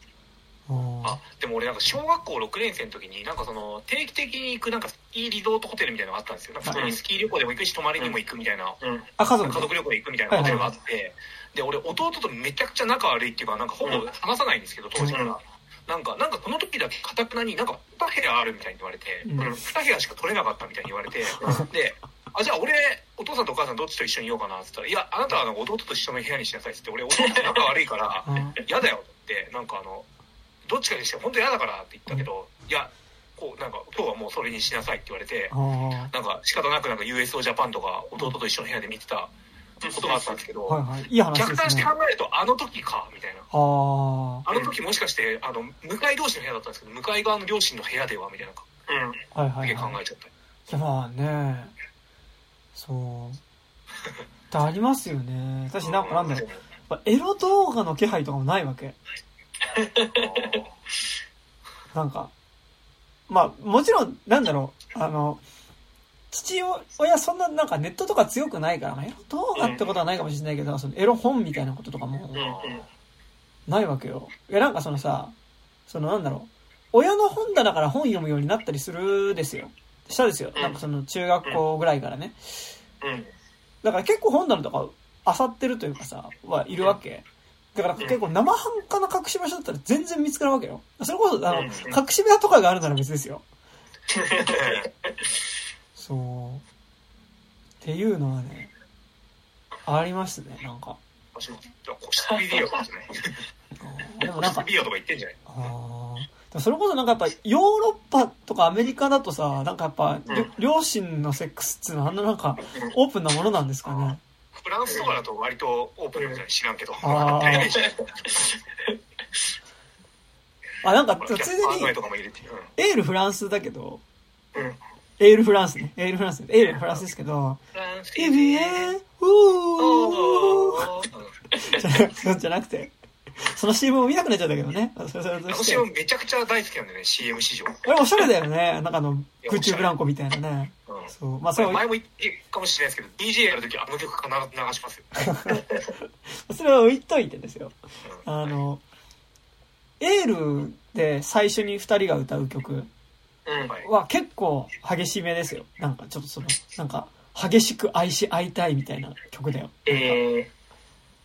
うん。あ、でも俺なんか小学校6年生の時に、なんかその定期的に行くなんかスキーリゾートホテルみたいなのがあったんですよ。なんか普通にスキー旅行でも行くし、泊まりにも行くみたいな、うん。あ、家族で？家族旅行で行くみたいなホテルがあって、で、俺弟とめちゃくちゃ仲悪いっていうか、なんかほぼ話さないんですけど、当時から。なんか、なんかこの時だけかたくなになんか2部屋あるみたいに言われて、うん。2部屋しか取れなかったみたいに言われて、で、あ、じゃあ俺、お父さんとお母さんどっちと一緒にいようかなって言ったら、いや、あなたはなんか弟と一緒の部屋にしなさいって言って、俺弟と仲悪いから、うん嫌だよって、なんかあの、どっちかにして本当嫌だからって言ったけど、いや、こう、なんか今日はもうそれにしなさいって言われて、なんか仕方なくなんか USO ジャパンとか弟と一緒の部屋で見てたことがあったんですけど、はいはい。いい話逆算して。考えるとあの時か、みたいな。あの時もしかして、あの、向かい同士の部屋だったんですけど、向かい側の両親の部屋ではみたいなこうんいはいとはい。考えちゃった。いやまあね、そう。ってありますよね。私なんかなんだろう。エロ動画の気配とかもないわけ。なんか、まあ、もちろん、なんだろう、あの、父親そんななんかネットとか強くないから、まあエロ動画ってことはないかもしれないけど、そのエロ本みたいなこととかもないわけよ。いや、なんかそのさ、そのなんだろう、親の本棚から本読むようになったりするですよ。したですよ。なんかその中学校ぐらいからね。うんだから結構本棚とか漁ってるというかさ、はいるわけ。だから結構生半可な隠し場所だったら全然見つかるわけよ。それこそ、あの、うん隠し部屋とかがあるなら別ですよ。そう。っていうのはね、ありますね、なんか。でもなんかビデオとか言ってんじゃないあーでもそれこそなんかやっぱヨーロッパとかアメリカだとさ、なんかやっぱ、りょ両親のセックスっていうのはあんななんかオープンなものなんですかね？フランスとかだと割とオープンみたいに知らんけど。あー あ、なんかついでにアーノイとかも入れて。うんエールフランスだけど、うんエエールフランスね。エールフランス。エールフランスですけど、フランスエビエー、ウおー じゃなくて、その CM も見なくなっちゃったけどね。それそれとあの CM めちゃくちゃ大好きなんだよね、CM 史上。あれおしゃれだよね。なんかあの、空中ブランコみたいなね。うんそう。まあ、それは、前も言ってかもしれないですけど、DJ やるときあの曲必ず流しますよ。それは置いといてですよ。あの、エールで最初に二人が歌う曲うん。は結構激しめですよ。なんかちょっとその、なんか、激しく愛し合いたいみたいな曲だよ。え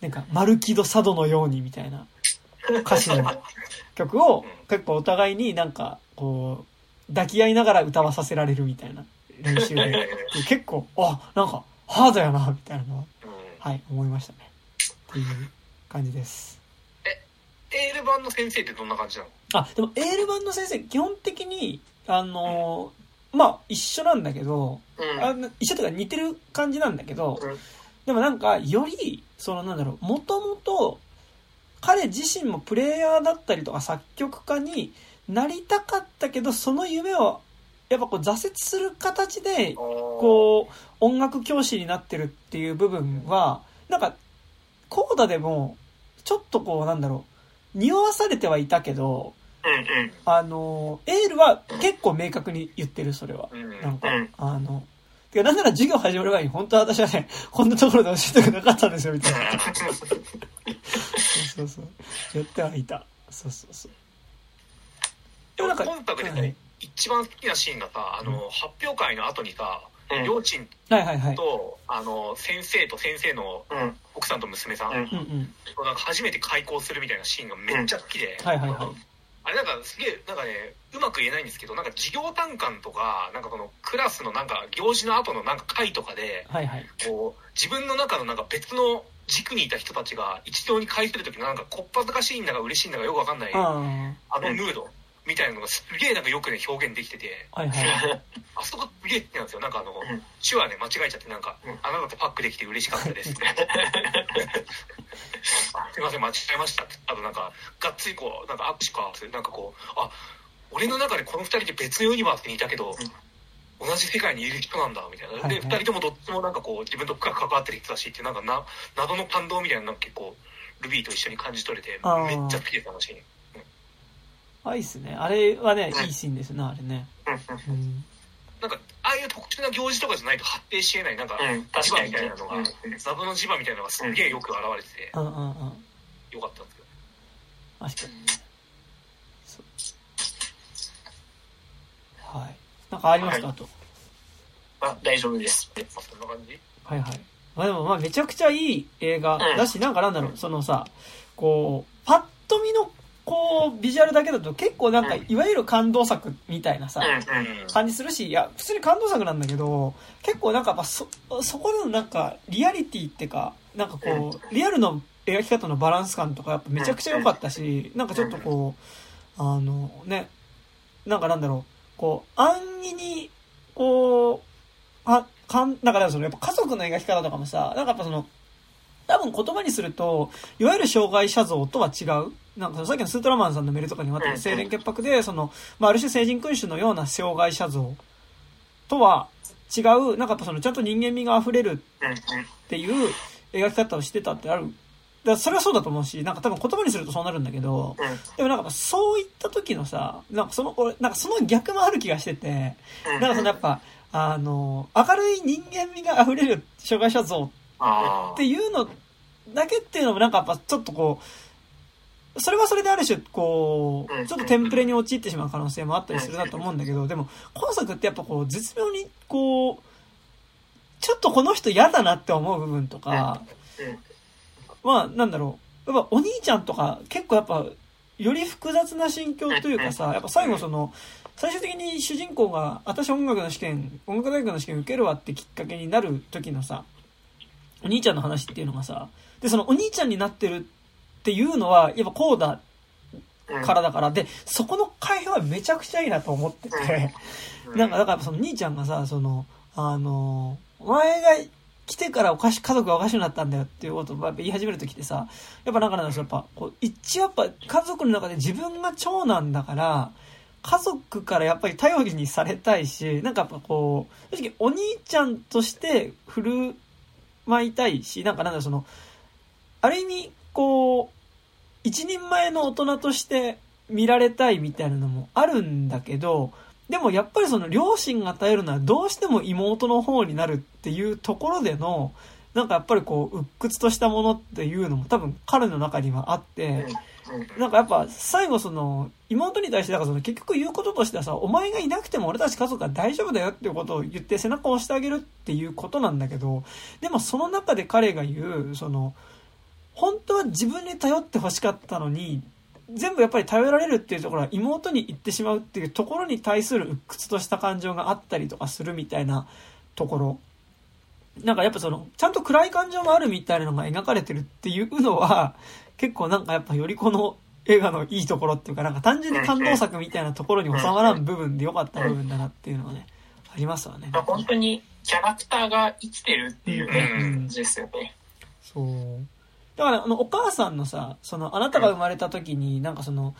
なんか、マルキド佐渡のようにみたいな歌詞の曲を結構お互いになんか、こう、抱き合いながら歌わさせられるみたいな練習で、結構、あ、なんか、ハードやな、みたいなのは、うんはい、思いましたね。っていう感じです。エール版の先生ってどんな感じなの？あ、でも、エール版の先生、基本的に、あのーまあ、一緒なんだけど、うん。あの一緒とか似てる感じなんだけど、うんでもなんか、より、そのなんだろう、もともと、彼自身もプレイヤーだったりとか作曲家になりたかったけど、その夢を、やっぱこう挫折する形で、こう、音楽教師になってるっていう部分は、なんか、コーダでも、ちょっとこう、なんだろう、匂わされてはいたけど。あの、エールは結構明確に言ってる、それは。うんなんか、うんあの、てか、なんなら授業始まる前に、本当は私はね、こんなところで教えたくなかったんですよ、みたいな。そうそうそう。言ってはいた。そうそうそう。でも今作ではいね、一番好きなシーンがさ、あの、発表会の後にさ、うん両親はいはいはい。と、あの、先生と先生のうん。奥さんと娘さん、うんうんうん。となんか初めて開校するみたいなシーンがめっちゃ好きで、はいはいはい。あれなんかすげえ、なんかね、うまく言えないんですけど、なんか授業単管とか、なんかこのクラスのなんか行事の後のなんか会とかで、はいはい。こう、自分の中のなんか別の軸にいた人たちが一堂に会するときのなんかこっぱずかしいんだか嬉しいんだかよくわかんない、ああのムードみたいなのがすげえなんかよくね表現できてて、あ、はいはい。あそこすげえ好きなんですよ。なんかあの、ん手話ね、間違えちゃってなんか、うんあなたとパックできて嬉しかったですって。あ すいません、間違えましたって。あとなんか、がっつりこう、なんか握手か、なんかこう、あ、俺の中でこの二人って別のユニバースにいたけど、同じ世界にいる人なんだ、みたいな。で、はいはい二人ともどっちもなんかこう、自分と深く関わってる人だしってなんかな、謎の感動みたいなのが結構、ルビーと一緒に感じ取れて、めっちゃ好きです、話に。あ、いいっすね。あれはね、いいシーンですね、あれね。うん。なんか、ああいう特殊な行事とかじゃないと発展し得ない、なんか、うん。磁場みたいなのが、うん謎の磁場みたいなのがすげえよく現れてて、うんうんうん。よかったんですけど。確かに。はい。なんかありますか、はあと。あ、大丈夫です。まあ、そんな感じ？はいはい。まあでもまあめちゃくちゃいい映画だし、なんかなんだろう、そのさ、こう、パッと見の、こう、ビジュアルだけだと結構なんか、うんいわゆる感動作みたいなさ、うんうん。感じするし、いや、普通に感動作なんだけど、結構なんかやっぱそ、そこでのなんか、リアリティってか、なんかこう、リアルの描き方のバランス感とかやっぱめちゃくちゃ良かったし、なんかちょっとこう、あの、ね、なんかなんだろう、こう、安易に、こう、あ、かん、だからそのやっぱ家族の描き方とかもさ、なんかやっぱその、多分言葉にすると、いわゆる障害者像とは違う。なんかさっきのスートラマンさんのメールとかにもあった清廉潔白で、その、まあ、ある種成人君主のような障害者像とは違う、なんかやっぱそのちゃんと人間味が溢れる。っていう描き方をしてたってある。だそれはそうだと思うし、なんか多分言葉にするとそうなるんだけど、でもなんかそういった時のさ、なんかその、俺、なんかその逆もある気がしてて、うん。なんかそのやっぱ、あの、明るい人間味が溢れる障害者像あっていうのだけっていうのもなんかやっぱちょっとこう、それはそれである種こうちょっとテンプレに陥ってしまう可能性もあったりするなと思うんだけど、でも今作ってやっぱこう絶妙にこう、ちょっとこの人嫌だなって思う部分とか、うんまあなんだろう、やっぱお兄ちゃんとか結構やっぱより複雑な心境というかさ、やっぱ最後その、最終的に主人公が、私音楽の試験、音楽大学の試験受けるわってきっかけになる時のさ、お兄ちゃんの話っていうのがさ、で、そのお兄ちゃんになってるっていうのは、やっぱこうだうんからだから、で、そこの会話はめちゃくちゃいいなと思ってて、なんか、だからその兄ちゃんがさ、その、あの、お前が来てからおかし、家族がおかしくなったんだよっていうことを言い始めるときってさ、やっぱなんかなんですよ、やっぱ、こう、一応やっぱ家族の中で自分が長男だから、家族からやっぱり頼りにされたいし、なんかやっぱこう、正直お兄ちゃんとして振る舞いたいし、なんかなんだその、ある意味、こう、一人前の大人として見られたいみたいなのもあるんだけど、でもやっぱりその両親が頼るのはどうしても妹の方になるっていうところでの、なんかやっぱりこう、鬱屈としたものっていうのも多分彼の中にはあって、なんかやっぱ最後その妹に対してだからその結局言うこととしてはさお前がいなくても俺たち家族は大丈夫だよっていうことを言って背中を押してあげるっていうことなんだけどでもその中で彼が言うその本当は自分に頼って欲しかったのに全部やっぱり頼られるっていうところは妹に言ってしまうっていうところに対する鬱屈とした感情があったりとかするみたいなところなんかやっぱそのちゃんと暗い感情もあるみたいなのが描かれてるっていうのは結構なんかやっぱよりこの映画のいいところっていうかなんか単純に感動作みたいなところに収まらん部分で良かった部分だなっていうのはね、ありますわね。まあ、本当にキャラクターが生きてるっていうね、うん感じですよね。そう。だから、あの、お母さんのさ、その、あなたが生まれた時に、なんかその、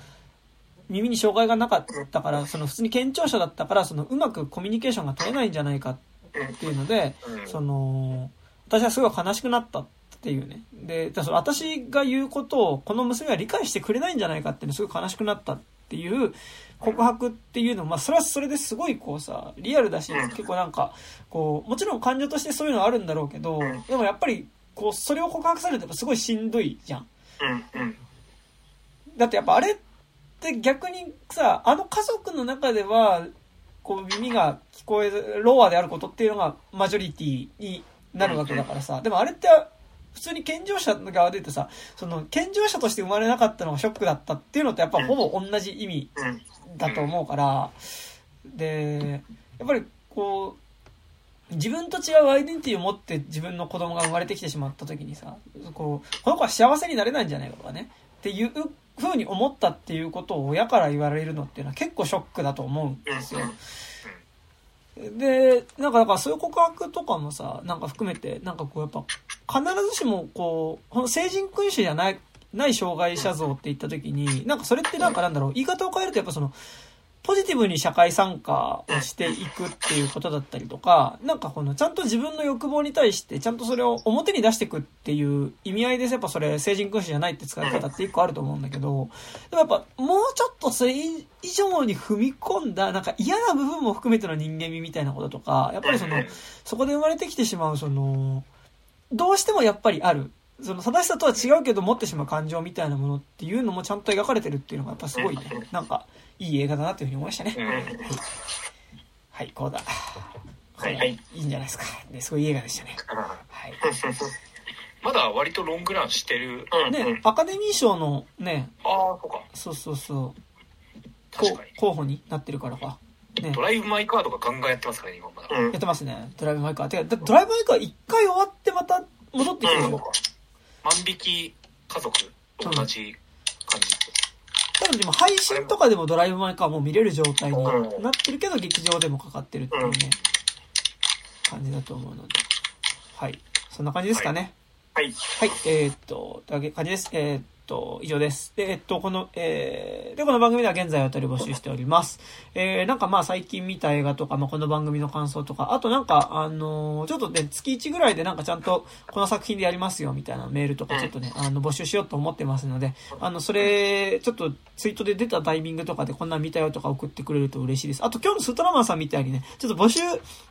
耳に障害がなかったから、その、普通に健聴者だったから、その、うまくコミュニケーションが取れないんじゃないかっていうので、うん。その、私はすごい悲しくなったっていうね。で、だその私が言うことを、この娘は理解してくれないんじゃないかっていうのすごい悲しくなったっていう告白っていうのまあ、それはそれですごいこうさ、リアルだし、うん。結構なんか、こう、もちろん感情としてそういうのはあるんだろうけどうん、でもやっぱり、こう、それを告白されるとやっぱすごいしんどいじゃん。うんうん。だってやっぱあれって逆にさ、あの家族の中では、こう耳が聞こえず、ローアであることっていうのがマジョリティになるわけだからさ、でもあれって普通に健常者の側で言ってさ、その健常者として生まれなかったのがショックだったっていうのとやっぱほぼ同じ意味うんだと思うから、で、やっぱりこう、自分と違うアイデンティティを持って自分の子供が生まれてきてしまった時にさ、こう、この子は幸せになれないんじゃないかとかね、っていう風に思ったっていうことを親から言われるのっていうのは結構ショックだと思うんですよ。で、なんかだからそういう告白とかもさ、なんか含めて、なんかこうやっぱ、必ずしもこう、この成人君主じゃない、ない障害者像って言った時に、なんかそれってなんかなんだろう、言い方を変えるとやっぱその、ポジティブに社会参加をしていくっていうことだったりとか、なんかこのちゃんと自分の欲望に対してちゃんとそれを表に出していくっていう意味合いでやっぱそれ成人君主じゃないって使い方って一個あると思うんだけど、でもやっぱもうちょっとそれ以上に踏み込んだなんか嫌な部分も含めての人間味みたいなこととか、やっぱりその、そこで生まれてきてしまうその、どうしてもやっぱりある。その正しさとは違うけど持ってしまう感情みたいなものっていうのもちゃんと描かれてるっていうのがやっぱすごいね、なんかいい映画だなというふうに思いましたね。うんはい、こうだ。はいはいいいんじゃないですか。ね、すごい映画でしたね。はい。まだ割とロングランしてる。うんね、アカデミー賞のね、ああ、そうか。そうそうそう、確かに。候補になってるからか。ねド、ライブ・マイ・カーとかガンガンやってますからね、今まだ。うんやってますね。ドライブ・マイ・カー。てか、だドライブ・マイ・カー一回終わってまた戻ってきてるよ。万引き家族と同じ感じ。多分でも配信とかでもドライブ・マイ・カーもう見れる状態になってるけど、劇場でもかかってるっていうね、感じだと思うので。はい。そんな感じですかね。はい。はい、えーっと、というわけ感じです。えーっと、以上です。で、えっと、この、えー、で、この番組では現在お便り募集しております。えー、なんかまあ最近見た映画とか、まあこの番組の感想とか、あとなんか、あのーちょっとね、月1ぐらいでなんかちゃんとこの作品でやりますよみたいなメールとかちょっとね、あの、募集しようと思ってますので、あの、それ、ちょっとツイートで出たタイミングとかでこんなん見たよとか送ってくれると嬉しいです。あと今日のスートラマンさんみたいにね、ちょっと募集、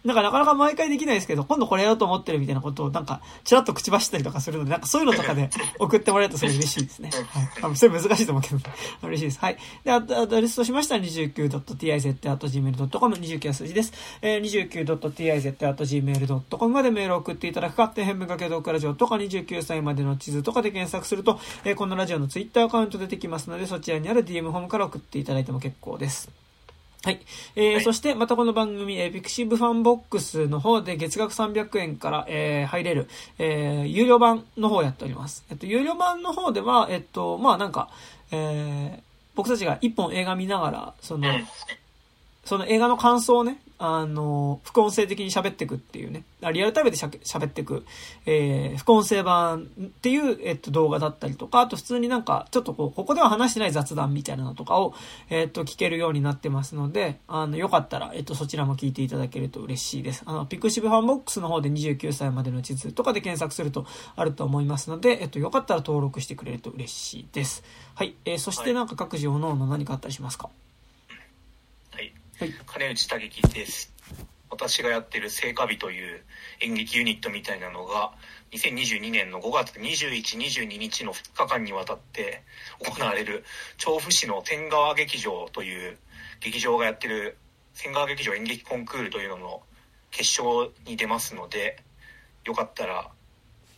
なんかなかなか毎回できないですけど、今度これやろうと思ってるみたいなことをなんか、ちらっと口走ったりとかするので、なんかそういうのとかで送ってもらえるとそれ嬉しいですね。はい。あそれ難しいと思うけど、嬉しいです。はい。で、アドレスとしましては 29.tiz.gmail.com、29は数字です。えー、29.tiz.gmail.com までメールを送っていただくか、天変文化系トークラジオとか29歳までの地図とかで検索すると、えーこのラジオのツイッターアカウント出てきますので、そちらにある DM ホームから送っていただいても結構です。はい。えーはいそして、またこの番組、えーピクシブファンボックスの方で月額300円から、えー入れる、えー有料版の方をやっております。えっと、有料版の方では、えっと、まあなんか、えー僕たちが一本映画見ながら、その、うんその映画の感想をね、あの、副音声的に喋っていくっていうね、リアルタイムで喋っていく、えー、副音声版っていう、えっと、動画だったりとか、あと普通になんか、ちょっとこう、ここでは話してない雑談みたいなのとかを、えっと、聞けるようになってますので、あの、よかったら、えっと、そちらも聞いていただけると嬉しいです。あの、ピクシブファンボックスの方で29歳までの地図とかで検索するとあると思いますので、えっと、よかったら登録してくれると嬉しいです。はい。えー、そしてなんか各自おのおの何かあったりしますか？はい。はい、金内武樹です。私がやってる聖火日という演劇ユニットみたいなのが2022年の5月21、22日の2日間にわたって行われる調布市の天川劇場という劇場がやってる千川劇場演劇コンクールというのの決勝に出ますのでよかったら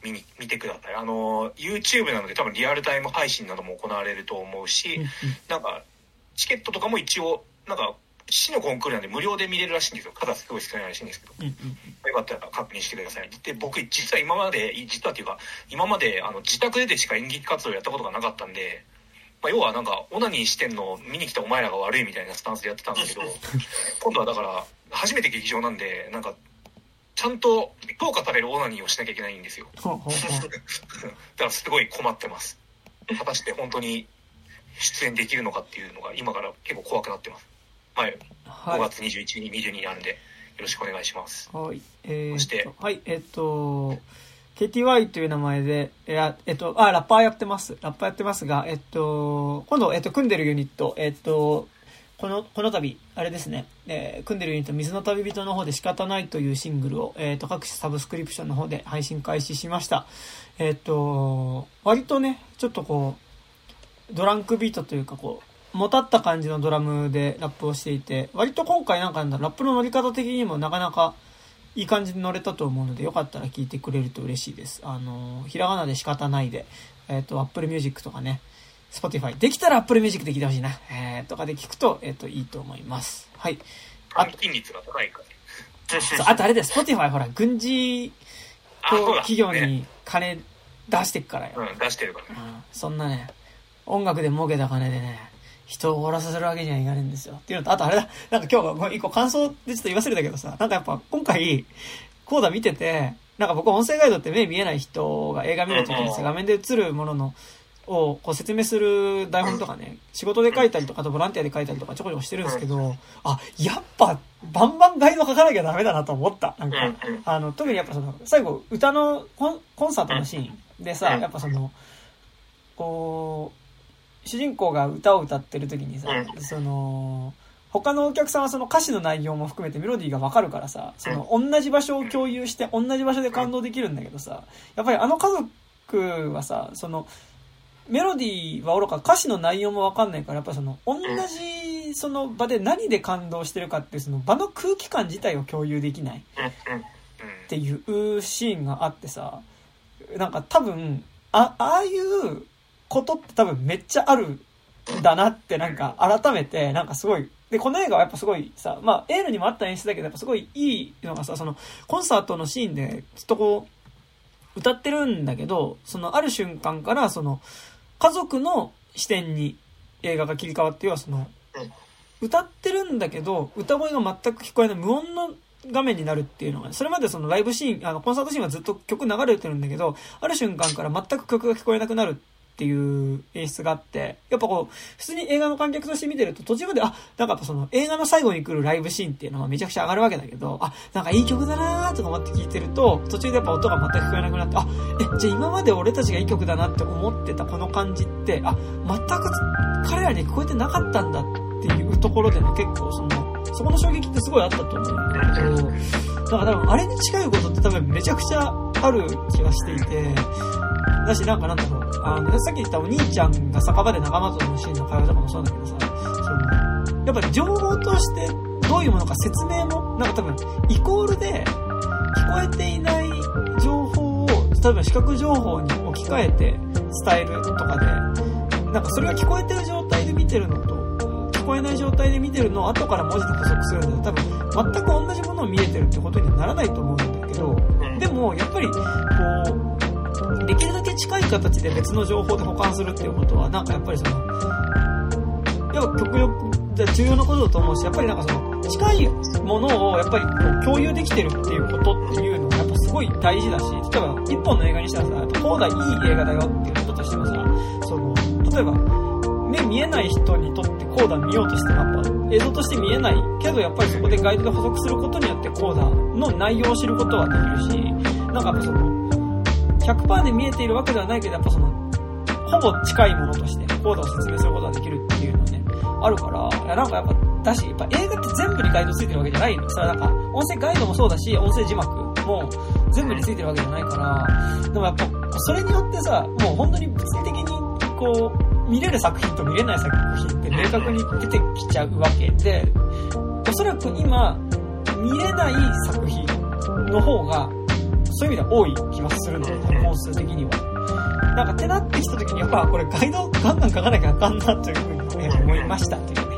見に見てください。あの YouTube なので多分リアルタイム配信なども行われると思うしなんかチケットとかも一応なんか市のコンクールなんで無料で見れるらしいんですよ。数すごい少ないらしいんですけど、うんうん、よかったら確認してくださいで僕実は今まで実はっていうか今まであの自宅ででしか演劇活動やったことがなかったんで、まあ、要はなんかオナニーしてんの見に来たお前らが悪いみたいなスタンスでやってたんですけど今度はだから初めて劇場なんでなんかちゃんと評価されるオナニーをしなきゃいけないんですよ。だからすごい困ってます。果たして本当に出演できるのかっていうのが今から結構怖くなってますはい。はい、5月21日、22なんで、よろしくお願いします。はい。えー、そして、はい、えっと、KTY という名前で、ええっと、あ、ラッパーやってます。ラッパーやってますが、えっと、今度、えっと、組んでるユニット、えっと、この、この度、あれですね、えー、組んでるユニット、水の旅人の方で仕方ないというシングルを、えっ、と、各種サブスクリプションの方で配信開始しました。えっ、と、割とね、ちょっとこう、ドランクビートというか、こう、もたった感じのドラムでラップをしていて、割と今回なんか、ラップの乗り方的にもなかなかいい感じで乗れたと思うので、よかったら聞いてくれると嬉しいです。あの、ひらがなで仕方ないで、えっ、ー、と、Apple Music とかね、Spotify、できたら Apple Music で聞いてほしいな、えー、とかで聞くと、えっ、ー、と、いいと思います。はい。あと、率が高いから。そう、あとあれです、Spotify ほら、軍事、と企業に金出してっからよ。うん、出してるから、ね、うん。そんなね、音楽で儲けた金でね、人を終わらさせるわけにはいかないんですよ。っていうのと、あとあれだ、なんか今日一個感想でちょっと言わせるだけどさ、なんかやっぱ今回、コーダ見てて、なんか僕音声ガイドって目見えない人が映画見るときにさ、画面で映るものの、をこう説明する台本とかね、仕事で書いたりとか、あとボランティアで書いたりとかちょこちょこしてるんですけど、あ、やっぱ、バンバンガイド書かなきゃダメだなと思った。なんか、あの、特にやっぱその、最後、歌のコンコンサートのシーンでさ、やっぱその、こう、主人公が歌を歌ってる時にさ、その、他のお客さんはその歌詞の内容も含めてメロディーがわかるからさ、その同じ場所を共有して同じ場所で感動できるんだけどさ、やっぱりあの家族はさ、その、メロディーはおろか歌詞の内容もわかんないから、やっぱその、同じその場で何で感動してるかってその場の空気感自体を共有できないっていうシーンがあってさ、なんか多分、あ、ああいうことって多分めっちゃあるんだなってなんか改めてなんかすごいで、この映画はやっぱすごいさ、まあ、エールにもあった演出だけど、やっぱすごいいいのがさ、その、コンサートのシーンで、ずっとこう、歌ってるんだけど、その、ある瞬間から、その、家族の視点に映画が切り替わって、要はその、歌ってるんだけど、歌声が全く聞こえない無音の画面になるっていうのが、それまでそのライブシーン、あの、コンサートシーンはずっと曲流れてるんだけど、ある瞬間から全く曲が聞こえなくなるっていう演出があって、やっぱこう、普通に映画の観客として見てると途中まで、あ、なんかその映画の最後に来るライブシーンっていうのはめちゃくちゃ上がるわけだけど、あ、なんかいい曲だなーとか思って聞いてると、途中でやっぱ音が全く聞こえなくなって、あ、え、じゃあ今まで俺たちがいい曲だなって思ってたこの感じって、あ、全く彼らに聞こえてなかったんだっていうところでね、結構その、そこの衝撃ってすごいあったと思うんだけど、だから多分あれに近いことって多分めちゃくちゃある気がしていて、だし、なんかなんだろう、あの、さっき言ったお兄ちゃんが酒場で仲間とのシーンの会話とかもそうだけどさ、その、やっぱり情報としてどういうものか説明も、なんか多分、イコールで、聞こえていない情報を、例えば視覚情報に置き換えて伝えるとかで、なんかそれが聞こえてる状態で見てるのと、こえない状態で見てるのを後から文字で補足するので、多分、全く同じものを見えてるってことにはならないと思うんだけど、でも、やっぱり、こう、できるだけ近い形で別の情報で保管するっていうことは、なんかやっぱりその、やっぱ極力、重要なことだと思うし、やっぱりなんかその、近いものをやっぱりこう共有できてるっていうことっていうのはやっぱすごい大事だし、例えば一本の映画にしたらさ、やっぱこうだいい映画だよっていうこととしてはさ、その、例えば、目見えない人にとってコーダ見ようとしてもやっぱ映像として見えないけどやっぱりそこでガイドで補足することによってコーダの内容を知ることはできるし、なんかやっぱその、100%で見えているわけではないけどやっぱその、ほぼ近いものとしてコーダを説明することができるっていうのはね、あるから、いやなんかやっぱ、だし、やっぱ映画って全部にガイドついてるわけじゃないの。それはなんか、音声ガイドもそうだし、音声字幕も全部についてるわけじゃないから、でもやっぱ、それによってさ、もう本当に物理的に、こう、見れる作品と見れない作品って明確に出てきちゃうわけで、おそらく今、見れない作品の方が、そういう意味では多い気がするので、本数的には。なんか、ってなってきた時に、やっぱこれガイドガンガン書かなきゃあかんなというふうにね思いましたという